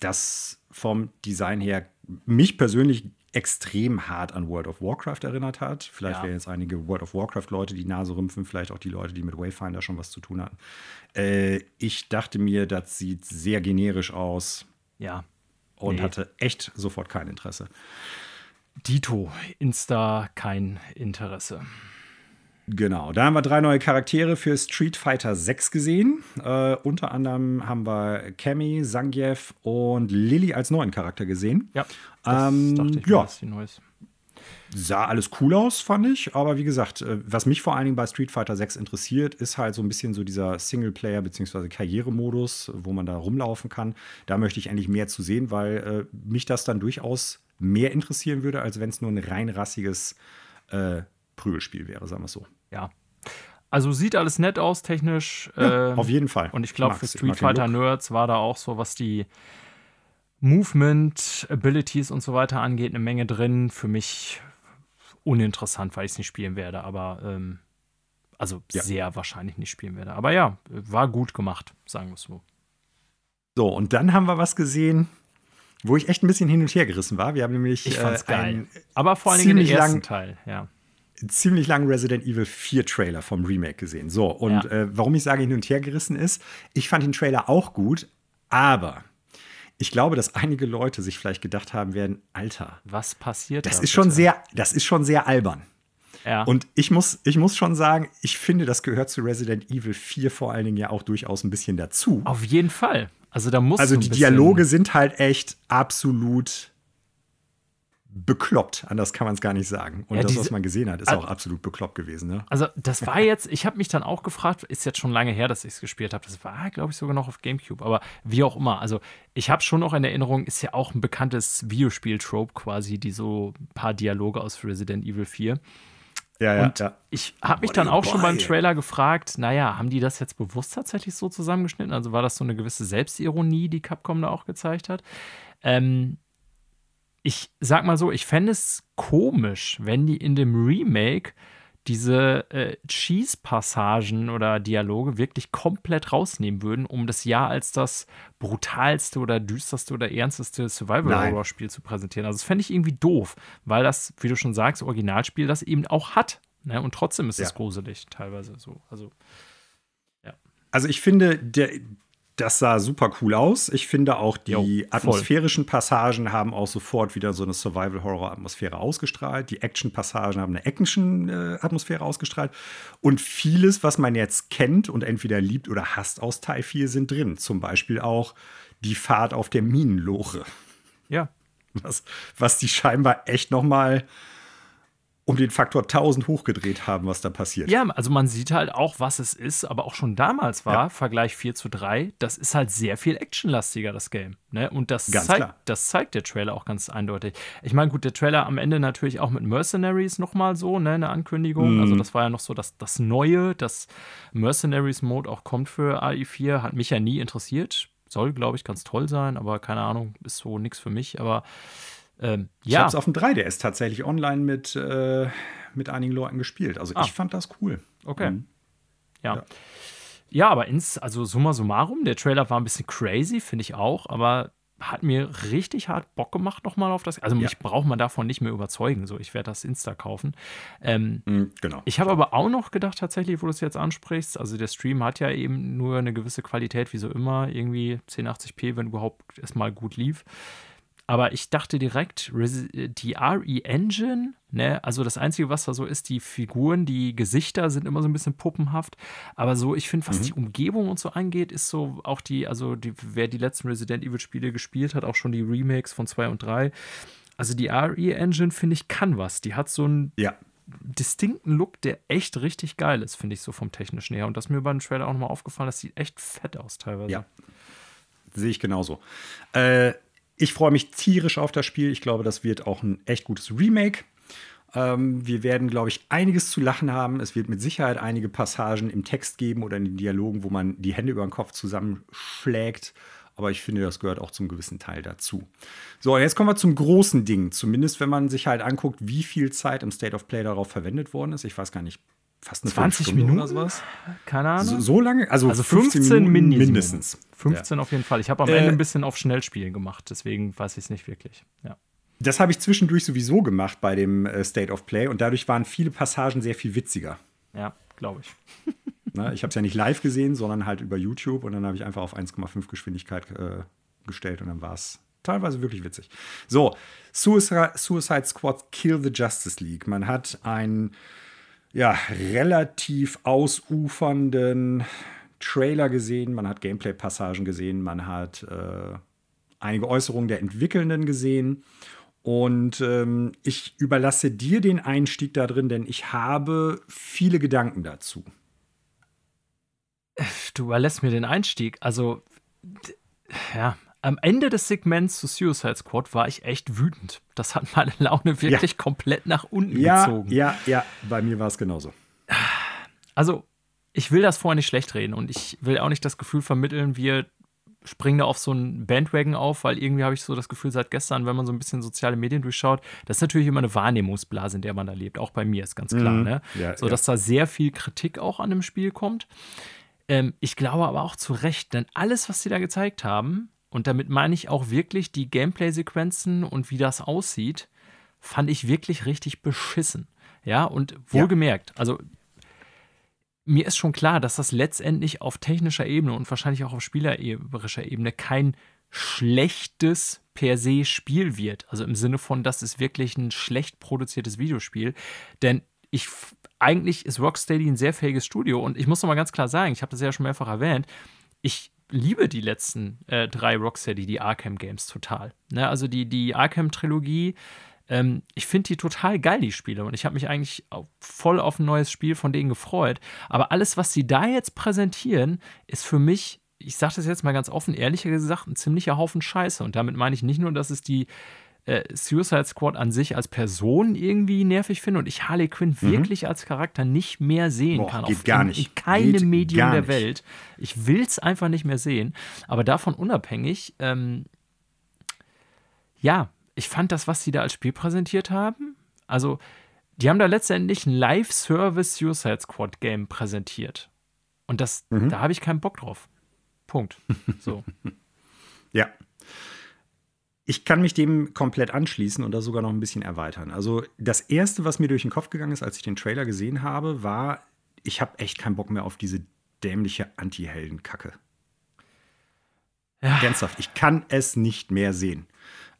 S1: das vom Design her mich persönlich extrem hart an World of Warcraft erinnert hat. Vielleicht ja. werden jetzt einige World of Warcraft-Leute die Nase rümpfen, vielleicht auch die Leute, die mit Wayfinder schon was zu tun hatten. Äh, ich dachte mir, das sieht sehr generisch aus.
S2: Ja.
S1: Und nee. hatte echt sofort kein Interesse.
S2: Dito, Insta kein Interesse.
S1: Genau, da haben wir drei neue Charaktere für Street Fighter 6 gesehen. Äh, unter anderem haben wir Cammy, Zangief und Lilly als neuen Charakter gesehen.
S2: Ja, das ähm, dachte ich,
S1: ja. die Neues. Sah alles cool aus, fand ich. Aber wie gesagt, äh, was mich vor allen Dingen bei Street Fighter 6 interessiert, ist halt so ein bisschen so dieser Singleplayer- bzw. Karrieremodus, wo man da rumlaufen kann. Da möchte ich endlich mehr zu sehen, weil äh, mich das dann durchaus mehr interessieren würde, als wenn es nur ein rein rassiges äh, Prügelspiel wäre, sagen wir es so.
S2: Ja. Also sieht alles nett aus, technisch.
S1: Ja, ähm, auf jeden Fall.
S2: Und ich glaube, für Street Fighter Nerds war da auch so, was die Movement, Abilities und so weiter angeht, eine Menge drin. Für mich uninteressant, weil ich es nicht spielen werde, aber ähm, also ja. sehr wahrscheinlich nicht spielen werde. Aber ja, war gut gemacht, sagen wir es so.
S1: So, und dann haben wir was gesehen, wo ich echt ein bisschen hin und her gerissen war. Wir haben nämlich.
S2: Ich fand's äh, geil. Aber vor allem den ersten lang, Teil, ja.
S1: Ziemlich langen Resident Evil 4 Trailer vom Remake gesehen. So, und ja. äh, warum ich sage hin und her gerissen ist, ich fand den Trailer auch gut, aber ich glaube, dass einige Leute sich vielleicht gedacht haben werden, Alter,
S2: was passiert?
S1: Das da ist schon sehr, das ist schon sehr albern. Ja. Und ich muss, ich muss schon sagen, ich finde, das gehört zu Resident Evil 4 vor allen Dingen ja auch durchaus ein bisschen dazu.
S2: Auf jeden Fall. Also da muss
S1: Also die Dialoge sind halt echt absolut bekloppt. Anders kann man es gar nicht sagen. Und ja, das, was man gesehen hat, ist auch absolut bekloppt gewesen. Ne?
S2: Also, das war jetzt, ich habe mich dann auch gefragt, ist jetzt schon lange her, dass ich es gespielt habe. Das war, glaube ich, sogar noch auf Gamecube. Aber wie auch immer. Also, ich habe schon noch in Erinnerung, ist ja auch ein bekanntes Videospiel-Trope quasi, die so ein paar Dialoge aus Resident Evil 4.
S1: Ja, ja,
S2: und
S1: ja.
S2: ich habe mich dann auch schon beim Trailer gefragt, naja, haben die das jetzt bewusst tatsächlich so zusammengeschnitten? Also war das so eine gewisse Selbstironie, die Capcom da auch gezeigt hat? Ähm, ich sag mal so, ich fände es komisch, wenn die in dem Remake diese äh, Cheese-Passagen oder Dialoge wirklich komplett rausnehmen würden, um das Jahr als das brutalste oder düsterste oder ernsteste Survival-Horror-Spiel zu präsentieren. Also das fände ich irgendwie doof, weil das, wie du schon sagst, Originalspiel das eben auch hat. Ne? Und trotzdem ist es ja. gruselig teilweise so. Also,
S1: ja. Also ich finde, der, das sah super cool aus. Ich finde auch, die jo, atmosphärischen Passagen haben auch sofort wieder so eine Survival-Horror-Atmosphäre ausgestrahlt. Die Action-Passagen haben eine Action-Atmosphäre ausgestrahlt. Und vieles, was man jetzt kennt und entweder liebt oder hasst aus Teil 4, sind drin. Zum Beispiel auch die Fahrt auf der Minenloche.
S2: Ja.
S1: Was, was die scheinbar echt noch mal um den Faktor 1000 hochgedreht haben, was da passiert.
S2: Ja, also man sieht halt auch, was es ist, aber auch schon damals war, ja. Vergleich 4 zu 3, das ist halt sehr viel actionlastiger, das Game. Ne? Und das, zeigt, das zeigt der Trailer auch ganz eindeutig. Ich meine, gut, der Trailer am Ende natürlich auch mit Mercenaries nochmal so, ne, eine Ankündigung. Mhm. Also das war ja noch so das, das Neue, dass Mercenaries-Mode auch kommt für AI4, hat mich ja nie interessiert. Soll, glaube ich, ganz toll sein, aber keine Ahnung, ist so nichts für mich. Aber ähm,
S1: ich habe es auf dem 3DS tatsächlich online mit, äh, mit einigen Leuten gespielt. Also ah. ich fand das cool.
S2: Okay. Mhm. Ja. ja. ja. aber ins, also summa summarum, der Trailer war ein bisschen crazy, finde ich auch, aber hat mir richtig hart Bock gemacht nochmal auf das. Also ja. mich braucht man davon nicht mehr überzeugen. So, ich werde das Insta kaufen. Ähm,
S1: mhm, genau.
S2: Ich habe aber auch noch gedacht, tatsächlich, wo du es jetzt ansprichst, also der Stream hat ja eben nur eine gewisse Qualität, wie so immer, irgendwie 1080p, wenn überhaupt erstmal gut lief. Aber ich dachte direkt, die RE-Engine, ne, also das Einzige, was da so ist, die Figuren, die Gesichter sind immer so ein bisschen puppenhaft. Aber so, ich finde, was mhm. die Umgebung und so angeht, ist so auch die, also die, wer die letzten Resident Evil-Spiele gespielt hat, auch schon die Remakes von 2 und 3. Also die RE-Engine, finde ich, kann was. Die hat so einen
S1: ja.
S2: distinkten Look, der echt richtig geil ist, finde ich, so vom technischen her. Und das ist mir beim Trailer auch nochmal aufgefallen, das sieht echt fett aus teilweise.
S1: Ja. Sehe ich genauso. Äh, ich freue mich tierisch auf das Spiel. Ich glaube, das wird auch ein echt gutes Remake. Ähm, wir werden, glaube ich, einiges zu lachen haben. Es wird mit Sicherheit einige Passagen im Text geben oder in den Dialogen, wo man die Hände über den Kopf zusammenschlägt. Aber ich finde, das gehört auch zum gewissen Teil dazu. So, jetzt kommen wir zum großen Ding. Zumindest, wenn man sich halt anguckt, wie viel Zeit im State of Play darauf verwendet worden ist. Ich weiß gar nicht, fast eine
S2: 20 Minuten oder sowas. Keine Ahnung.
S1: So, so lange? Also,
S2: also 15, 15 Minuten mindestens. 15 ja. auf jeden Fall. Ich habe am äh, Ende ein bisschen auf Schnellspielen gemacht, deswegen weiß ich es nicht wirklich. Ja.
S1: Das habe ich zwischendurch sowieso gemacht bei dem äh, State of Play und dadurch waren viele Passagen sehr viel witziger.
S2: Ja, glaube ich.
S1: Na, ich habe es ja nicht live gesehen, sondern halt über YouTube und dann habe ich einfach auf 1,5 Geschwindigkeit äh, gestellt und dann war es teilweise wirklich witzig. So, Suicide, Suicide Squad Kill the Justice League. Man hat ein ja, relativ ausufernden Trailer gesehen, man hat Gameplay-Passagen gesehen, man hat äh, einige Äußerungen der Entwickelnden gesehen. Und ähm, ich überlasse dir den Einstieg da drin, denn ich habe viele Gedanken dazu.
S2: Du überlässt mir den Einstieg. Also, ja, am Ende des Segments zu Suicide Squad war ich echt wütend. Das hat meine Laune wirklich ja. komplett nach unten
S1: ja,
S2: gezogen.
S1: Ja, ja, bei mir war es genauso.
S2: Also, ich will das vorher nicht schlecht reden und ich will auch nicht das Gefühl vermitteln, wir springe da auf so einen Bandwagon auf, weil irgendwie habe ich so das Gefühl, seit gestern, wenn man so ein bisschen soziale Medien durchschaut, das ist natürlich immer eine Wahrnehmungsblase, in der man da lebt. Auch bei mir ist ganz klar, mhm. ne? Ja, so, dass da sehr viel Kritik auch an dem Spiel kommt. Ähm, ich glaube aber auch zu Recht, denn alles, was sie da gezeigt haben, und damit meine ich auch wirklich die Gameplay-Sequenzen und wie das aussieht, fand ich wirklich richtig beschissen. Ja, und wohlgemerkt, ja. also mir ist schon klar, dass das letztendlich auf technischer Ebene und wahrscheinlich auch auf spielerischer Ebene kein schlechtes per se Spiel wird. Also im Sinne von, das ist wirklich ein schlecht produziertes Videospiel. Denn ich eigentlich ist Rocksteady ein sehr fähiges Studio und ich muss noch mal ganz klar sagen, ich habe das ja schon mehrfach erwähnt, ich liebe die letzten äh, drei Rocksteady, die Arkham Games total. Ne? Also die, die Arkham-Trilogie ähm, ich finde die total geil, die Spiele. Und ich habe mich eigentlich voll auf ein neues Spiel von denen gefreut. Aber alles, was sie da jetzt präsentieren, ist für mich, ich sage das jetzt mal ganz offen, ehrlich gesagt, ein ziemlicher Haufen Scheiße. Und damit meine ich nicht nur, dass es die äh, Suicide Squad an sich als Person irgendwie nervig finde und ich Harley Quinn mhm. wirklich als Charakter nicht mehr sehen
S1: Boah,
S2: kann.
S1: Geht auf gar nicht.
S2: In keinem geht Medium der Welt. Ich will es einfach nicht mehr sehen. Aber davon unabhängig, ähm, ja, ich fand das, was sie da als Spiel präsentiert haben, also die haben da letztendlich ein Live-Service Suicide Squad Game präsentiert. Und das, mhm. da habe ich keinen Bock drauf. Punkt. So.
S1: ja. Ich kann mich dem komplett anschließen und da sogar noch ein bisschen erweitern. Also, das erste, was mir durch den Kopf gegangen ist, als ich den Trailer gesehen habe, war, ich habe echt keinen Bock mehr auf diese dämliche Anti-Helden-Kacke. Ja. Ernsthaft, ich kann es nicht mehr sehen.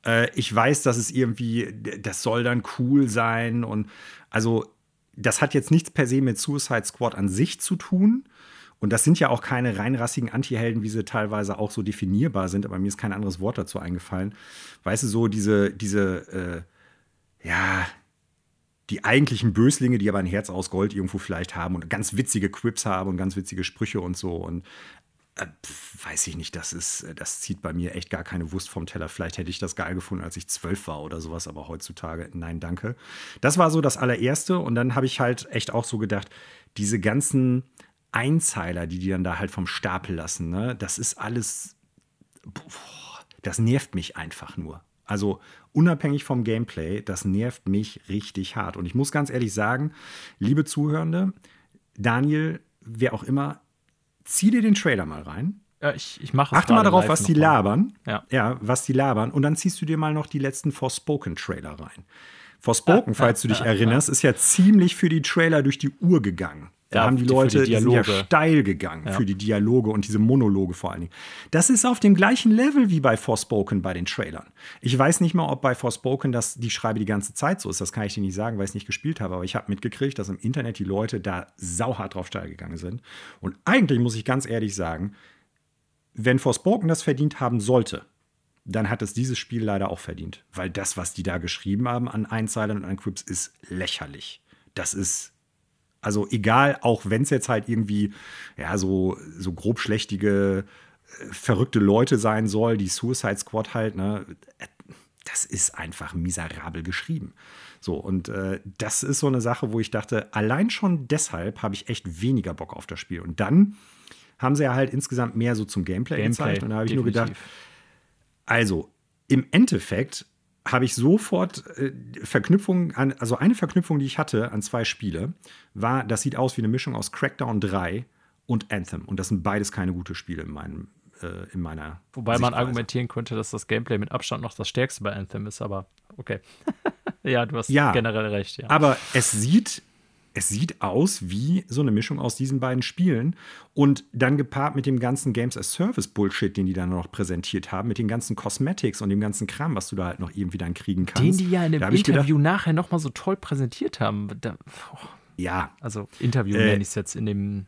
S1: Äh, ich weiß, dass es irgendwie, das soll dann cool sein und also das hat jetzt nichts per se mit Suicide Squad an sich zu tun. Und das sind ja auch keine reinrassigen Antihelden, wie sie teilweise auch so definierbar sind, aber mir ist kein anderes Wort dazu eingefallen. Weißt du, so diese, diese, äh, ja, die eigentlichen Böslinge, die aber ein Herz aus Gold irgendwo vielleicht haben und ganz witzige Quips haben und ganz witzige Sprüche und so. Und äh, weiß ich nicht, das ist, äh, das zieht bei mir echt gar keine Wurst vom Teller. Vielleicht hätte ich das geil gefunden, als ich zwölf war oder sowas, aber heutzutage, nein, danke. Das war so das allererste und dann habe ich halt echt auch so gedacht, diese ganzen Einzeiler, die die dann da halt vom Stapel lassen, ne, das ist alles, boah, das nervt mich einfach nur. Also unabhängig vom Gameplay, das nervt mich richtig hart. Und ich muss ganz ehrlich sagen, liebe Zuhörende, Daniel, wer auch immer, zieh dir den Trailer mal rein.
S2: Ja, ich, ich mache
S1: Achte mal darauf, was die labern. Ja. ja, was die labern. Und dann ziehst du dir mal noch die letzten Forspoken-Trailer rein. Forspoken, ah, falls du dich ah, erinnerst, ist ja ziemlich für die Trailer durch die Uhr gegangen. Da ja, haben die Leute die, die sind ja steil gegangen ja. für die Dialoge und diese Monologe vor allen Dingen. Das ist auf dem gleichen Level wie bei Forspoken bei den Trailern. Ich weiß nicht mal, ob bei Forspoken das die Schreibe die ganze Zeit so ist. Das kann ich dir nicht sagen, weil ich es nicht gespielt habe. Aber ich habe mitgekriegt, dass im Internet die Leute da sauhart drauf steil gegangen sind. Und eigentlich muss ich ganz ehrlich sagen, wenn Forspoken das verdient haben sollte, dann hat es dieses Spiel leider auch verdient. Weil das, was die da geschrieben haben an Einzeilern und an Quips, ist lächerlich. Das ist also egal, auch wenn es jetzt halt irgendwie ja so, so grobschlächtige, äh, verrückte Leute sein soll, die Suicide Squad halt, ne, das ist einfach miserabel geschrieben. So, und äh, das ist so eine Sache, wo ich dachte, allein schon deshalb habe ich echt weniger Bock auf das Spiel. Und dann haben sie ja halt insgesamt mehr so zum Gameplay, Gameplay gezeigt. Und da habe ich nur gedacht, also im Endeffekt habe ich sofort äh, Verknüpfungen an, also eine Verknüpfung, die ich hatte an zwei Spiele, war, das sieht aus wie eine Mischung aus Crackdown 3 und Anthem. Und das sind beides keine gute Spiele in, meinem, äh, in meiner.
S2: Wobei Sichtweise. man argumentieren könnte, dass das Gameplay mit Abstand noch das stärkste bei Anthem ist, aber okay. ja, du hast ja, generell recht. Ja.
S1: Aber es sieht es sieht aus wie so eine Mischung aus diesen beiden Spielen und dann gepaart mit dem ganzen Games as Service Bullshit, den die dann noch präsentiert haben, mit den ganzen Cosmetics und dem ganzen Kram, was du da halt noch irgendwie dann kriegen kannst.
S2: Den die ja in dem Interview gedacht, nachher noch mal so toll präsentiert haben. Da,
S1: oh. Ja.
S2: Also Interview äh, nenne ich es jetzt in dem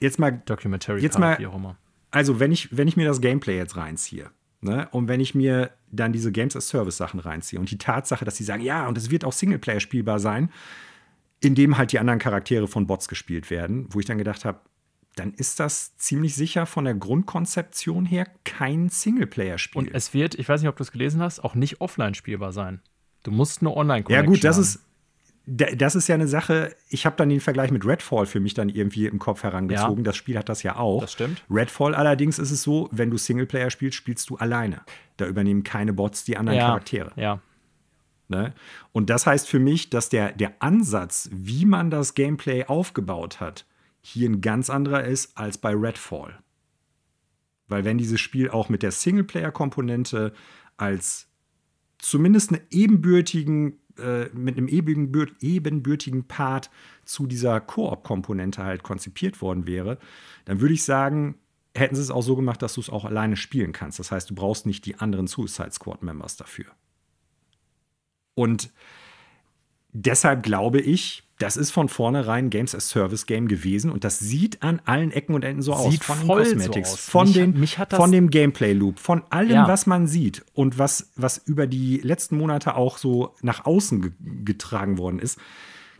S1: jetzt mal
S2: Documentary
S1: jetzt mal, wie auch immer. Also wenn ich wenn ich mir das Gameplay jetzt reinziehe, Ne? Und wenn ich mir dann diese Games as Service Sachen reinziehe und die Tatsache, dass sie sagen, ja, und es wird auch Singleplayer spielbar sein, in dem halt die anderen Charaktere von Bots gespielt werden, wo ich dann gedacht habe, dann ist das ziemlich sicher von der Grundkonzeption her kein Singleplayer-Spiel.
S2: Und es wird, ich weiß nicht, ob du es gelesen hast, auch nicht offline spielbar sein. Du musst nur online
S1: Ja, gut, das ist, das ist ja eine Sache, ich habe dann den Vergleich mit Redfall für mich dann irgendwie im Kopf herangezogen. Ja. Das Spiel hat das ja auch.
S2: Das stimmt.
S1: Redfall allerdings ist es so, wenn du Singleplayer spielst, spielst du alleine. Da übernehmen keine Bots die anderen
S2: ja.
S1: Charaktere.
S2: Ja.
S1: Ne? Und das heißt für mich, dass der, der Ansatz, wie man das Gameplay aufgebaut hat, hier ein ganz anderer ist als bei Redfall. Weil wenn dieses Spiel auch mit der Singleplayer-Komponente als zumindest eine ebenbürtigen, äh, mit einem ebenbürt, ebenbürtigen Part zu dieser Koop-Komponente halt konzipiert worden wäre, dann würde ich sagen, hätten sie es auch so gemacht, dass du es auch alleine spielen kannst. Das heißt, du brauchst nicht die anderen Suicide Squad-Members dafür. Und deshalb glaube ich, das ist von vornherein Games as Service Game gewesen und das sieht an allen Ecken und Enden so
S2: sieht
S1: aus.
S2: Von voll den Cosmetics, so aus.
S1: von, mich, den, mich von dem Gameplay Loop, von allem, ja. was man sieht und was, was über die letzten Monate auch so nach außen ge getragen worden ist.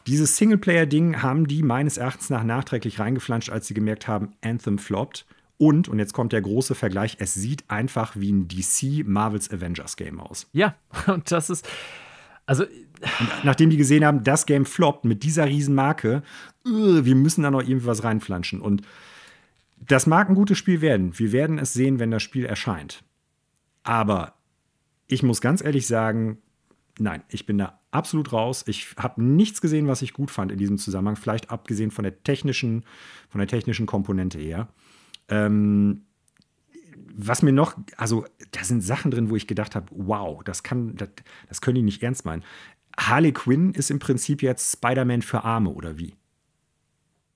S1: Dieses Singleplayer-Ding haben die meines Erachtens nach nachträglich reingeflanscht, als sie gemerkt haben, Anthem floppt. Und, und jetzt kommt der große Vergleich, es sieht einfach wie ein DC Marvels Avengers Game aus.
S2: Ja, und das ist, also
S1: und nachdem die gesehen haben, das Game floppt mit dieser Riesenmarke, uh, wir müssen da noch irgendwie was reinflanschen. Und das mag ein gutes Spiel werden. Wir werden es sehen, wenn das Spiel erscheint. Aber ich muss ganz ehrlich sagen, nein, ich bin da absolut raus. Ich habe nichts gesehen, was ich gut fand in diesem Zusammenhang. Vielleicht abgesehen von der technischen, von der technischen Komponente her. Ähm, was mir noch, also da sind Sachen drin, wo ich gedacht habe, wow, das kann, das, das können die nicht ernst meinen. Harley Quinn ist im Prinzip jetzt Spider-Man für Arme oder wie?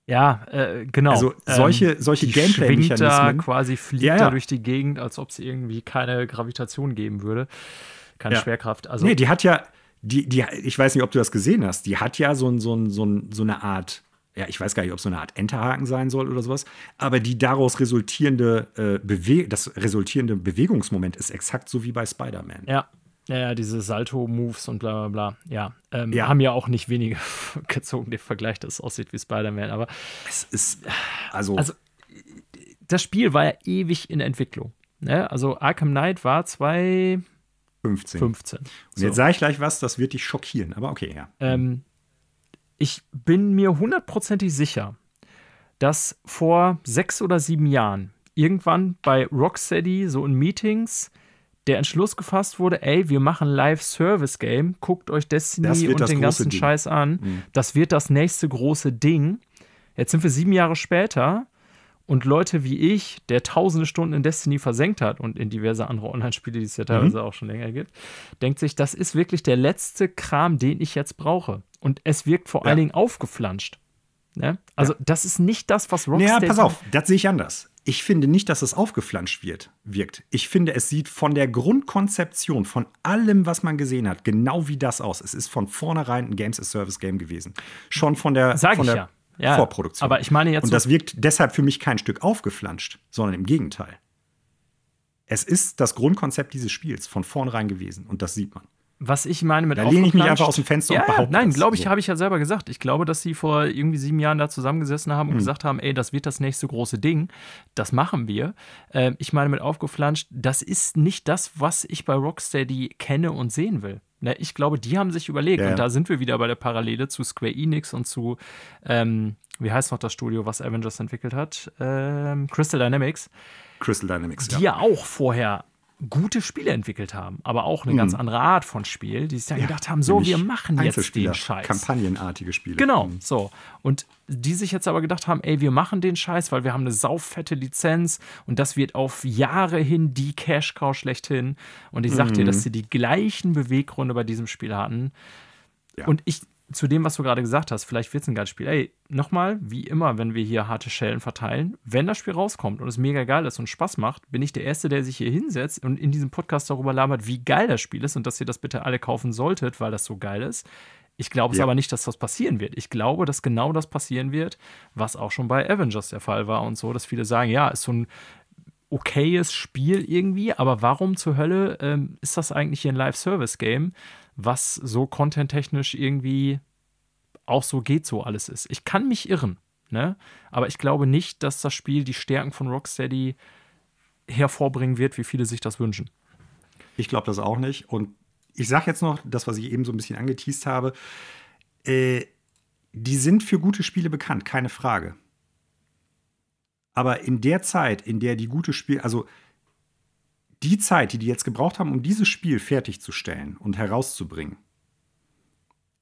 S2: Ja, äh, genau.
S1: Also solche, ähm, solche Gameplay-Mechanismen.
S2: quasi fliegt ja, ja. da durch die Gegend, als ob es irgendwie keine Gravitation geben würde. Keine ja. Schwerkraft. Also,
S1: nee, die hat ja, die, die, ich weiß nicht, ob du das gesehen hast, die hat ja so, so, so, so eine Art, ja, ich weiß gar nicht, ob es so eine Art Enterhaken sein soll oder sowas, aber die daraus resultierende, äh, Bewe das resultierende Bewegungsmoment ist exakt so wie bei Spider-Man.
S2: Ja, ja, ja, diese Salto-Moves und bla bla bla. Ja, ähm, ja, haben ja auch nicht wenige gezogen, den Vergleich, dass es aussieht wie Spider-Man. Aber
S1: es ist, also,
S2: also, das Spiel war ja ewig in Entwicklung. Ne? Also Arkham Knight war 2015. 15. Und
S1: so. jetzt sage ich gleich was, das wird dich schockieren, aber okay, ja.
S2: Ähm, ich bin mir hundertprozentig sicher, dass vor sechs oder sieben Jahren irgendwann bei Rocksteady so in Meetings der Entschluss gefasst wurde, ey, wir machen Live-Service-Game, guckt euch Destiny und den ganzen Ding. Scheiß an. Mhm. Das wird das nächste große Ding. Jetzt sind wir sieben Jahre später und Leute wie ich, der tausende Stunden in Destiny versenkt hat und in diverse andere Online-Spiele, die es ja mhm. teilweise mhm. auch schon länger gibt, denkt sich, das ist wirklich der letzte Kram, den ich jetzt brauche. Und es wirkt vor ja. allen Dingen aufgeflanscht. Ne? Also, ja. das ist nicht das, was
S1: Rockstar. Ja, pass auf, das sehe ich anders ich finde nicht, dass es aufgeflanscht wird, wirkt. Ich finde, es sieht von der Grundkonzeption, von allem, was man gesehen hat, genau wie das aus. Es ist von vornherein ein Games as Service Game gewesen. Schon von der,
S2: Sag
S1: von der
S2: ja. Ja,
S1: Vorproduktion.
S2: Aber ich meine jetzt.
S1: Und das wirkt deshalb für mich kein Stück aufgeflanscht, sondern im Gegenteil. Es ist das Grundkonzept dieses Spiels von vornherein gewesen und das sieht man.
S2: Was ich meine mit
S1: Da lehne ich mich einfach aus dem Fenster
S2: ja,
S1: und behaupte
S2: Nein, glaube ich, so. habe ich ja selber gesagt. Ich glaube, dass sie vor irgendwie sieben Jahren da zusammengesessen haben und hm. gesagt haben, ey, das wird das nächste große Ding. Das machen wir. Äh, ich meine mit aufgeflanscht, das ist nicht das, was ich bei Rocksteady kenne und sehen will. Ne, ich glaube, die haben sich überlegt, ja, und da sind wir wieder bei der Parallele zu Square Enix und zu, ähm, wie heißt noch das Studio, was Avengers entwickelt hat? Ähm, Crystal Dynamics.
S1: Crystal Dynamics,
S2: die ja auch vorher gute Spiele entwickelt haben, aber auch eine mhm. ganz andere Art von Spiel, die sich dann ja, gedacht haben, so, wir machen jetzt den Scheiß.
S1: Kampagnenartige Spiele.
S2: Genau, mhm. so. Und die sich jetzt aber gedacht haben, ey, wir machen den Scheiß, weil wir haben eine sauffette Lizenz und das wird auf Jahre hin die Cash-Cow schlechthin. Und ich sag mhm. dir, dass sie die gleichen Beweggründe bei diesem Spiel hatten. Ja. Und ich zu dem, was du gerade gesagt hast, vielleicht wird es ein geiles Spiel. Ey, nochmal, wie immer, wenn wir hier harte Schellen verteilen, wenn das Spiel rauskommt und es mega geil ist und Spaß macht, bin ich der Erste, der sich hier hinsetzt und in diesem Podcast darüber labert, wie geil das Spiel ist und dass ihr das bitte alle kaufen solltet, weil das so geil ist. Ich glaube es ja. aber nicht, dass das passieren wird. Ich glaube, dass genau das passieren wird, was auch schon bei Avengers der Fall war und so, dass viele sagen, ja, ist so ein okayes Spiel irgendwie, aber warum zur Hölle ähm, ist das eigentlich hier ein Live-Service-Game? Was so contenttechnisch irgendwie auch so geht, so alles ist. Ich kann mich irren, ne? Aber ich glaube nicht, dass das Spiel die Stärken von Rocksteady hervorbringen wird, wie viele sich das wünschen.
S1: Ich glaube das auch nicht. Und ich sage jetzt noch das, was ich eben so ein bisschen angeteased habe. äh, die sind für gute Spiele bekannt, keine Frage. Aber in der Zeit, in der die gute Spiele, also die Zeit, die die jetzt gebraucht haben, um dieses Spiel fertigzustellen und herauszubringen,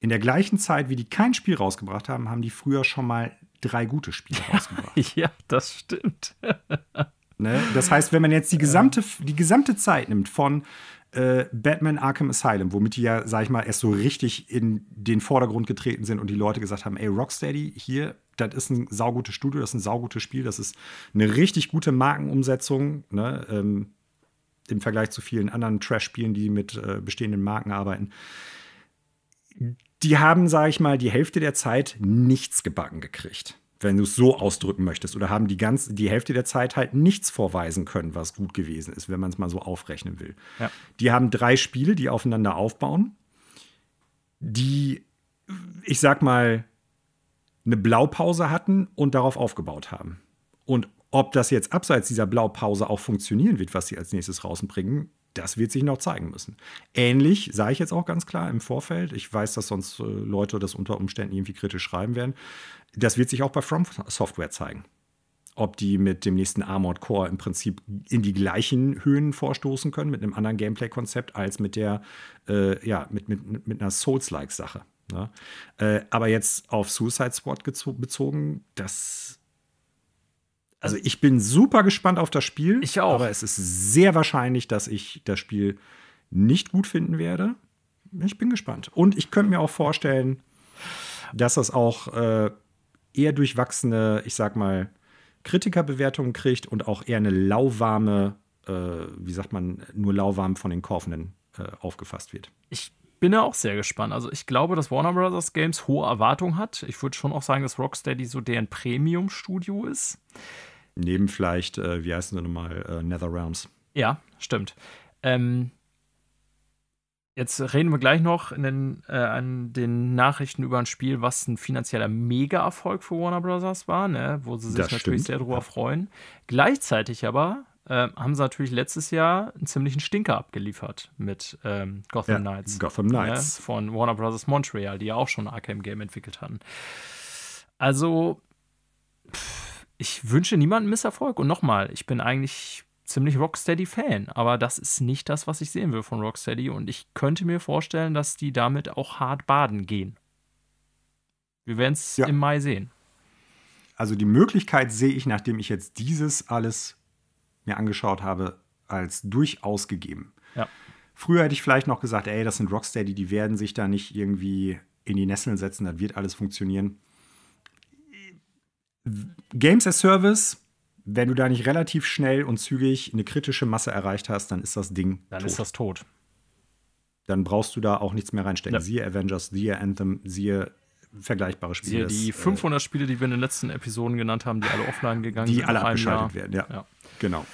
S1: in der gleichen Zeit, wie die kein Spiel rausgebracht haben, haben die früher schon mal drei gute Spiele rausgebracht.
S2: ja, das stimmt.
S1: ne? Das heißt, wenn man jetzt die gesamte, die gesamte Zeit nimmt von äh, Batman Arkham Asylum, womit die ja, sag ich mal, erst so richtig in den Vordergrund getreten sind und die Leute gesagt haben, ey, Rocksteady, hier, das ist ein saugutes Studio, das ist ein saugutes Spiel, das ist eine richtig gute Markenumsetzung, ne? ähm, im Vergleich zu vielen anderen Trash-Spielen, die mit äh, bestehenden Marken arbeiten. Die haben, sag ich mal, die Hälfte der Zeit nichts gebacken gekriegt wenn du es so ausdrücken möchtest, oder haben die ganze, die Hälfte der Zeit halt nichts vorweisen können, was gut gewesen ist, wenn man es mal so aufrechnen will. Ja. Die haben drei Spiele, die aufeinander aufbauen, die, ich sag mal, eine Blaupause hatten und darauf aufgebaut haben. Und ob das jetzt abseits dieser Blaupause auch funktionieren wird, was sie als nächstes rausbringen, das wird sich noch zeigen müssen. Ähnlich sage ich jetzt auch ganz klar im Vorfeld. Ich weiß, dass sonst äh, Leute das unter Umständen irgendwie kritisch schreiben werden. Das wird sich auch bei From Software zeigen. Ob die mit dem nächsten Armored Core im Prinzip in die gleichen Höhen vorstoßen können, mit einem anderen Gameplay-Konzept, als mit der, äh, ja, mit, mit, mit einer Souls-like-Sache. Ne? Äh, aber jetzt auf Suicide Squad bezogen, das also ich bin super gespannt auf das Spiel.
S2: Ich auch.
S1: Aber es ist sehr wahrscheinlich, dass ich das Spiel nicht gut finden werde. Ich bin gespannt. Und ich könnte mir auch vorstellen, dass das auch äh, eher durchwachsene, ich sag mal, Kritikerbewertungen kriegt und auch eher eine lauwarme, äh, wie sagt man, nur lauwarm von den Kaufenden äh, aufgefasst wird.
S2: Ich bin ja auch sehr gespannt. Also ich glaube, dass Warner Brothers Games hohe Erwartungen hat. Ich würde schon auch sagen, dass Rocksteady so deren Premium-Studio ist.
S1: Neben vielleicht, äh, wie heißt es nochmal, äh, NetherRealms.
S2: Ja, stimmt. Ähm, jetzt reden wir gleich noch in den, äh, an den Nachrichten über ein Spiel, was ein finanzieller Mega-Erfolg für Warner Brothers war, ne? wo sie sich das natürlich stimmt. sehr darüber ja. freuen. Gleichzeitig aber äh, haben sie natürlich letztes Jahr einen ziemlichen Stinker abgeliefert mit ähm, Gotham ja, Knights.
S1: Gotham Knights.
S2: Ne? Von Warner Brothers Montreal, die ja auch schon ein Arkham Game entwickelt hatten. Also, pff, ich wünsche niemandem Misserfolg. Und nochmal, ich bin eigentlich ziemlich Rocksteady-Fan, aber das ist nicht das, was ich sehen will von Rocksteady. Und ich könnte mir vorstellen, dass die damit auch hart baden gehen. Wir werden es ja. im Mai sehen.
S1: Also die Möglichkeit sehe ich, nachdem ich jetzt dieses alles mir angeschaut habe, als durchaus gegeben.
S2: Ja.
S1: Früher hätte ich vielleicht noch gesagt, ey, das sind Rocksteady, die werden sich da nicht irgendwie in die Nesseln setzen, das wird alles funktionieren. Games as Service, wenn du da nicht relativ schnell und zügig eine kritische Masse erreicht hast, dann ist das Ding
S2: Dann tot. ist das tot.
S1: Dann brauchst du da auch nichts mehr reinstecken. Ja. Siehe Avengers, siehe Anthem, siehe vergleichbare Spiele.
S2: Siehe die 500 äh, Spiele, die wir in den letzten Episoden genannt haben, die alle offline gegangen
S1: die sind. Die alle abgeschaltet werden, ja. ja. Genau.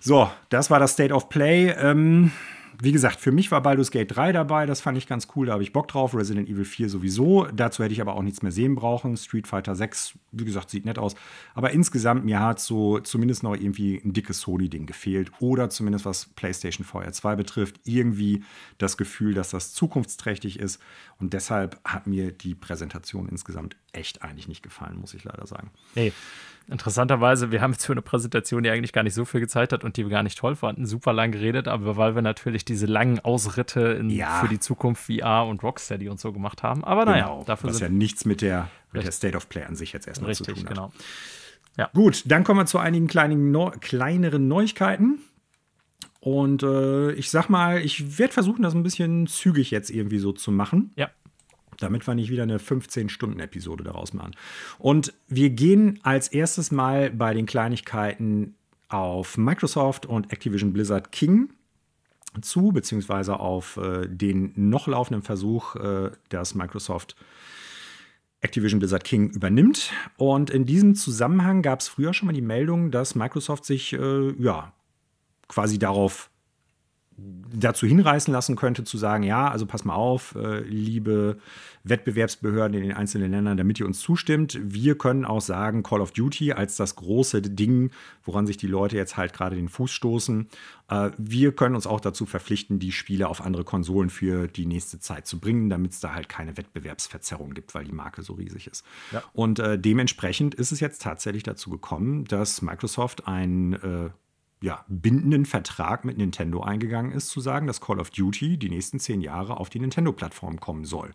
S1: So, das war das State of Play. Ähm, wie gesagt, für mich war Baldur's Gate 3 dabei, das fand ich ganz cool, da habe ich Bock drauf. Resident Evil 4 sowieso. Dazu hätte ich aber auch nichts mehr sehen brauchen. Street Fighter 6, wie gesagt, sieht nett aus. Aber insgesamt, mir hat so zumindest noch irgendwie ein dickes Sony-Ding gefehlt. Oder zumindest was PlayStation VR 2 betrifft, irgendwie das Gefühl, dass das zukunftsträchtig ist. Und deshalb hat mir die Präsentation insgesamt echt eigentlich nicht gefallen, muss ich leider sagen.
S2: Nee. Interessanterweise, wir haben jetzt für eine Präsentation, die eigentlich gar nicht so viel gezeigt hat und die wir gar nicht toll fanden, super lang geredet, aber weil wir natürlich diese langen Ausritte in, ja. für die Zukunft VR und Rocksteady und so gemacht haben. Aber naja,
S1: genau, dafür was ja nichts mit der, mit der State of Play an sich jetzt erstmal richtig, zu tun hat.
S2: Genau.
S1: Ja. Gut, dann kommen wir zu einigen kleinen, no kleineren Neuigkeiten. Und äh, ich sag mal, ich werde versuchen, das ein bisschen zügig jetzt irgendwie so zu machen.
S2: Ja
S1: damit wir nicht wieder eine 15-Stunden-Episode daraus machen. Und wir gehen als erstes mal bei den Kleinigkeiten auf Microsoft und Activision Blizzard King zu, beziehungsweise auf äh, den noch laufenden Versuch, äh, dass Microsoft Activision Blizzard King übernimmt. Und in diesem Zusammenhang gab es früher schon mal die Meldung, dass Microsoft sich äh, ja quasi darauf dazu hinreißen lassen könnte, zu sagen, ja, also pass mal auf, äh, liebe Wettbewerbsbehörden in den einzelnen Ländern, damit ihr uns zustimmt. Wir können auch sagen, Call of Duty als das große Ding, woran sich die Leute jetzt halt gerade den Fuß stoßen. Äh, wir können uns auch dazu verpflichten, die Spiele auf andere Konsolen für die nächste Zeit zu bringen, damit es da halt keine Wettbewerbsverzerrung gibt, weil die Marke so riesig ist. Ja. Und äh, dementsprechend ist es jetzt tatsächlich dazu gekommen, dass Microsoft ein äh, ja, bindenden Vertrag mit Nintendo eingegangen ist, zu sagen, dass Call of Duty die nächsten zehn Jahre auf die Nintendo-Plattform kommen soll.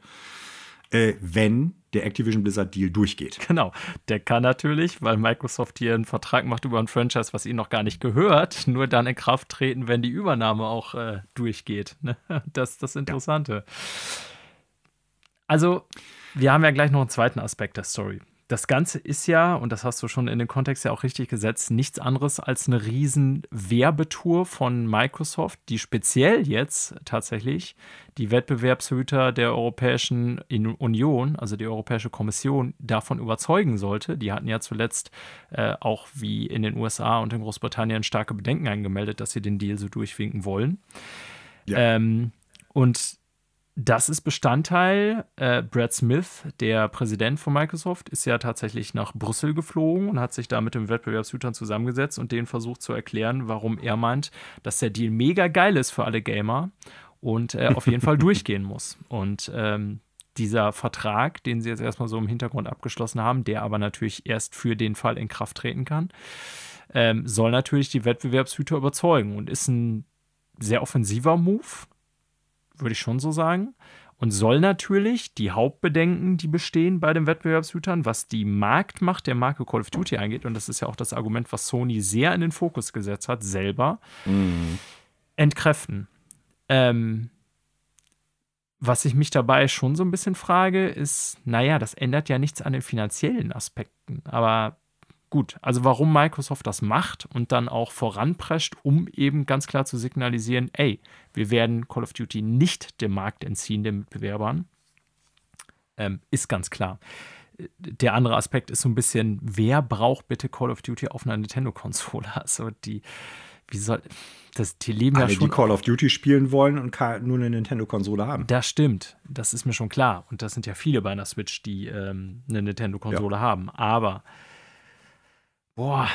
S1: Äh, wenn der Activision Blizzard Deal durchgeht.
S2: Genau, der kann natürlich, weil Microsoft hier einen Vertrag macht über ein Franchise, was ihnen noch gar nicht gehört, nur dann in Kraft treten, wenn die Übernahme auch äh, durchgeht. Ne? Das ist das Interessante. Ja. Also, wir haben ja gleich noch einen zweiten Aspekt der Story das Ganze ist ja, und das hast du schon in den Kontext ja auch richtig gesetzt, nichts anderes als eine riesen Werbetour von Microsoft, die speziell jetzt tatsächlich die Wettbewerbshüter der Europäischen Union, also die Europäische Kommission, davon überzeugen sollte. Die hatten ja zuletzt äh, auch wie in den USA und in Großbritannien starke Bedenken eingemeldet, dass sie den Deal so durchwinken wollen. Ja. Ähm, und das ist Bestandteil. Äh, Brad Smith, der Präsident von Microsoft, ist ja tatsächlich nach Brüssel geflogen und hat sich da mit den Wettbewerbshütern zusammengesetzt und denen versucht zu erklären, warum er meint, dass der Deal mega geil ist für alle Gamer und äh, auf jeden Fall durchgehen muss. Und ähm, dieser Vertrag, den sie jetzt erstmal so im Hintergrund abgeschlossen haben, der aber natürlich erst für den Fall in Kraft treten kann, ähm, soll natürlich die Wettbewerbshüter überzeugen und ist ein sehr offensiver Move würde ich schon so sagen. Und soll natürlich die Hauptbedenken, die bestehen bei den Wettbewerbshütern, was die Marktmacht der Marke Call of Duty angeht, und das ist ja auch das Argument, was Sony sehr in den Fokus gesetzt hat, selber, mhm. entkräften. Ähm, was ich mich dabei schon so ein bisschen frage, ist, naja, das ändert ja nichts an den finanziellen Aspekten, aber gut, also warum Microsoft das macht und dann auch voranprescht, um eben ganz klar zu signalisieren, ey, wir werden Call of Duty nicht dem Markt entziehen, den Mitbewerbern, ähm, ist ganz klar. Der andere Aspekt ist so ein bisschen, wer braucht bitte Call of Duty auf einer Nintendo-Konsole? Also die, wie soll, das, die leben
S1: Alle,
S2: ja schon.
S1: die Call of Duty spielen wollen und nur eine Nintendo-Konsole haben.
S2: Das stimmt, das ist mir schon klar. Und das sind ja viele bei einer Switch, die ähm, eine Nintendo-Konsole ja. haben. Aber boah,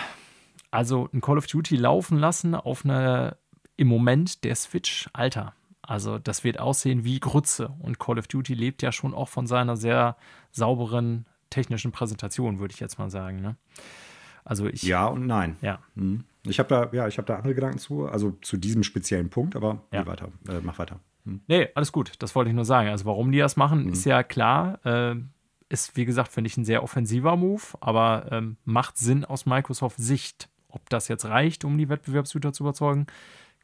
S2: also ein Call of Duty laufen lassen auf einer im Moment der Switch, Alter. Also das wird aussehen wie Grütze. Und Call of Duty lebt ja schon auch von seiner sehr sauberen technischen Präsentation, würde ich jetzt mal sagen. Ne?
S1: Also ich. Ja und nein.
S2: Ja.
S1: Hm. Ich habe da, ja, ich habe da andere Gedanken zu, also zu diesem speziellen Punkt, aber ja. weiter, äh, mach weiter.
S2: Hm. Nee, alles gut. Das wollte ich nur sagen. Also warum die das machen, hm. ist ja klar. Äh, ist, wie gesagt, finde ich ein sehr offensiver Move, aber ähm, macht Sinn aus Microsofts Sicht. Ob das jetzt reicht, um die Wettbewerbshüter zu überzeugen,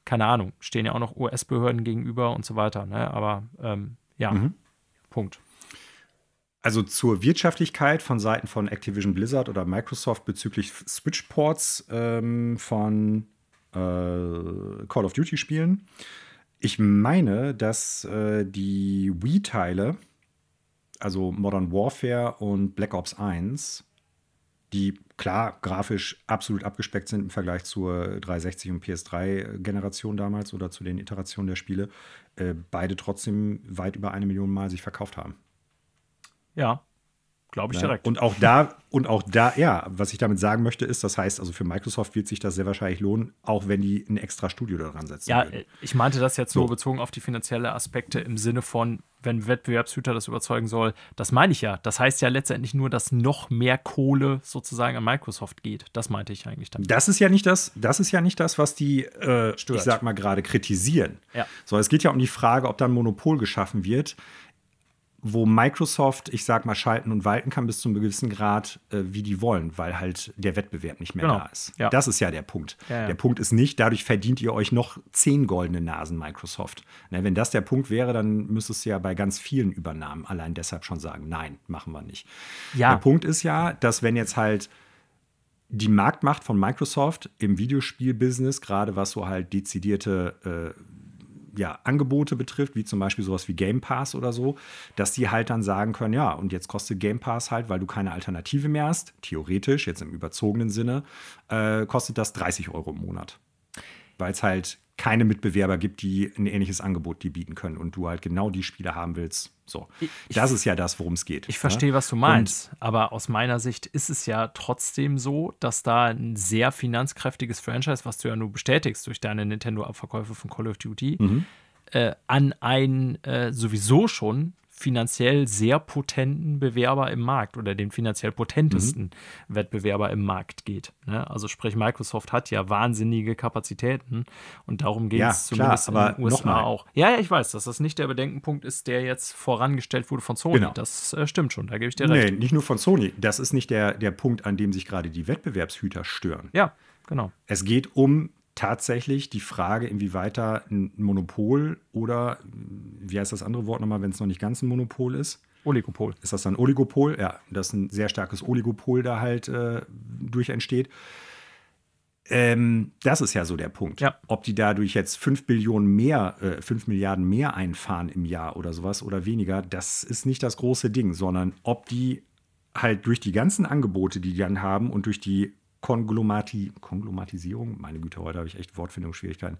S2: keine Ahnung. Stehen ja auch noch US-Behörden gegenüber und so weiter. Ne? Aber ähm, ja, mhm. Punkt.
S1: Also zur Wirtschaftlichkeit von Seiten von Activision Blizzard oder Microsoft bezüglich Switch-Ports ähm, von äh, Call of Duty-Spielen. Ich meine, dass äh, die Wii-Teile also Modern Warfare und Black Ops 1, die klar grafisch absolut abgespeckt sind im Vergleich zur 360 und PS3-Generation damals oder zu den Iterationen der Spiele, äh, beide trotzdem weit über eine Million Mal sich verkauft haben.
S2: Ja, Glaube ich direkt.
S1: Und auch da, und auch da, ja, was ich damit sagen möchte, ist, das heißt, also für Microsoft wird sich das sehr wahrscheinlich lohnen, auch wenn die ein extra Studio daran setzen.
S2: Ja, würden. ich meinte das jetzt so. nur bezogen auf die finanziellen Aspekte im Sinne von, wenn Wettbewerbshüter das überzeugen soll, das meine ich ja. Das heißt ja letztendlich nur, dass noch mehr Kohle sozusagen an Microsoft geht. Das meinte ich eigentlich
S1: damit. Das ist ja nicht das, das ist ja nicht das, was die, äh, ich sag mal gerade, kritisieren.
S2: Ja.
S1: So, es geht ja um die Frage, ob da ein Monopol geschaffen wird wo Microsoft, ich sag mal, schalten und walten kann bis zu einem gewissen Grad, äh, wie die wollen, weil halt der Wettbewerb nicht mehr genau. da ist. Ja. Das ist ja der Punkt. Ja, ja. Der Punkt ist nicht, dadurch verdient ihr euch noch zehn goldene Nasen, Microsoft. Na, wenn das der Punkt wäre, dann müsstest du ja bei ganz vielen Übernahmen allein deshalb schon sagen, nein, machen wir nicht. Der Punkt ist ja, dass wenn jetzt halt die Marktmacht von Microsoft im Videospielbusiness, gerade was so halt dezidierte äh, ja, Angebote betrifft, wie zum Beispiel sowas wie Game Pass oder so, dass die halt dann sagen können, ja, und jetzt kostet Game Pass halt, weil du keine Alternative mehr hast, theoretisch, jetzt im überzogenen Sinne, äh, kostet das 30 Euro im Monat. Weil es halt keine Mitbewerber gibt, die ein ähnliches Angebot die bieten können und du halt genau die Spiele haben willst. So, ich, das ist ja das, worum es geht.
S2: Ich ne? verstehe, was du meinst, und, aber aus meiner Sicht ist es ja trotzdem so, dass da ein sehr finanzkräftiges Franchise, was du ja nur bestätigst durch deine Nintendo-Abverkäufe von Call of Duty, mhm. äh, an einen äh, sowieso schon finanziell sehr potenten Bewerber im Markt oder den finanziell potentesten mhm. Wettbewerber im Markt geht. Ne? Also sprich, Microsoft hat ja wahnsinnige Kapazitäten und darum geht
S1: ja,
S2: es zumindest
S1: klar, in den USA
S2: auch. Ja, ja, ich weiß, dass das nicht der Bedenkenpunkt ist, der jetzt vorangestellt wurde von Sony. Genau. Das äh, stimmt schon, da gebe ich dir recht.
S1: Nee, nicht nur von Sony. Das ist nicht der, der Punkt, an dem sich gerade die Wettbewerbshüter stören.
S2: Ja, genau.
S1: Es geht um tatsächlich die Frage, inwieweit da ein Monopol oder, wie heißt das andere Wort nochmal, wenn es noch nicht ganz ein Monopol ist?
S2: Oligopol.
S1: Ist das dann Oligopol? Ja, dass ein sehr starkes Oligopol da halt äh, durch entsteht. Ähm, das ist ja so der Punkt.
S2: Ja.
S1: Ob die dadurch jetzt 5 Billionen mehr, äh, 5 Milliarden mehr einfahren im Jahr oder sowas oder weniger, das ist nicht das große Ding, sondern ob die halt durch die ganzen Angebote, die die dann haben und durch die Konglomati Konglomatisierung, meine Güte, heute habe ich echt Wortfindungsschwierigkeiten,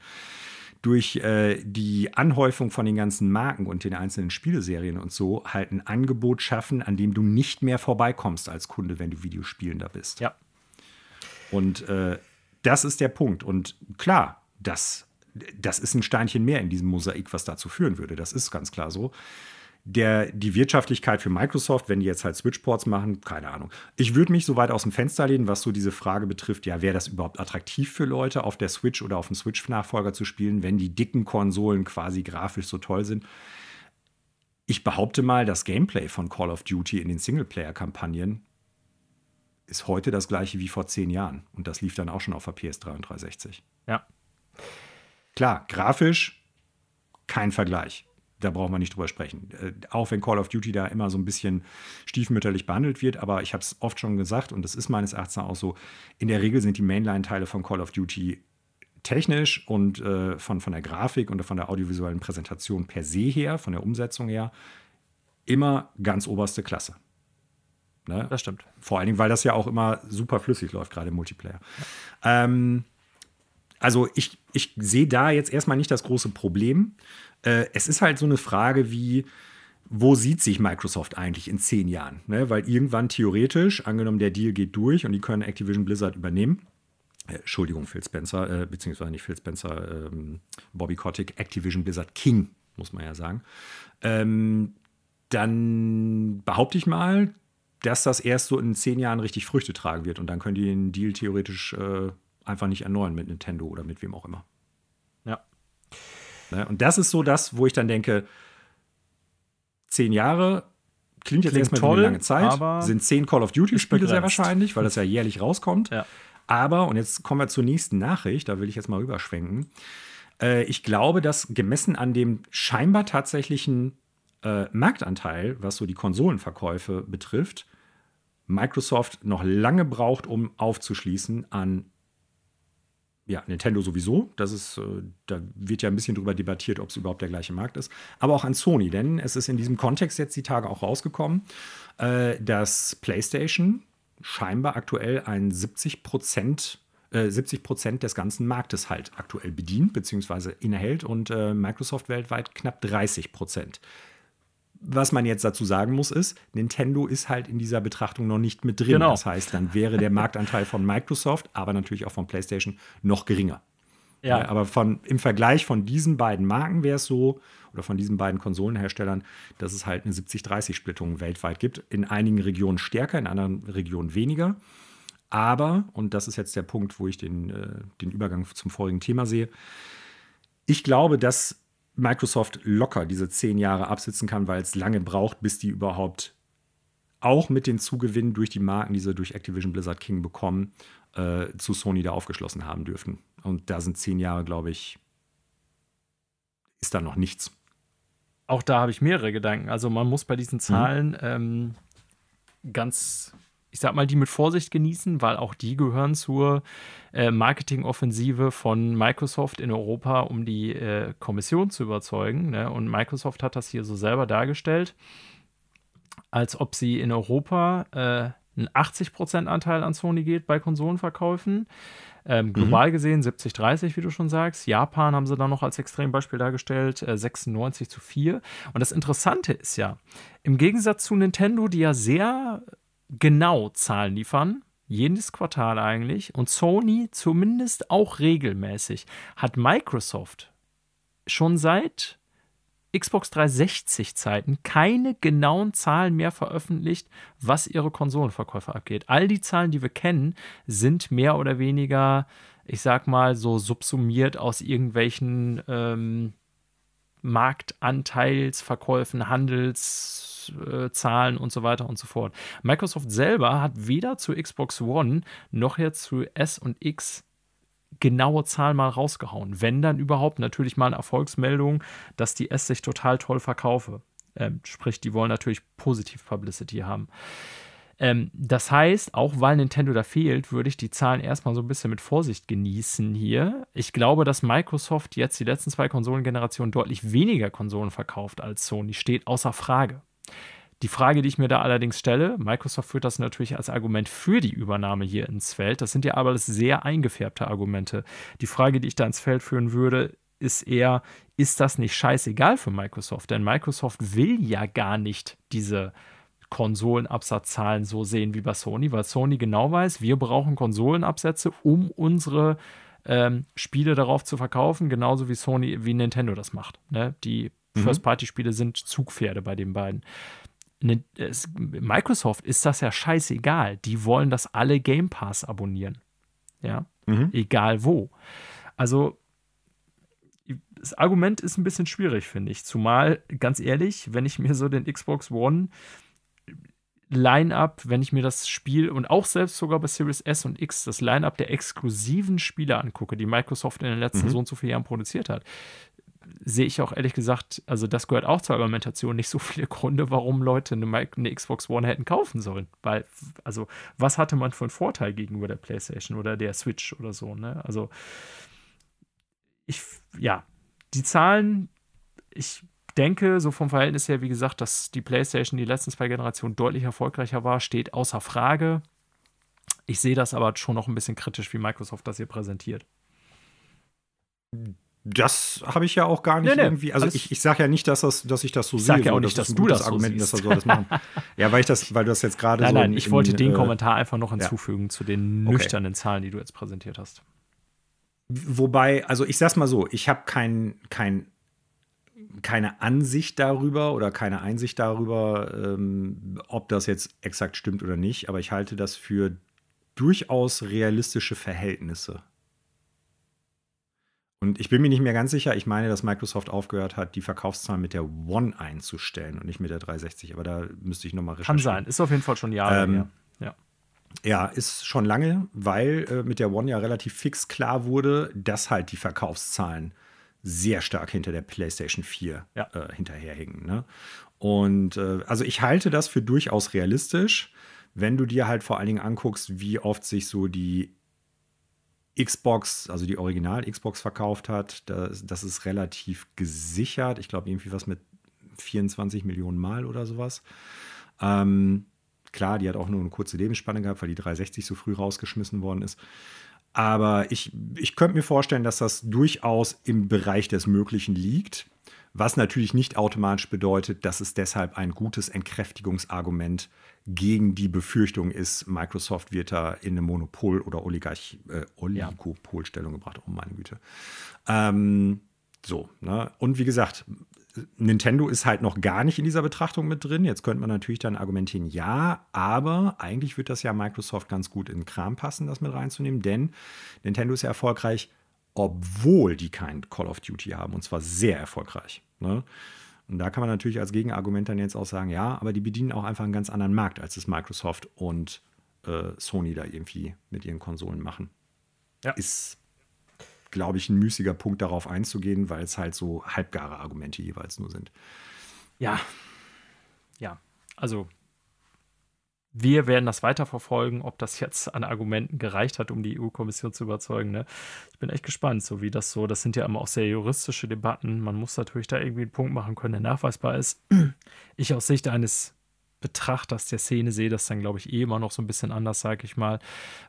S1: durch äh, die Anhäufung von den ganzen Marken und den einzelnen Spieleserien und so halt ein Angebot schaffen, an dem du nicht mehr vorbeikommst als Kunde, wenn du Videospielender bist.
S2: Ja.
S1: Und äh, das ist der Punkt. Und klar, das, das ist ein Steinchen mehr in diesem Mosaik, was dazu führen würde. Das ist ganz klar so der, die Wirtschaftlichkeit für Microsoft, wenn die jetzt halt Switchports machen, keine Ahnung. Ich würde mich so weit aus dem Fenster lehnen, was so diese Frage betrifft, ja, wäre das überhaupt attraktiv für Leute, auf der Switch oder auf dem Switch-Nachfolger zu spielen, wenn die dicken Konsolen quasi grafisch so toll sind? Ich behaupte mal, das Gameplay von Call of Duty in den Singleplayer-Kampagnen ist heute das gleiche wie vor zehn Jahren. Und das lief dann auch schon auf der PS3 und 360.
S2: Ja.
S1: Klar, grafisch kein Vergleich da brauchen wir nicht drüber sprechen. Äh, auch wenn Call of Duty da immer so ein bisschen stiefmütterlich behandelt wird, aber ich habe es oft schon gesagt und das ist meines Erachtens auch so, in der Regel sind die Mainline-Teile von Call of Duty technisch und äh, von, von der Grafik und von der audiovisuellen Präsentation per se her, von der Umsetzung her, immer ganz oberste Klasse.
S2: Ne? Das stimmt.
S1: Vor allen Dingen, weil das ja auch immer super flüssig läuft, gerade im Multiplayer. Ja. Ähm, also ich, ich sehe da jetzt erstmal nicht das große Problem. Äh, es ist halt so eine Frage wie, wo sieht sich Microsoft eigentlich in zehn Jahren? Ne? Weil irgendwann theoretisch, angenommen der Deal geht durch und die können Activision Blizzard übernehmen, äh, Entschuldigung, Phil Spencer, äh, beziehungsweise nicht Phil Spencer, ähm, Bobby Kotick, Activision Blizzard King, muss man ja sagen. Ähm, dann behaupte ich mal, dass das erst so in zehn Jahren richtig Früchte tragen wird und dann können die den Deal theoretisch äh, einfach nicht erneuern mit Nintendo oder mit wem auch immer.
S2: Ja.
S1: Ne? Und das ist so das, wo ich dann denke, zehn Jahre klingt jetzt klingt erstmal toll, wie eine lange Zeit, sind zehn Call of Duty-Spiele sehr wahrscheinlich, weil das ja jährlich rauskommt.
S2: Ja.
S1: Aber, und jetzt kommen wir zur nächsten Nachricht, da will ich jetzt mal rüberschwenken. Äh, ich glaube, dass gemessen an dem scheinbar tatsächlichen äh, Marktanteil, was so die Konsolenverkäufe betrifft, Microsoft noch lange braucht, um aufzuschließen an ja, Nintendo sowieso. Das ist, äh, da wird ja ein bisschen drüber debattiert, ob es überhaupt der gleiche Markt ist. Aber auch an Sony, denn es ist in diesem Kontext jetzt die Tage auch rausgekommen, äh, dass PlayStation scheinbar aktuell ein 70 Prozent 70 äh, Prozent des ganzen Marktes halt aktuell bedient bzw. innehält und Microsoft weltweit knapp 30 Prozent was man jetzt dazu sagen muss, ist, Nintendo ist halt in dieser Betrachtung noch nicht mit drin.
S2: Genau.
S1: Das heißt, dann wäre der Marktanteil von Microsoft, aber natürlich auch von PlayStation noch geringer.
S2: Ja.
S1: ja aber von, im Vergleich von diesen beiden Marken wäre es so, oder von diesen beiden Konsolenherstellern, dass es halt eine 70-30-Splittung weltweit gibt. In einigen Regionen stärker, in anderen Regionen weniger. Aber, und das ist jetzt der Punkt, wo ich den, äh, den Übergang zum vorigen Thema sehe, ich glaube, dass Microsoft locker diese zehn Jahre absitzen kann, weil es lange braucht, bis die überhaupt auch mit den Zugewinnen durch die Marken, die sie durch Activision Blizzard King bekommen, äh, zu Sony da aufgeschlossen haben dürfen. Und da sind zehn Jahre, glaube ich, ist da noch nichts.
S2: Auch da habe ich mehrere Gedanken. Also man muss bei diesen Zahlen mhm. ähm, ganz ich sag mal, die mit Vorsicht genießen, weil auch die gehören zur äh, Marketingoffensive von Microsoft in Europa, um die äh, Kommission zu überzeugen. Ne? Und Microsoft hat das hier so selber dargestellt, als ob sie in Europa äh, ein 80% Anteil an Sony geht bei Konsolenverkäufen. Ähm, global mhm. gesehen 70-30, wie du schon sagst. Japan haben sie dann noch als Extrembeispiel dargestellt, äh, 96 zu 4. Und das Interessante ist ja, im Gegensatz zu Nintendo, die ja sehr genau Zahlen liefern, jedes Quartal eigentlich, und Sony zumindest auch regelmäßig, hat Microsoft schon seit Xbox 360 Zeiten keine genauen Zahlen mehr veröffentlicht, was ihre Konsolenverkäufe abgeht. All die Zahlen, die wir kennen, sind mehr oder weniger, ich sag mal, so subsumiert aus irgendwelchen ähm, Marktanteilsverkäufen, Handelszahlen äh, und so weiter und so fort. Microsoft selber hat weder zu Xbox One noch jetzt zu S und X genaue Zahlen mal rausgehauen. Wenn dann überhaupt natürlich mal eine Erfolgsmeldung, dass die S sich total toll verkaufe. Ähm, sprich, die wollen natürlich positiv Publicity haben. Ähm, das heißt, auch weil Nintendo da fehlt, würde ich die Zahlen erstmal so ein bisschen mit Vorsicht genießen hier. Ich glaube, dass Microsoft jetzt die letzten zwei Konsolengenerationen deutlich weniger Konsolen verkauft als Sony, steht außer Frage. Die Frage, die ich mir da allerdings stelle, Microsoft führt das natürlich als Argument für die Übernahme hier ins Feld. Das sind ja aber sehr eingefärbte Argumente. Die Frage, die ich da ins Feld führen würde, ist eher, ist das nicht scheißegal für Microsoft? Denn Microsoft will ja gar nicht diese Konsolenabsatzzahlen so sehen wie bei Sony, weil Sony genau weiß, wir brauchen Konsolenabsätze, um unsere ähm, Spiele darauf zu verkaufen, genauso wie Sony, wie Nintendo das macht. Ne? Die mhm. First-Party-Spiele sind Zugpferde bei den beiden. Ne, es, Microsoft ist das ja scheißegal. Die wollen, dass alle Game Pass abonnieren. Ja, mhm. egal wo. Also, das Argument ist ein bisschen schwierig, finde ich. Zumal, ganz ehrlich, wenn ich mir so den Xbox One Line-up, wenn ich mir das Spiel und auch selbst sogar bei Series S und X das Line-up der exklusiven Spiele angucke, die Microsoft in den letzten mhm. so und so vielen Jahren produziert hat, sehe ich auch ehrlich gesagt, also das gehört auch zur Argumentation, nicht so viele Gründe, warum Leute eine, eine, Xbox One hätten kaufen sollen. Weil, also, was hatte man für einen Vorteil gegenüber der PlayStation oder der Switch oder so, ne? Also, ich, ja, die Zahlen, ich denke, so vom Verhältnis her, wie gesagt, dass die PlayStation die letzten zwei Generationen deutlich erfolgreicher war, steht außer Frage. Ich sehe das aber schon noch ein bisschen kritisch, wie Microsoft das hier präsentiert.
S1: Das habe ich ja auch gar nicht nee, nee, irgendwie. Also ich, ich sage ja nicht, dass, das, dass ich das so
S2: ich
S1: sehe.
S2: Ich sage ja auch nicht, dass du das
S1: Argument, dass er soll das machen. ja, weil ich das, weil du das jetzt gerade
S2: so. Nein, ich in, wollte den äh, Kommentar einfach noch hinzufügen ja. zu den nüchternen okay. Zahlen, die du jetzt präsentiert hast.
S1: Wobei, also ich sag's mal so, ich habe kein, kein, keine Ansicht darüber oder keine Einsicht darüber, ähm, ob das jetzt exakt stimmt oder nicht, aber ich halte das für durchaus realistische Verhältnisse. Und ich bin mir nicht mehr ganz sicher. Ich meine, dass Microsoft aufgehört hat, die Verkaufszahlen mit der One einzustellen und nicht mit der 360. Aber da müsste ich nochmal
S2: recherchieren. Kann sein. Ist auf jeden Fall schon Jahre ähm, her. Ja.
S1: Ja, ist schon lange, weil äh, mit der One ja relativ fix klar wurde, dass halt die Verkaufszahlen sehr stark hinter der PlayStation 4 ja. äh, hinterherhingen. Ne? Und äh, also ich halte das für durchaus realistisch, wenn du dir halt vor allen Dingen anguckst, wie oft sich so die Xbox, also die Original-Xbox verkauft hat. Das, das ist relativ gesichert. Ich glaube, irgendwie was mit 24 Millionen Mal oder sowas. Ähm, klar, die hat auch nur eine kurze Lebensspanne gehabt, weil die 360 so früh rausgeschmissen worden ist. Aber ich, ich könnte mir vorstellen, dass das durchaus im Bereich des Möglichen liegt. Was natürlich nicht automatisch bedeutet, dass es deshalb ein gutes Entkräftigungsargument gegen die Befürchtung ist, Microsoft wird da in eine Monopol- oder Oligarch, äh, Oligopolstellung gebracht. Oh meine Güte. Ähm, so, ne? Und wie gesagt, Nintendo ist halt noch gar nicht in dieser Betrachtung mit drin. Jetzt könnte man natürlich dann argumentieren, ja, aber eigentlich wird das ja Microsoft ganz gut in den Kram passen, das mit reinzunehmen, denn Nintendo ist ja erfolgreich, obwohl die kein Call of Duty haben und zwar sehr erfolgreich. Ne? Und da kann man natürlich als Gegenargument dann jetzt auch sagen, ja, aber die bedienen auch einfach einen ganz anderen Markt, als es Microsoft und äh, Sony da irgendwie mit ihren Konsolen machen. Ja. Ist, glaube ich, ein müßiger Punkt darauf einzugehen, weil es halt so halbgare Argumente jeweils nur sind.
S2: Ja. Ja. Also wir werden das weiterverfolgen, ob das jetzt an Argumenten gereicht hat, um die EU-Kommission zu überzeugen. Ne? Ich bin echt gespannt, so wie das so, das sind ja immer auch sehr juristische Debatten. Man muss natürlich da irgendwie einen Punkt machen können, der nachweisbar ist. Ich aus Sicht eines Betrachters der Szene sehe das dann, glaube ich, eh immer noch so ein bisschen anders, sage ich mal,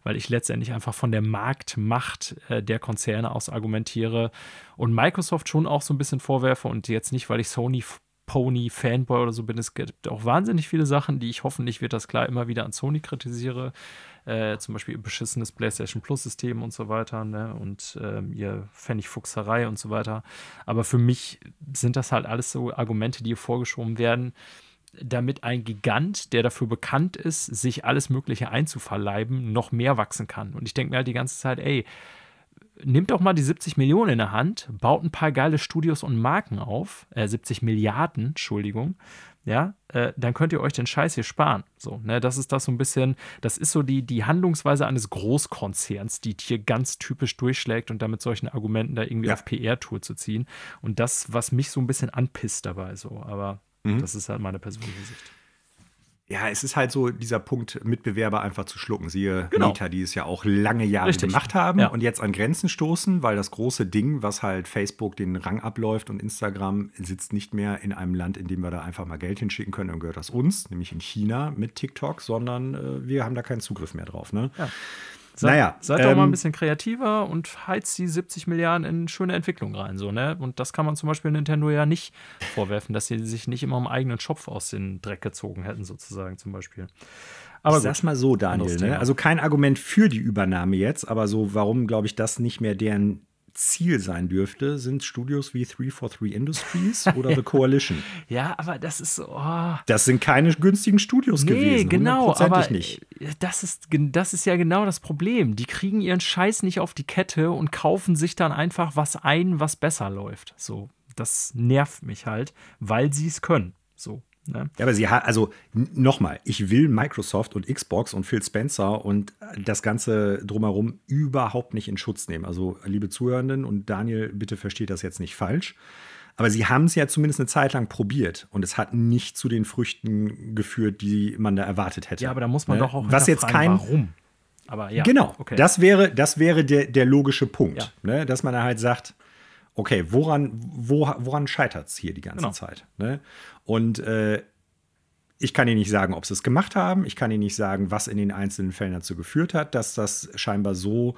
S2: weil ich letztendlich einfach von der Marktmacht äh, der Konzerne aus argumentiere und Microsoft schon auch so ein bisschen vorwerfe und jetzt nicht, weil ich Sony Pony Fanboy oder so bin. Es gibt auch wahnsinnig viele Sachen, die ich hoffentlich wird das klar immer wieder an Sony kritisiere. Äh, zum Beispiel ihr beschissenes PlayStation Plus System und so weiter, ne? Und ähm, ihr Pfennigfuchserei und so weiter. Aber für mich sind das halt alles so Argumente, die hier vorgeschoben werden, damit ein Gigant, der dafür bekannt ist, sich alles Mögliche einzuverleiben, noch mehr wachsen kann. Und ich denke mir halt die ganze Zeit, ey, nimmt doch mal die 70 Millionen in der Hand, baut ein paar geile Studios und Marken auf, äh, 70 Milliarden, Entschuldigung, ja, äh, dann könnt ihr euch den Scheiß hier sparen. So, ne, das ist das so ein bisschen, das ist so die, die Handlungsweise eines Großkonzerns, die hier ganz typisch durchschlägt und damit solchen Argumenten da irgendwie ja. auf PR-Tour zu ziehen. Und das, was mich so ein bisschen anpisst dabei, so, aber Mhm. Das ist halt meine persönliche Sicht.
S1: Ja, es ist halt so dieser Punkt, Mitbewerber einfach zu schlucken. Siehe genau. Meta, die es ja auch lange Jahre Richtig. gemacht haben ja. und jetzt an Grenzen stoßen, weil das große Ding, was halt Facebook den Rang abläuft und Instagram sitzt nicht mehr in einem Land, in dem wir da einfach mal Geld hinschicken können, dann gehört das uns, nämlich in China mit TikTok, sondern äh, wir haben da keinen Zugriff mehr drauf. Ne? Ja.
S2: Seid, naja, seid ähm, doch mal ein ähm, bisschen kreativer und heizt die 70 Milliarden in schöne Entwicklung rein. So, ne? Und das kann man zum Beispiel Nintendo ja nicht vorwerfen, dass sie sich nicht immer im eigenen Schopf aus dem Dreck gezogen hätten, sozusagen zum Beispiel.
S1: Aber ich sag's mal so, Daniel. Ne? Also kein Argument für die Übernahme jetzt, aber so, warum, glaube ich, das nicht mehr deren Ziel sein dürfte, sind Studios wie 343 Industries oder The Coalition.
S2: ja, aber das ist so. Oh.
S1: Das sind keine günstigen Studios nee, gewesen.
S2: genau, aber nicht. Das ist, das ist ja genau das Problem. Die kriegen ihren Scheiß nicht auf die Kette und kaufen sich dann einfach was ein, was besser läuft. So, das nervt mich halt, weil sie es können. So.
S1: Ne? Ja, aber sie hat, also nochmal, ich will Microsoft und Xbox und Phil Spencer und das Ganze drumherum überhaupt nicht in Schutz nehmen. Also, liebe Zuhörenden und Daniel, bitte versteht das jetzt nicht falsch. Aber sie haben es ja zumindest eine Zeit lang probiert und es hat nicht zu den Früchten geführt, die man da erwartet hätte.
S2: Ja, aber da muss man ne? doch auch
S1: Was jetzt kein
S2: warum.
S1: Aber ja. Genau. Okay. Das wäre, das wäre der, der logische Punkt, ja. ne? dass man da halt sagt, okay, woran, wo, woran scheitert es hier die ganze genau. Zeit? Ne? Und äh, ich kann Ihnen nicht sagen, ob Sie es gemacht haben. Ich kann Ihnen nicht sagen, was in den einzelnen Fällen dazu geführt hat, dass das scheinbar so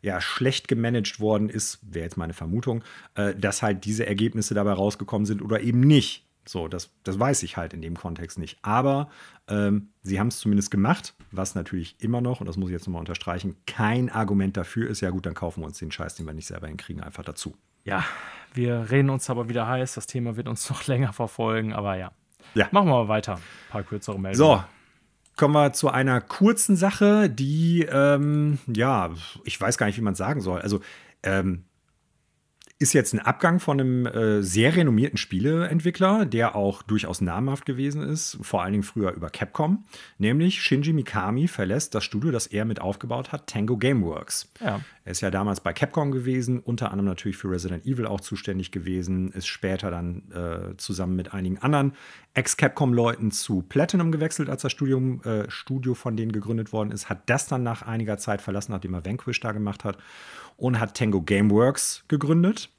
S1: ja, schlecht gemanagt worden ist, wäre jetzt meine Vermutung, äh, dass halt diese Ergebnisse dabei rausgekommen sind oder eben nicht. So, das, das weiß ich halt in dem Kontext nicht. Aber ähm, sie haben es zumindest gemacht, was natürlich immer noch, und das muss ich jetzt nochmal unterstreichen, kein Argument dafür ist, ja gut, dann kaufen wir uns den Scheiß, den wir nicht selber hinkriegen, einfach dazu.
S2: Ja, wir reden uns aber wieder heiß. Das Thema wird uns noch länger verfolgen, aber ja. ja. Machen wir mal weiter. Ein paar kürzere Meldungen.
S1: So, kommen wir zu einer kurzen Sache, die, ähm, ja, ich weiß gar nicht, wie man sagen soll. Also, ähm, ist jetzt ein Abgang von einem äh, sehr renommierten Spieleentwickler, der auch durchaus namhaft gewesen ist, vor allen Dingen früher über Capcom. Nämlich Shinji Mikami verlässt das Studio, das er mit aufgebaut hat, Tango Gameworks. Ja. Er ist ja damals bei Capcom gewesen, unter anderem natürlich für Resident Evil auch zuständig gewesen, ist später dann äh, zusammen mit einigen anderen Ex-Capcom-Leuten zu Platinum gewechselt, als das Studium, äh, Studio von denen gegründet worden ist, hat das dann nach einiger Zeit verlassen, nachdem er Vanquish da gemacht hat und hat Tango Gameworks gegründet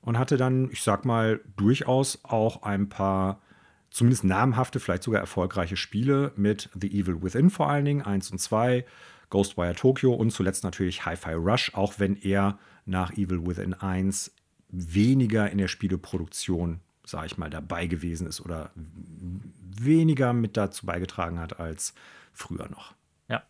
S1: und hatte dann, ich sag mal, durchaus auch ein paar zumindest namhafte, vielleicht sogar erfolgreiche Spiele mit The Evil Within vor allen Dingen, 1 und 2, Ghostwire Tokyo und zuletzt natürlich Hi-Fi Rush, auch wenn er nach Evil Within 1 weniger in der Spieleproduktion, sag ich mal, dabei gewesen ist oder weniger mit dazu beigetragen hat als früher noch.
S2: Ja.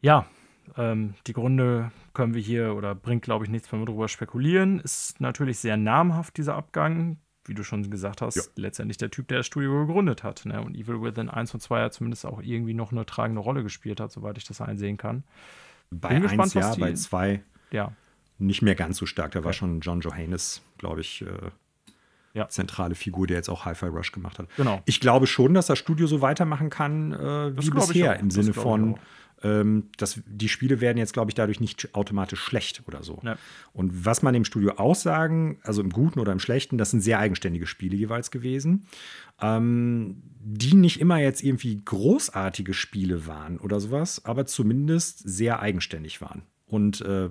S2: Ja, ähm, die Gründe können wir hier oder bringt, glaube ich, nichts, wenn wir darüber spekulieren. Ist natürlich sehr namhaft, dieser Abgang. Wie du schon gesagt hast, ja. letztendlich der Typ, der das Studio gegründet hat. Ne? Und Evil Within 1 und 2 ja zumindest auch irgendwie noch eine tragende Rolle gespielt hat, soweit ich das einsehen kann.
S1: Bei Bin 1 ja, bei 2 ja. nicht mehr ganz so stark. Da okay. war schon John Johannes, glaube ich, äh, ja. zentrale Figur, der jetzt auch Hi-Fi Rush gemacht hat. Genau. Ich glaube schon, dass das Studio so weitermachen kann äh, wie bisher, im Sinne von ähm, das, die Spiele werden jetzt, glaube ich, dadurch nicht automatisch schlecht oder so. Ja. Und was man dem Studio aussagen, also im Guten oder im Schlechten, das sind sehr eigenständige Spiele jeweils gewesen, ähm, die nicht immer jetzt irgendwie großartige Spiele waren oder sowas, aber zumindest sehr eigenständig waren. Und äh,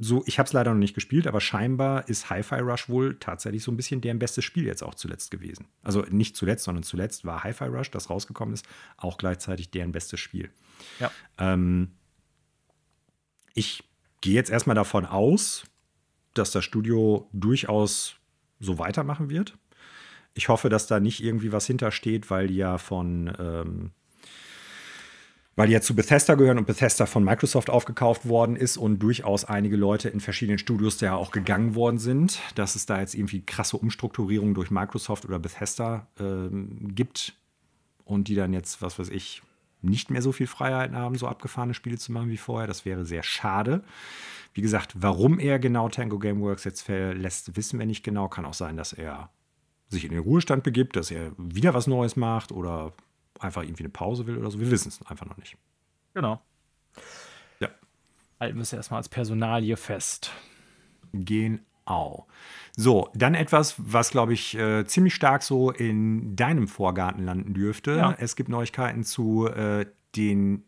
S1: so, ich habe es leider noch nicht gespielt, aber scheinbar ist Hi-Fi Rush wohl tatsächlich so ein bisschen deren bestes Spiel jetzt auch zuletzt gewesen. Also nicht zuletzt, sondern zuletzt war Hi-Fi Rush, das rausgekommen ist, auch gleichzeitig deren bestes Spiel.
S2: Ja.
S1: Ähm, ich gehe jetzt erstmal davon aus, dass das Studio durchaus so weitermachen wird. Ich hoffe, dass da nicht irgendwie was hintersteht, weil die ja von ähm, weil die ja zu Bethesda gehören und Bethesda von Microsoft aufgekauft worden ist und durchaus einige Leute in verschiedenen Studios da auch gegangen worden sind, dass es da jetzt irgendwie krasse Umstrukturierungen durch Microsoft oder Bethesda ähm, gibt und die dann jetzt, was weiß ich, nicht mehr so viel Freiheiten haben, so abgefahrene Spiele zu machen wie vorher. Das wäre sehr schade. Wie gesagt, warum er genau Tango Gameworks jetzt verlässt, wissen wir nicht genau. Kann auch sein, dass er sich in den Ruhestand begibt, dass er wieder was Neues macht oder einfach irgendwie eine Pause will oder so. Wir wissen es einfach noch nicht.
S2: Genau.
S1: Ja.
S2: Halten wir es erstmal als Personalie fest.
S1: Genau. So, dann etwas, was, glaube ich, äh, ziemlich stark so in deinem Vorgarten landen dürfte.
S2: Ja.
S1: Es gibt Neuigkeiten zu äh, den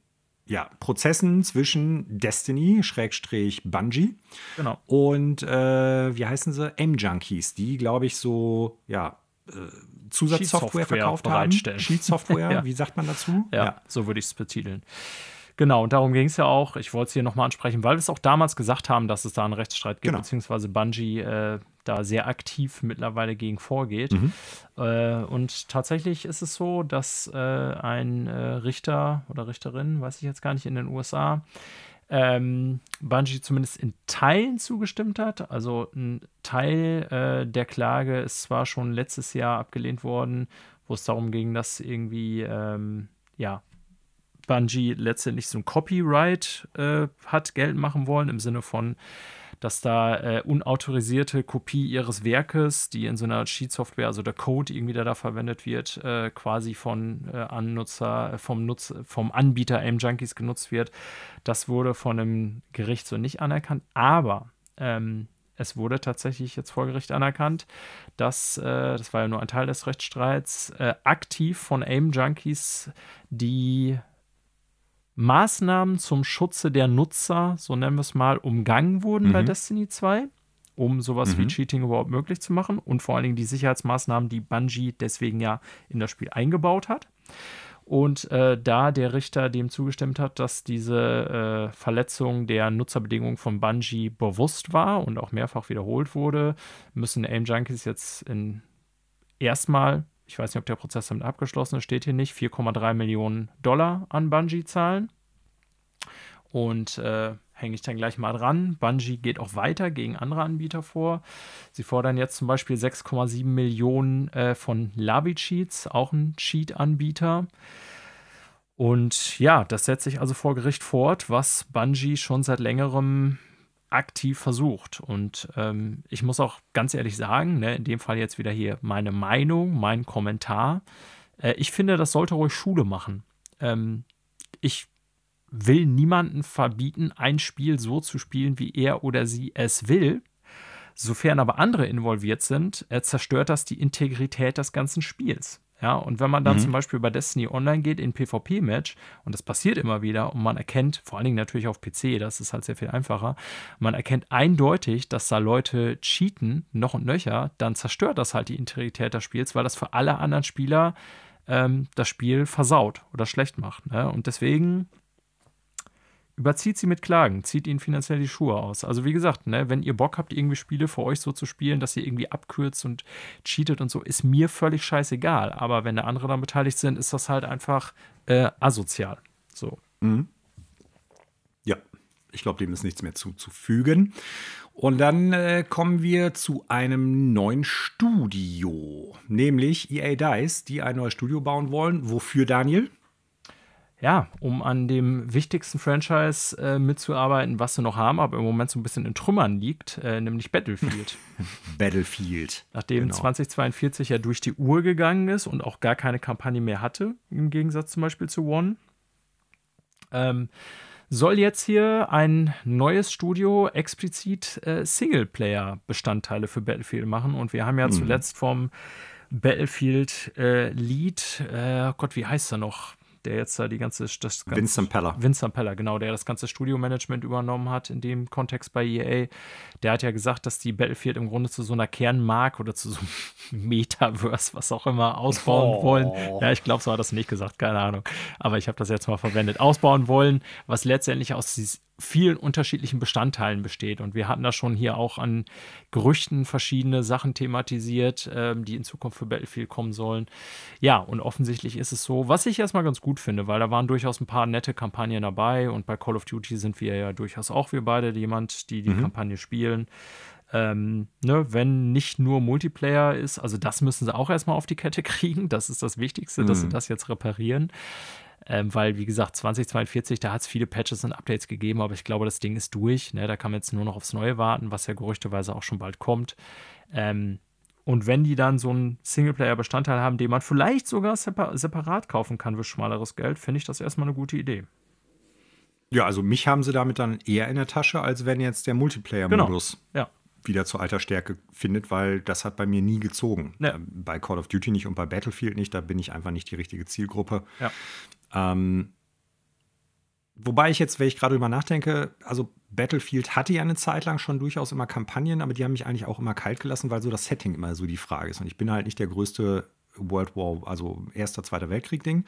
S1: ja, Prozessen zwischen Destiny, Schrägstrich Bungie
S2: Genau.
S1: und, äh, wie heißen sie? M-Junkies, die, glaube ich, so, ja, äh, Zusatzsoftware verkauft haben. Cheat-Software,
S2: Ja.
S1: wie sagt man dazu?
S2: Ja, so würde ich es betiteln. Genau, und darum ging es ja auch. Ich wollte es hier nochmal ansprechen, weil wir es auch damals gesagt haben, dass es da einen Rechtsstreit gibt,
S1: Genau.
S2: beziehungsweise Bungie äh, da sehr aktiv mittlerweile gegen vorgeht.
S1: Mhm.
S2: Äh, und tatsächlich ist es so, dass äh, ein äh, Richter oder Richterin, weiß ich jetzt gar nicht, in den USA, ähm, Bungie zumindest in Teilen zugestimmt hat. Also ein Teil äh, der Klage ist zwar schon letztes Jahr abgelehnt worden, wo es darum ging, dass irgendwie, ähm, ja, Bungie letztendlich so ein Copyright äh, hat geltend machen wollen, im Sinne von, dass da äh, unautorisierte Kopie ihres Werkes, die in so einer Cheat-Software, also der Code irgendwie, der da verwendet wird, äh, quasi von äh, Annutzer, vom, Nutz, vom Anbieter M-Junkies genutzt wird. Das wurde von einem Gericht so nicht anerkannt, aber ähm, es wurde tatsächlich jetzt vor Gericht anerkannt, dass, äh, das war ja nur ein Teil des Rechtsstreits, äh, aktiv von AIM-Junkies die Maßnahmen zum Schutze der Nutzer, so nennen wir es mal, umgangen wurden bei
S1: Mhm.
S2: Destiny 2, um sowas wie
S1: Mhm.
S2: Cheating überhaupt möglich zu machen und vor allen Dingen die Sicherheitsmaßnahmen, die Bungie deswegen ja in das Spiel eingebaut hat. Und äh, da der Richter dem zugestimmt hat, dass diese äh, Verletzung der Nutzerbedingungen von Bungie bewusst war und auch mehrfach wiederholt wurde, müssen Aim Junkies jetzt in erstmal, ich weiß nicht, ob der Prozess damit abgeschlossen ist, steht hier nicht, 4,3 Millionen Dollar an Bungie zahlen. Und äh, hänge ich dann gleich mal dran. Bungie geht auch weiter gegen andere Anbieter vor. Sie fordern jetzt zum Beispiel 6,7 Millionen äh, von Lavi Cheats, auch ein Cheat-Anbieter. Und ja, das setzt sich also vor Gericht fort, was Bungie schon seit längerem aktiv versucht. Und ähm, ich muss auch ganz ehrlich sagen, ne, in dem Fall jetzt wieder hier meine Meinung, mein Kommentar. Äh, ich finde, das sollte ruhig Schule machen. Ähm, ich will niemanden verbieten, ein Spiel so zu spielen, wie er oder sie es will. Sofern aber andere involviert sind, äh, zerstört das die Integrität des ganzen Spiels. Ja, und wenn man dann
S1: Mhm.
S2: zum Beispiel bei Destiny Online geht in PvP-Match, und das passiert immer wieder, und man erkennt, vor allen Dingen natürlich auf PC, das ist halt sehr viel einfacher, man erkennt eindeutig, dass da Leute cheaten, noch und nöcher, dann zerstört das halt die Integrität des Spiels, weil das für alle anderen Spieler ähm, das Spiel versaut oder schlecht macht. Ne? Und deswegen überzieht sie mit Klagen, zieht ihnen finanziell die Schuhe aus. Also wie gesagt, ne, wenn ihr Bock habt, irgendwie Spiele für euch so zu spielen, dass ihr irgendwie abkürzt und cheatet und so, ist mir völlig scheißegal. Aber wenn da andere daran beteiligt sind, ist das halt einfach äh, asozial. So.
S1: Mhm. Ja, ich glaube, dem ist nichts mehr zuzufügen. Und dann äh, kommen wir zu einem neuen Studio, nämlich EA Dice, die ein neues Studio bauen wollen. Wofür, Daniel?
S2: Ja, um an dem wichtigsten Franchise äh, mitzuarbeiten, was sie noch haben, aber im Moment so ein bisschen in Trümmern liegt, äh, nämlich Battlefield.
S1: Battlefield.
S2: Nachdem
S1: Genau.
S2: 2042 ja durch die Uhr gegangen ist und auch gar keine Kampagne mehr hatte, im Gegensatz zum Beispiel zu One, ähm, soll jetzt hier ein neues Studio explizit äh, Singleplayer-Bestandteile für Battlefield machen. Und wir haben ja
S1: Mhm.
S2: zuletzt vom Battlefield äh, äh, Gott, wie heißt er noch? Der jetzt da die ganze. Das ganze
S1: Vincent Peller.
S2: Vincent Peller, genau, der das ganze Studiomanagement übernommen hat in dem Kontext bei EA. Der hat ja gesagt, dass die Battlefield im Grunde zu so einer Kernmark oder zu so einem Metaverse, was auch immer, ausbauen oh. wollen. Ja, ich glaube, so hat er das nicht gesagt, keine Ahnung. Aber ich habe das jetzt mal verwendet. Ausbauen wollen, was letztendlich aus vielen unterschiedlichen Bestandteilen besteht. Und wir hatten da schon hier auch an Gerüchten verschiedene Sachen thematisiert, ähm, die in Zukunft für Battlefield kommen sollen. Ja, und offensichtlich ist es so, was ich erstmal ganz gut finde, weil da waren durchaus ein paar nette Kampagnen dabei und bei Call of Duty sind wir ja durchaus auch wir beide jemand, die die mhm. Kampagne spielen. Ähm, ne, wenn nicht nur Multiplayer ist, also das müssen sie auch erstmal auf die Kette kriegen. Das ist das Wichtigste, mhm. dass sie mhm. das jetzt reparieren. Ähm, weil, wie gesagt, 2042, da hat es viele Patches und Updates gegeben, aber ich glaube, das Ding ist durch. Ne? Da kann man jetzt nur noch aufs Neue warten, was ja gerüchteweise auch schon bald kommt. Ähm, und wenn die dann so einen Singleplayer-Bestandteil haben, den man vielleicht sogar separat kaufen kann für schmaleres Geld, finde ich das erstmal eine gute Idee.
S1: Ja, also mich haben sie damit dann eher in der Tasche, als wenn jetzt der Multiplayer-Modus
S2: genau. ja.
S1: wieder zur alter Stärke findet, weil das hat bei mir nie gezogen. Ja. Ähm, bei Call of Duty nicht und bei Battlefield nicht, da bin ich einfach nicht die richtige Zielgruppe.
S2: Ja.
S1: Ähm, wobei ich jetzt, wenn ich gerade drüber nachdenke, also Battlefield hatte ja eine Zeit lang schon durchaus immer Kampagnen, aber die haben mich eigentlich auch immer kalt gelassen, weil so das Setting immer so die Frage ist. Und ich bin halt nicht der größte World War, also Erster, Zweiter Weltkrieg-Ding.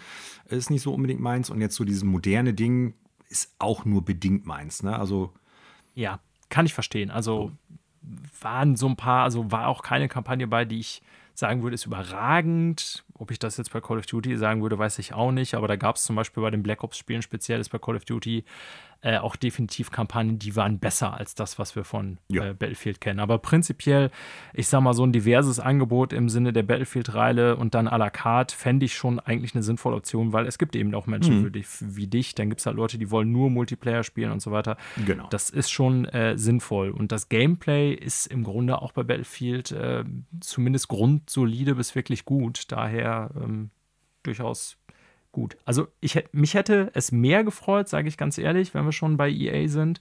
S1: Ist nicht so unbedingt meins. Und jetzt so dieses moderne Ding ist auch nur bedingt meins. Ne? Also.
S2: Ja, kann ich verstehen. Also waren so ein paar, also war auch keine Kampagne bei, die ich sagen würde, ist überragend. Ob ich das jetzt bei Call of Duty sagen würde, weiß ich auch nicht. Aber da gab es zum Beispiel bei den Black Ops-Spielen speziell ist bei Call of Duty äh, auch definitiv Kampagnen, die waren besser als das, was wir von ja. äh, Battlefield kennen. Aber prinzipiell, ich sag mal, so ein diverses Angebot im Sinne der Battlefield-Reihe und dann à la carte fände ich schon eigentlich eine sinnvolle Option, weil es gibt eben auch Menschen mhm. dich, wie dich. Dann gibt es halt Leute, die wollen nur Multiplayer spielen und so weiter.
S1: Genau.
S2: Das ist schon äh, sinnvoll. Und das Gameplay ist im Grunde auch bei Battlefield äh, zumindest grundsolide bis wirklich gut. Daher ähm, durchaus gut. Also ich, mich hätte es mehr gefreut, sage ich ganz ehrlich, wenn wir schon bei EA sind,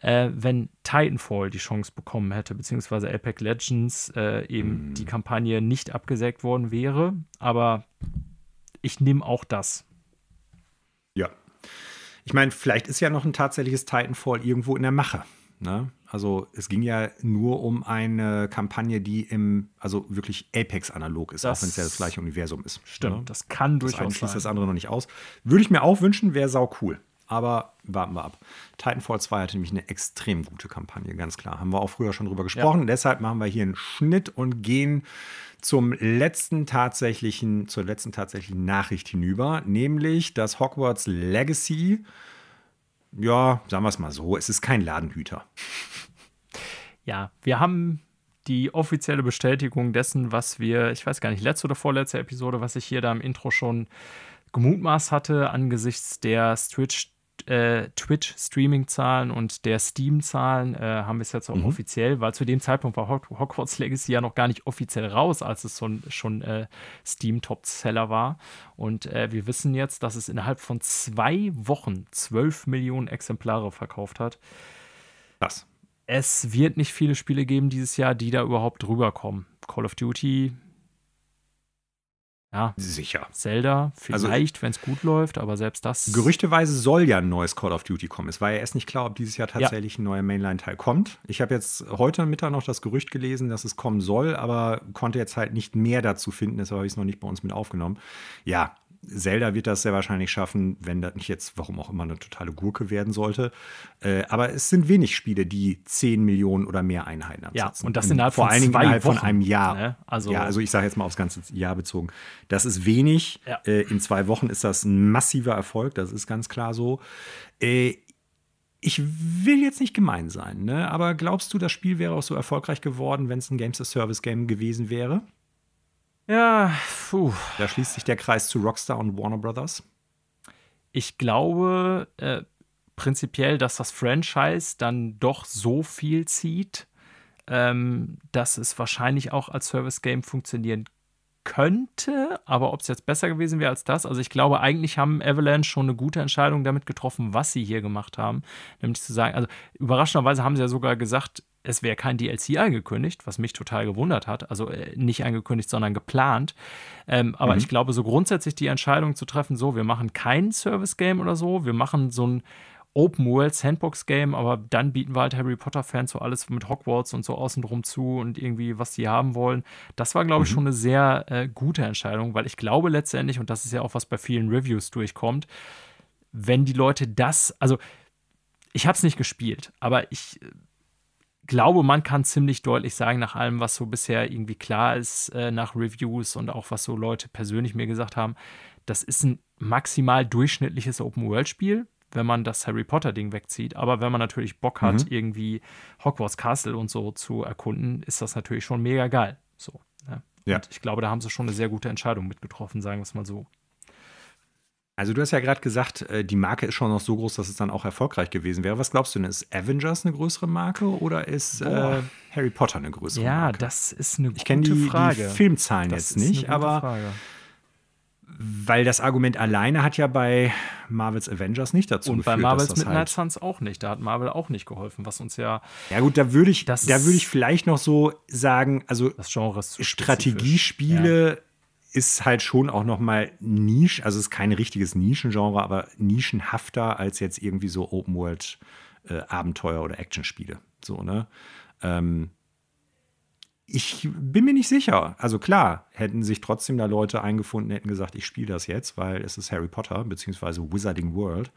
S2: äh, wenn Titanfall die Chance bekommen hätte, beziehungsweise Apex Legends äh, eben mm. die Kampagne nicht abgesägt worden wäre. Aber ich nehme auch das.
S1: Ja. Ich meine, vielleicht ist ja noch ein tatsächliches Titanfall irgendwo in der Mache. Ne? Also es ging ja nur um eine Kampagne, die im, also wirklich Apex-analog ist,
S2: das
S1: auch wenn es ja das gleiche Universum ist.
S2: Stimmt, ne? das kann durchaus
S1: das schließt das andere noch nicht aus. Würde ich mir auch wünschen, wäre sau cool. Aber warten wir ab. Titanfall 2 hatte nämlich eine extrem gute Kampagne, ganz klar. Haben wir auch früher schon drüber gesprochen. Ja. Deshalb machen wir hier einen Schnitt und gehen zum letzten tatsächlichen, zur letzten tatsächlichen Nachricht hinüber, nämlich das Hogwarts Legacy ja, sagen wir es mal so, es ist kein Ladenhüter.
S2: Ja, wir haben die offizielle Bestätigung dessen, was wir, ich weiß gar nicht, letzte oder vorletzte Episode, was ich hier da im Intro schon gemutmaßt hatte, angesichts der Twitch äh, Twitch-Streaming-Zahlen und der Steam-Zahlen äh, haben wir es jetzt auch mhm. offiziell, weil zu dem Zeitpunkt war Hogwarts Legacy ja noch gar nicht offiziell raus, als es schon, schon äh, Steam-Top-Seller war. Und äh, wir wissen jetzt, dass es innerhalb von zwei Wochen 12 Millionen Exemplare verkauft hat.
S1: Was?
S2: Es wird nicht viele Spiele geben dieses Jahr, die da überhaupt drüber kommen. Call of Duty ja,
S1: sicher.
S2: Zelda, vielleicht, also, wenn es gut läuft, aber selbst das.
S1: Gerüchteweise soll ja ein neues Call of Duty kommen. Es war ja erst nicht klar, ob dieses Jahr tatsächlich ja. ein neuer Mainline-Teil kommt. Ich habe jetzt heute Mittag noch das Gerücht gelesen, dass es kommen soll, aber konnte jetzt halt nicht mehr dazu finden, deshalb habe ich es noch nicht bei uns mit aufgenommen. Ja, Zelda wird das sehr wahrscheinlich schaffen, wenn das nicht jetzt, warum auch immer, eine totale Gurke werden sollte. Äh, aber es sind wenig Spiele, die 10 Millionen oder mehr Einheiten
S2: absetzen. Ja, und das innerhalb
S1: vor
S2: allen Dingen innerhalb
S1: Wochen, von einem Jahr.
S2: Ne?
S1: Also, ja, also ich sage jetzt mal aufs ganze Jahr bezogen. Das ist wenig. Ja. Äh, in zwei Wochen ist das ein massiver Erfolg, das ist ganz klar so. Äh, ich will jetzt nicht gemein sein, ne? aber glaubst du, das Spiel wäre auch so erfolgreich geworden, wenn es ein Games as Service Game gewesen wäre?
S2: Ja, puh.
S1: Da schließt sich der Kreis zu Rockstar und Warner Brothers.
S2: Ich glaube äh, prinzipiell, dass das Franchise dann doch so viel zieht, ähm, dass es wahrscheinlich auch als Service-Game funktionieren könnte, aber ob es jetzt besser gewesen wäre als das, also ich glaube, eigentlich haben Avalanche schon eine gute Entscheidung damit getroffen, was sie hier gemacht haben, nämlich zu sagen, also überraschenderweise haben sie ja sogar gesagt, es wäre kein DLC angekündigt, was mich total gewundert hat. Also äh, nicht angekündigt, sondern geplant. Ähm, aber mhm. ich glaube, so grundsätzlich die Entscheidung zu treffen, so, wir machen kein Service-Game oder so, wir machen so ein Open World Sandbox Game, aber dann bieten wir halt Harry Potter Fans so alles mit Hogwarts und so außenrum zu und irgendwie, was sie haben wollen. Das war, glaube ich, mhm. schon eine sehr äh, gute Entscheidung, weil ich glaube letztendlich, und das ist ja auch was bei vielen Reviews durchkommt, wenn die Leute das, also ich habe es nicht gespielt, aber ich äh, glaube, man kann ziemlich deutlich sagen, nach allem, was so bisher irgendwie klar ist, äh, nach Reviews und auch was so Leute persönlich mir gesagt haben, das ist ein maximal durchschnittliches Open-World-Spiel wenn man das Harry Potter-Ding wegzieht. Aber wenn man natürlich Bock hat, mhm. irgendwie Hogwarts Castle und so zu erkunden, ist das natürlich schon mega geil. So. Ne? Ja. Und ich glaube, da haben sie schon eine sehr gute Entscheidung mitgetroffen, sagen wir es mal so.
S1: Also du hast ja gerade gesagt, äh, die Marke ist schon noch so groß, dass es dann auch erfolgreich gewesen wäre. Was glaubst du denn? Ist Avengers eine größere Marke oder ist äh, Harry Potter eine größere
S2: ja,
S1: Marke?
S2: Ja, das ist eine gute
S1: ich Frage. Ich kenne
S2: die,
S1: die, Filmzahlen das jetzt nicht, aber Frage. Weil das Argument alleine hat ja bei Marvels Avengers nicht dazu
S2: und
S1: geführt.
S2: Und bei Marvels Midnight halt Suns auch nicht. Da hat Marvel auch nicht geholfen, was uns ja.
S1: Ja, gut, da würde ich, da würde ich vielleicht noch so sagen, also
S2: das Genre ist
S1: Strategiespiele ja. Ist halt schon auch noch mal Nische, also es ist kein richtiges Nischengenre, aber nischenhafter als jetzt irgendwie so Open World äh, Abenteuer oder Actionspiele. So, ne? Ähm, ich bin mir nicht sicher. Also klar, hätten sich trotzdem da Leute eingefunden, hätten gesagt, ich spiele das jetzt, weil es ist Harry Potter bzw. Wizarding World.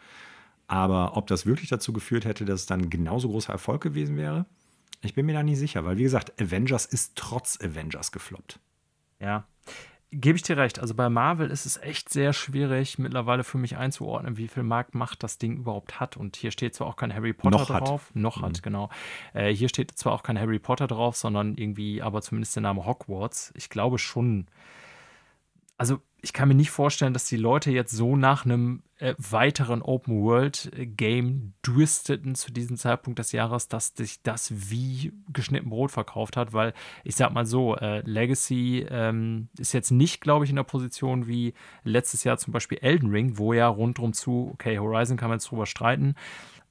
S1: Aber ob das wirklich dazu geführt hätte, dass es dann genauso großer Erfolg gewesen wäre, ich bin mir da nicht sicher, weil wie gesagt, Avengers ist trotz Avengers gefloppt.
S2: Ja, gebe ich dir recht. Also bei Marvel ist es echt sehr schwierig, mittlerweile für mich einzuordnen, wie viel Marktmacht das Ding überhaupt hat. Und hier steht zwar auch kein Harry Potter
S1: noch
S2: drauf,
S1: hat.
S2: noch mhm. hat, genau. Äh, hier steht zwar auch kein Harry Potter drauf, sondern irgendwie, aber zumindest der Name Hogwarts. Ich glaube schon. Also ich kann mir nicht vorstellen, dass die Leute jetzt so nach einem äh, weiteren Open-World-Game dürsteten zu diesem Zeitpunkt des Jahres, dass sich das wie geschnitten Brot verkauft hat, weil ich sag mal so, äh, Legacy ähm, ist jetzt nicht, glaube ich, in der Position wie letztes Jahr zum Beispiel Elden Ring, wo ja rundrum zu, okay, Horizon kann man jetzt drüber streiten,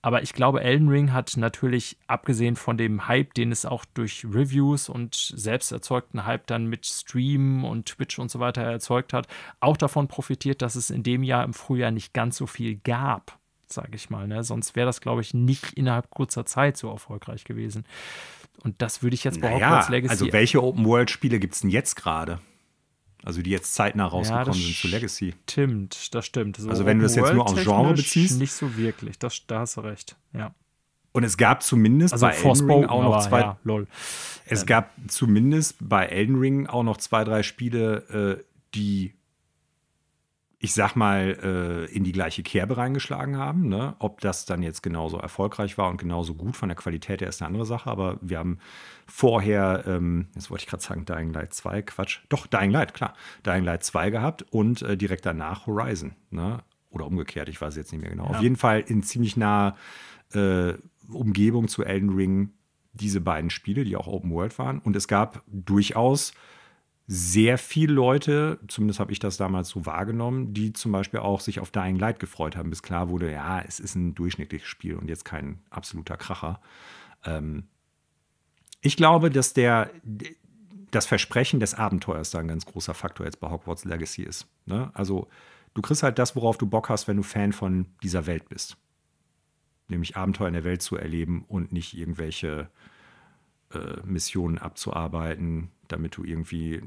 S2: aber ich glaube, Elden Ring hat natürlich, abgesehen von dem Hype, den es auch durch Reviews und selbst erzeugten Hype dann mit Stream und Twitch und so weiter erzeugt hat, auch davon profitiert, dass es in dem Jahr im Frühjahr nicht ganz so viel gab, sage ich mal. Ne? Sonst wäre das, glaube ich, nicht innerhalb kurzer Zeit so erfolgreich gewesen. Und das würde ich jetzt behaupten naja, als Legacy.
S1: Also welche Open-World-Spiele gibt es denn jetzt gerade? Also die jetzt zeitnah rausgekommen ja, sind zu Legacy.
S2: Stimmt, das stimmt.
S1: So also wenn du das jetzt nur auf Genre beziehst.
S2: Nicht so wirklich, das, da hast du recht, ja.
S1: Und es gab zumindest also bei Elden Ring auch noch zwei.
S2: Ja, lol.
S1: Es gab zumindest bei Elden Ring auch noch zwei, drei Spiele, äh, die ich sag mal, äh, in die gleiche Kerbe reingeschlagen haben. Ne? Ob das dann jetzt genauso erfolgreich war und genauso gut von der Qualität her ist eine andere Sache. Aber wir haben vorher, ähm, jetzt wollte ich gerade sagen, Dying Light 2, Quatsch. Doch, Dying Light, klar. Dying Light 2 gehabt und äh, direkt danach Horizon. Ne? Oder umgekehrt, ich weiß jetzt nicht mehr genau. Ja. Auf jeden Fall in ziemlich naher äh, Umgebung zu Elden Ring diese beiden Spiele, die auch Open World waren. Und es gab durchaus sehr viele Leute, zumindest habe ich das damals so wahrgenommen, die zum Beispiel auch sich auf Dying Light gefreut haben, bis klar wurde, ja, es ist ein durchschnittliches Spiel und jetzt kein absoluter Kracher. Ähm ich glaube, dass der, das Versprechen des Abenteuers da ein ganz großer Faktor jetzt bei Hogwarts Legacy ist. Ne? Also, du kriegst halt das, worauf du Bock hast, wenn du Fan von dieser Welt bist. Nämlich Abenteuer in der Welt zu erleben und nicht irgendwelche äh, Missionen abzuarbeiten, damit du irgendwie,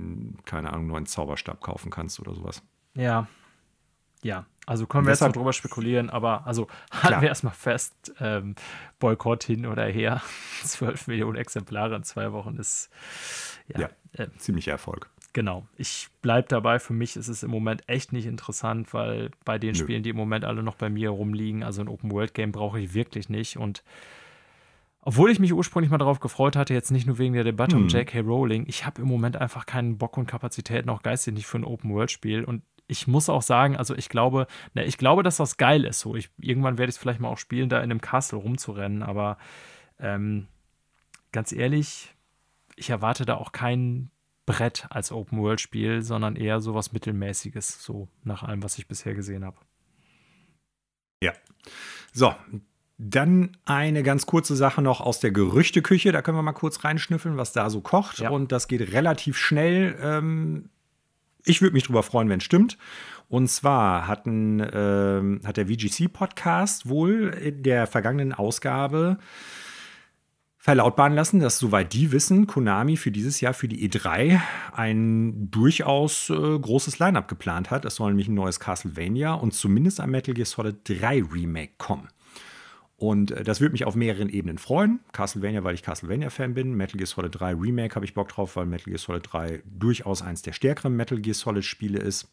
S1: keine Ahnung, nur einen Zauberstab kaufen kannst oder sowas.
S2: Ja. Ja, also können wir jetzt noch drüber spekulieren, aber also halten wir erstmal fest, ähm, Boykott hin oder her, 12 Millionen Exemplare in zwei Wochen ist
S1: ja, ja äh, ziemlicher Erfolg.
S2: Genau. Ich bleibe dabei. Für mich ist es im Moment echt nicht interessant, weil bei den Nö. Spielen, die im Moment alle noch bei mir rumliegen, also ein Open-World-Game brauche ich wirklich nicht. Und obwohl ich mich ursprünglich mal darauf gefreut hatte, jetzt nicht nur wegen der Debatte hm. um J.K. Rowling, ich habe im Moment einfach keinen Bock und Kapazität, noch geistig nicht für ein Open-World-Spiel. Und ich muss auch sagen, also ich glaube, na, ich glaube, dass das geil ist. So, ich, irgendwann werde ich es vielleicht mal auch spielen, da in einem Castle rumzurennen, aber ähm, ganz ehrlich, ich erwarte da auch kein Brett als Open-World-Spiel, sondern eher so was Mittelmäßiges, so nach allem, was ich bisher gesehen habe.
S1: Ja. So, Dann eine ganz kurze Sache noch aus der Gerüchteküche. Da können wir mal kurz reinschnüffeln, was da so kocht.
S2: Ja.
S1: Und das geht relativ schnell. Ähm, ich würde mich drüber freuen, wenn es stimmt. Und zwar hatten, ähm, hat der VGC-Podcast wohl in der vergangenen Ausgabe verlautbaren lassen, dass soweit die wissen, Konami für dieses Jahr für die E3 ein durchaus äh, großes Line-up geplant hat. Es soll nämlich ein neues Castlevania und zumindest ein Metal Gear Solid 3 Remake kommen. Und äh, das würde mich auf mehreren Ebenen freuen. Castlevania, weil ich Castlevania-Fan bin. Metal Gear Solid 3 Remake habe ich Bock drauf, weil Metal Gear Solid 3 durchaus eins der stärkeren Metal Gear Solid-Spiele ist.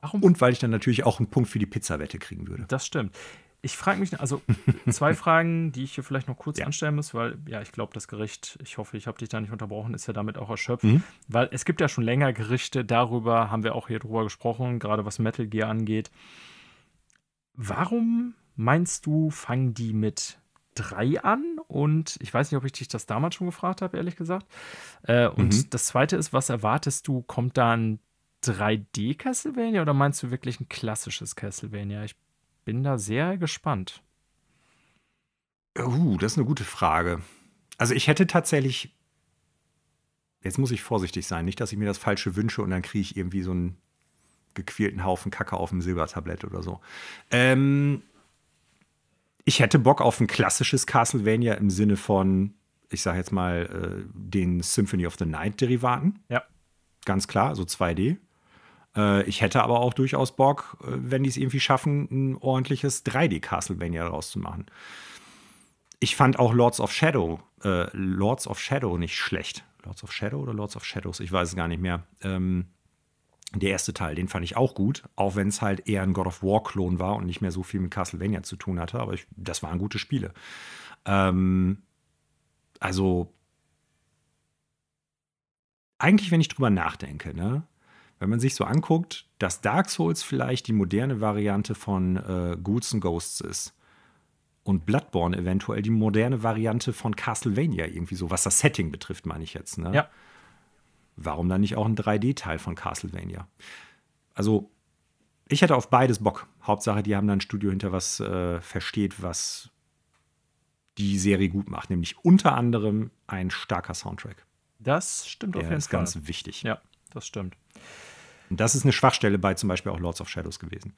S2: Warum?
S1: Und weil ich dann natürlich auch einen Punkt für die Pizza-Wette kriegen würde.
S2: Das stimmt. Ich frage mich, also zwei Fragen, die ich hier vielleicht noch kurz
S1: Ja.
S2: anstellen muss, weil ja, ich glaube, das Gericht, ich hoffe, ich habe dich da nicht unterbrochen, ist ja damit auch erschöpft.
S1: Mhm.
S2: Weil es gibt ja schon länger Gerichte, darüber haben wir auch hier drüber gesprochen, gerade was Metal Gear angeht. Warum meinst du, fangen die mit drei an? Und ich weiß nicht, ob ich dich das damals schon gefragt habe, ehrlich gesagt. Äh, und
S1: Mhm.
S2: das zweite ist, was erwartest du? Kommt da ein 3D Castlevania oder meinst du wirklich ein klassisches Castlevania? Ich bin da sehr gespannt.
S1: Uh, das ist eine gute Frage. Also ich hätte tatsächlich. Jetzt muss ich vorsichtig sein, nicht, dass ich mir das Falsche wünsche und dann kriege ich irgendwie so einen gequälten Haufen Kacke auf dem Silbertablett oder so. Ähm, ich hätte Bock auf ein klassisches Castlevania im Sinne von, ich sage jetzt mal, äh, den Symphony of the Night Derivaten.
S2: Ja.
S1: Ganz klar, so 2D. Äh, ich hätte aber auch durchaus Bock, äh, wenn die es irgendwie schaffen, ein ordentliches 3D Castlevania daraus zu machen. Ich fand auch Lords of Shadow, äh, Lords of Shadow nicht schlecht. Lords of Shadow oder Lords of Shadows? Ich weiß es gar nicht mehr. Ähm, der erste Teil, den fand ich auch gut, auch wenn es halt eher ein God of War-Klon war und nicht mehr so viel mit Castlevania zu tun hatte, aber ich, das waren gute Spiele. Ähm, also, eigentlich, wenn ich drüber nachdenke, ne, wenn man sich so anguckt, dass Dark Souls vielleicht die moderne Variante von äh, Ghouls and Ghosts ist und Bloodborne eventuell die moderne Variante von Castlevania irgendwie so, was das Setting betrifft, meine ich jetzt. Ne?
S2: Ja.
S1: Warum dann nicht auch ein 3D-Teil von Castlevania? Also, ich hätte auf beides Bock. Hauptsache, die haben da ein Studio hinter, was äh, versteht, was die Serie gut macht, nämlich unter anderem ein starker Soundtrack.
S2: Das stimmt auf
S1: Der
S2: jeden
S1: ist
S2: Fall.
S1: ganz wichtig.
S2: ja, das stimmt.
S1: Und das ist eine Schwachstelle bei zum Beispiel auch Lords of Shadows gewesen.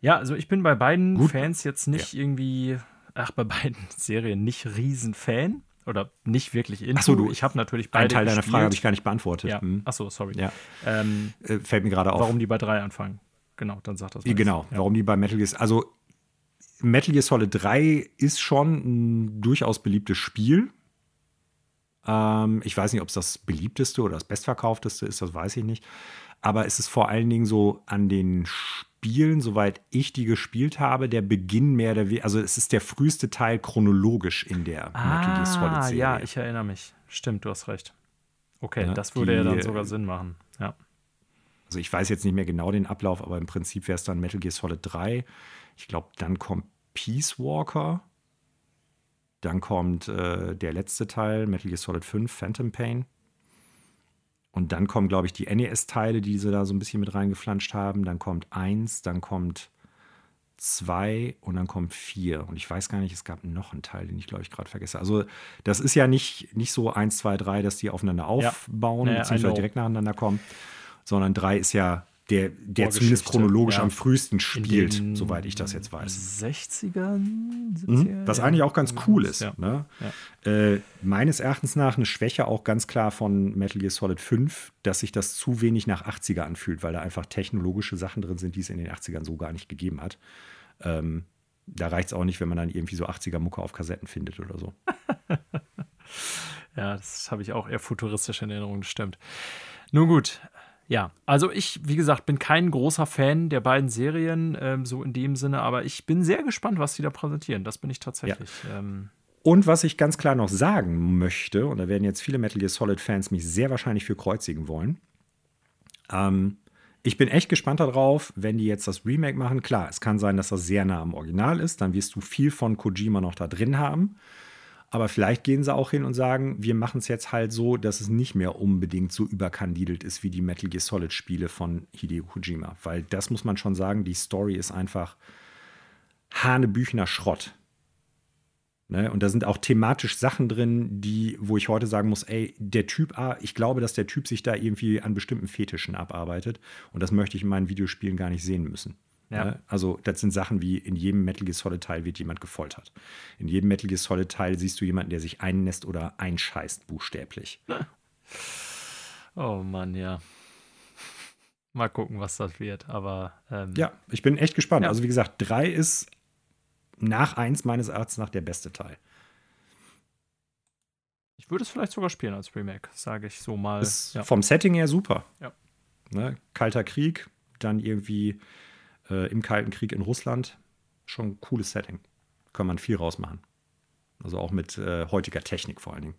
S2: Ja, also ich bin bei beiden
S1: Gut.
S2: Fans jetzt nicht irgendwie, ach, bei beiden Serien nicht riesen Fan oder nicht wirklich into.
S1: Ach so, du-
S2: ich habe natürlich beide
S1: Teil deiner
S2: gespielt.
S1: Frage habe ich gar nicht beantwortet.
S2: Ja,
S1: Hm.
S2: ach so, sorry.
S1: Ja.
S2: Ähm,
S1: Äh, fällt mir gerade auf.
S2: warum die bei drei anfangen? Genau, dann sagt das. mal
S1: Genau.
S2: Ja.
S1: warum die bei Metal Gear. Also, Metal Gear Solid 3 ist schon ein durchaus beliebtes Spiel. Ähm, ich weiß nicht, ob es das beliebteste oder das bestverkaufteste ist, das weiß ich nicht. Aber es ist vor allen Dingen so an den Spielen, soweit ich die gespielt habe, der Beginn mehr der We Also, es ist der früheste Teil chronologisch in der Metal Gear Solid
S2: Ah,
S1: Serie.
S2: ja, ich erinnere mich. Stimmt, du hast recht. Okay,
S1: Ja,
S2: das würde ja dann
S1: die,
S2: sogar
S1: äh,
S2: Sinn machen. Ja.
S1: Also ich weiß jetzt nicht mehr genau den Ablauf, aber im Prinzip wäre es dann Metal Gear Solid 3. Ich glaube, dann kommt Peace Walker. Dann kommt äh, der letzte Teil, Metal Gear Solid 5, Phantom Pain. Und dann kommen, glaube ich, die NES-Teile, die sie da so ein bisschen mit reingeflanscht haben. Dann kommt 1, dann kommt 2 und dann kommt 4. Und ich weiß gar nicht, es gab noch einen Teil, den ich, glaube ich, gerade vergesse. Also, das ist ja nicht, nicht so 1, 2, 3, dass die aufeinander aufbauen,
S2: Ja, I
S1: beziehungsweise direkt nacheinander kommen sondern 3 ist ja der, der zumindest chronologisch
S2: ja.
S1: am frühesten spielt, soweit ich das jetzt weiß.
S2: 60ern?
S1: Mhm.
S2: 70er?
S1: Was
S2: Ja.
S1: eigentlich auch ganz cool ist.
S2: Ja.
S1: Ne? Äh, meines Erachtens nach eine Schwäche auch ganz klar von Metal Gear Solid 5, dass sich das zu wenig nach 80er anfühlt, weil da einfach technologische Sachen drin sind, die es in den 80ern so gar nicht gegeben hat. Ähm, da reicht es auch nicht, wenn man dann irgendwie so 80er-Mucke auf Kassetten findet oder so.
S2: Ja, das habe ich auch eher futuristisch in Erinnerung, stimmt. Nun gut, ja, also ich, wie gesagt, bin kein großer Fan der beiden Serien, ähm, so in dem Sinne, aber ich bin sehr gespannt, was sie da präsentieren. Das bin ich tatsächlich. Ähm,
S1: Und was ich ganz klar noch sagen möchte, und da werden jetzt viele Metal Gear Solid-Fans mich sehr wahrscheinlich für kreuzigen wollen. Ähm, ich bin echt gespannt darauf, wenn die jetzt das Remake machen. Klar, es kann sein, dass das sehr nah am Original ist. Dann wirst du viel von Kojima noch da drin haben. Aber vielleicht gehen sie auch hin und sagen, wir machen es jetzt halt so, dass es nicht mehr unbedingt so überkandidelt ist wie die Metal Gear Solid-Spiele von Hideo Kojima. Weil das muss man schon sagen, die Story ist einfach Hanebüchner Schrott. Ne? Und da sind auch thematisch Sachen drin, die, wo ich heute sagen muss, ey, der Typ, ah, ich glaube, dass der Typ sich da irgendwie an bestimmten Fetischen abarbeitet. Und das möchte ich in meinen Videospielen gar nicht sehen müssen. Ja. Ne? Also, das sind Sachen wie in jedem Metal Gear Solid Teil wird jemand gefoltert. In jedem Metal Gear Solid Teil siehst du jemanden, der sich einnässt oder einscheißt, buchstäblich.
S2: Oh Mann, ja. Mal gucken, was das wird. Aber ähm,
S1: ja, ich bin echt gespannt. Ja. Also wie gesagt, drei ist nach eins meines Erachtens nach der beste Teil.
S2: Ich würde es vielleicht sogar spielen als Remake, sage ich so mal.
S1: Ist ja. Vom Setting her super.
S2: Ja.
S1: Ne? Kalter Krieg, dann irgendwie äh, im Kalten Krieg in Russland. Schon ein cooles Setting. Kann man viel rausmachen. Also auch mit äh, heutiger Technik vor allen Dingen.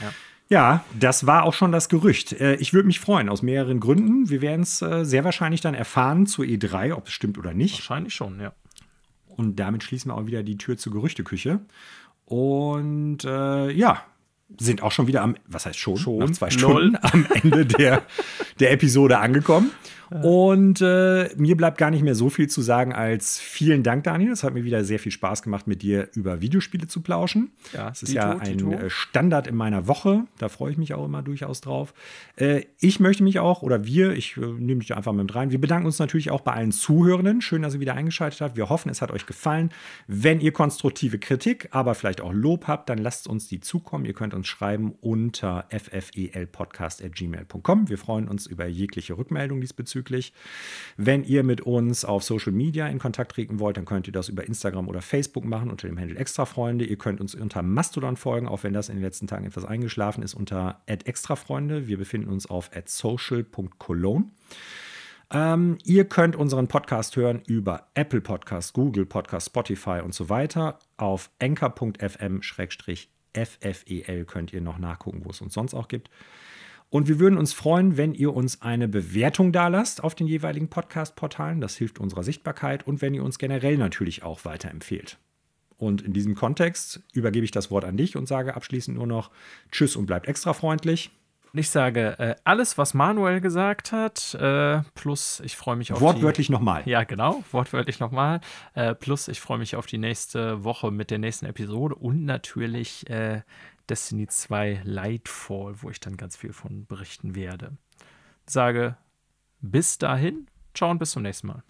S1: Ja. Ja, das war auch schon das Gerücht. Äh, ich würde mich freuen, aus mehreren Gründen. Wir werden es äh, sehr wahrscheinlich dann erfahren zu E3, ob es stimmt oder nicht.
S2: Wahrscheinlich schon, ja.
S1: Und damit schließen wir auch wieder die Tür zur Gerüchteküche. Und äh, ja, sind auch schon wieder am, was heißt schon, schon nach zwei Stunden am Ende der, der Episode angekommen. Und äh, mir bleibt gar nicht mehr so viel zu sagen als vielen Dank, Daniel. Es hat mir wieder sehr viel Spaß gemacht, mit dir über Videospiele zu plauschen. Ja, es ist ja ein Tito. Äh, Standard in meiner Woche. Da freue ich mich auch immer durchaus drauf. Äh, ich möchte mich auch, oder wir, ich äh, nehme mich einfach mit rein. Wir bedanken uns natürlich auch bei allen Zuhörenden. Schön, dass ihr wieder eingeschaltet habt. Wir hoffen, es hat euch gefallen. Wenn ihr konstruktive Kritik, aber vielleicht auch Lob habt, dann lasst uns die zukommen. Ihr könnt uns schreiben unter ffelpodcast.gmail.com. Wir freuen uns über jegliche Rückmeldung diesbezüglich. Wenn ihr mit uns auf Social Media in Kontakt treten wollt, dann könnt ihr das über Instagram oder Facebook machen unter dem Handel Extrafreunde. Ihr könnt uns unter Mastodon folgen, auch wenn das in den letzten Tagen etwas eingeschlafen ist, unter extrafreunde. Wir befinden uns auf social.cologne. Ähm, ihr könnt unseren Podcast hören über Apple Podcast, Google Podcast, Spotify und so weiter. Auf enker.fm-ffel könnt ihr noch nachgucken, wo es uns sonst auch gibt. Und wir würden uns freuen, wenn ihr uns eine Bewertung dalasst auf den jeweiligen Podcast-Portalen. Das hilft unserer Sichtbarkeit und wenn ihr uns generell natürlich auch weiterempfehlt. Und in diesem Kontext übergebe ich das Wort an dich und sage abschließend nur noch Tschüss und bleibt extra freundlich.
S2: Ich sage äh, alles, was Manuel gesagt hat, äh, plus ich freue mich auf
S1: Wortwörtlich nochmal.
S2: Ja, genau, wortwörtlich nochmal. Äh, plus ich freue mich auf die nächste Woche mit der nächsten Episode und natürlich äh, Destiny 2 Lightfall, wo ich dann ganz viel von berichten werde. Sage bis dahin, ciao und bis zum nächsten Mal.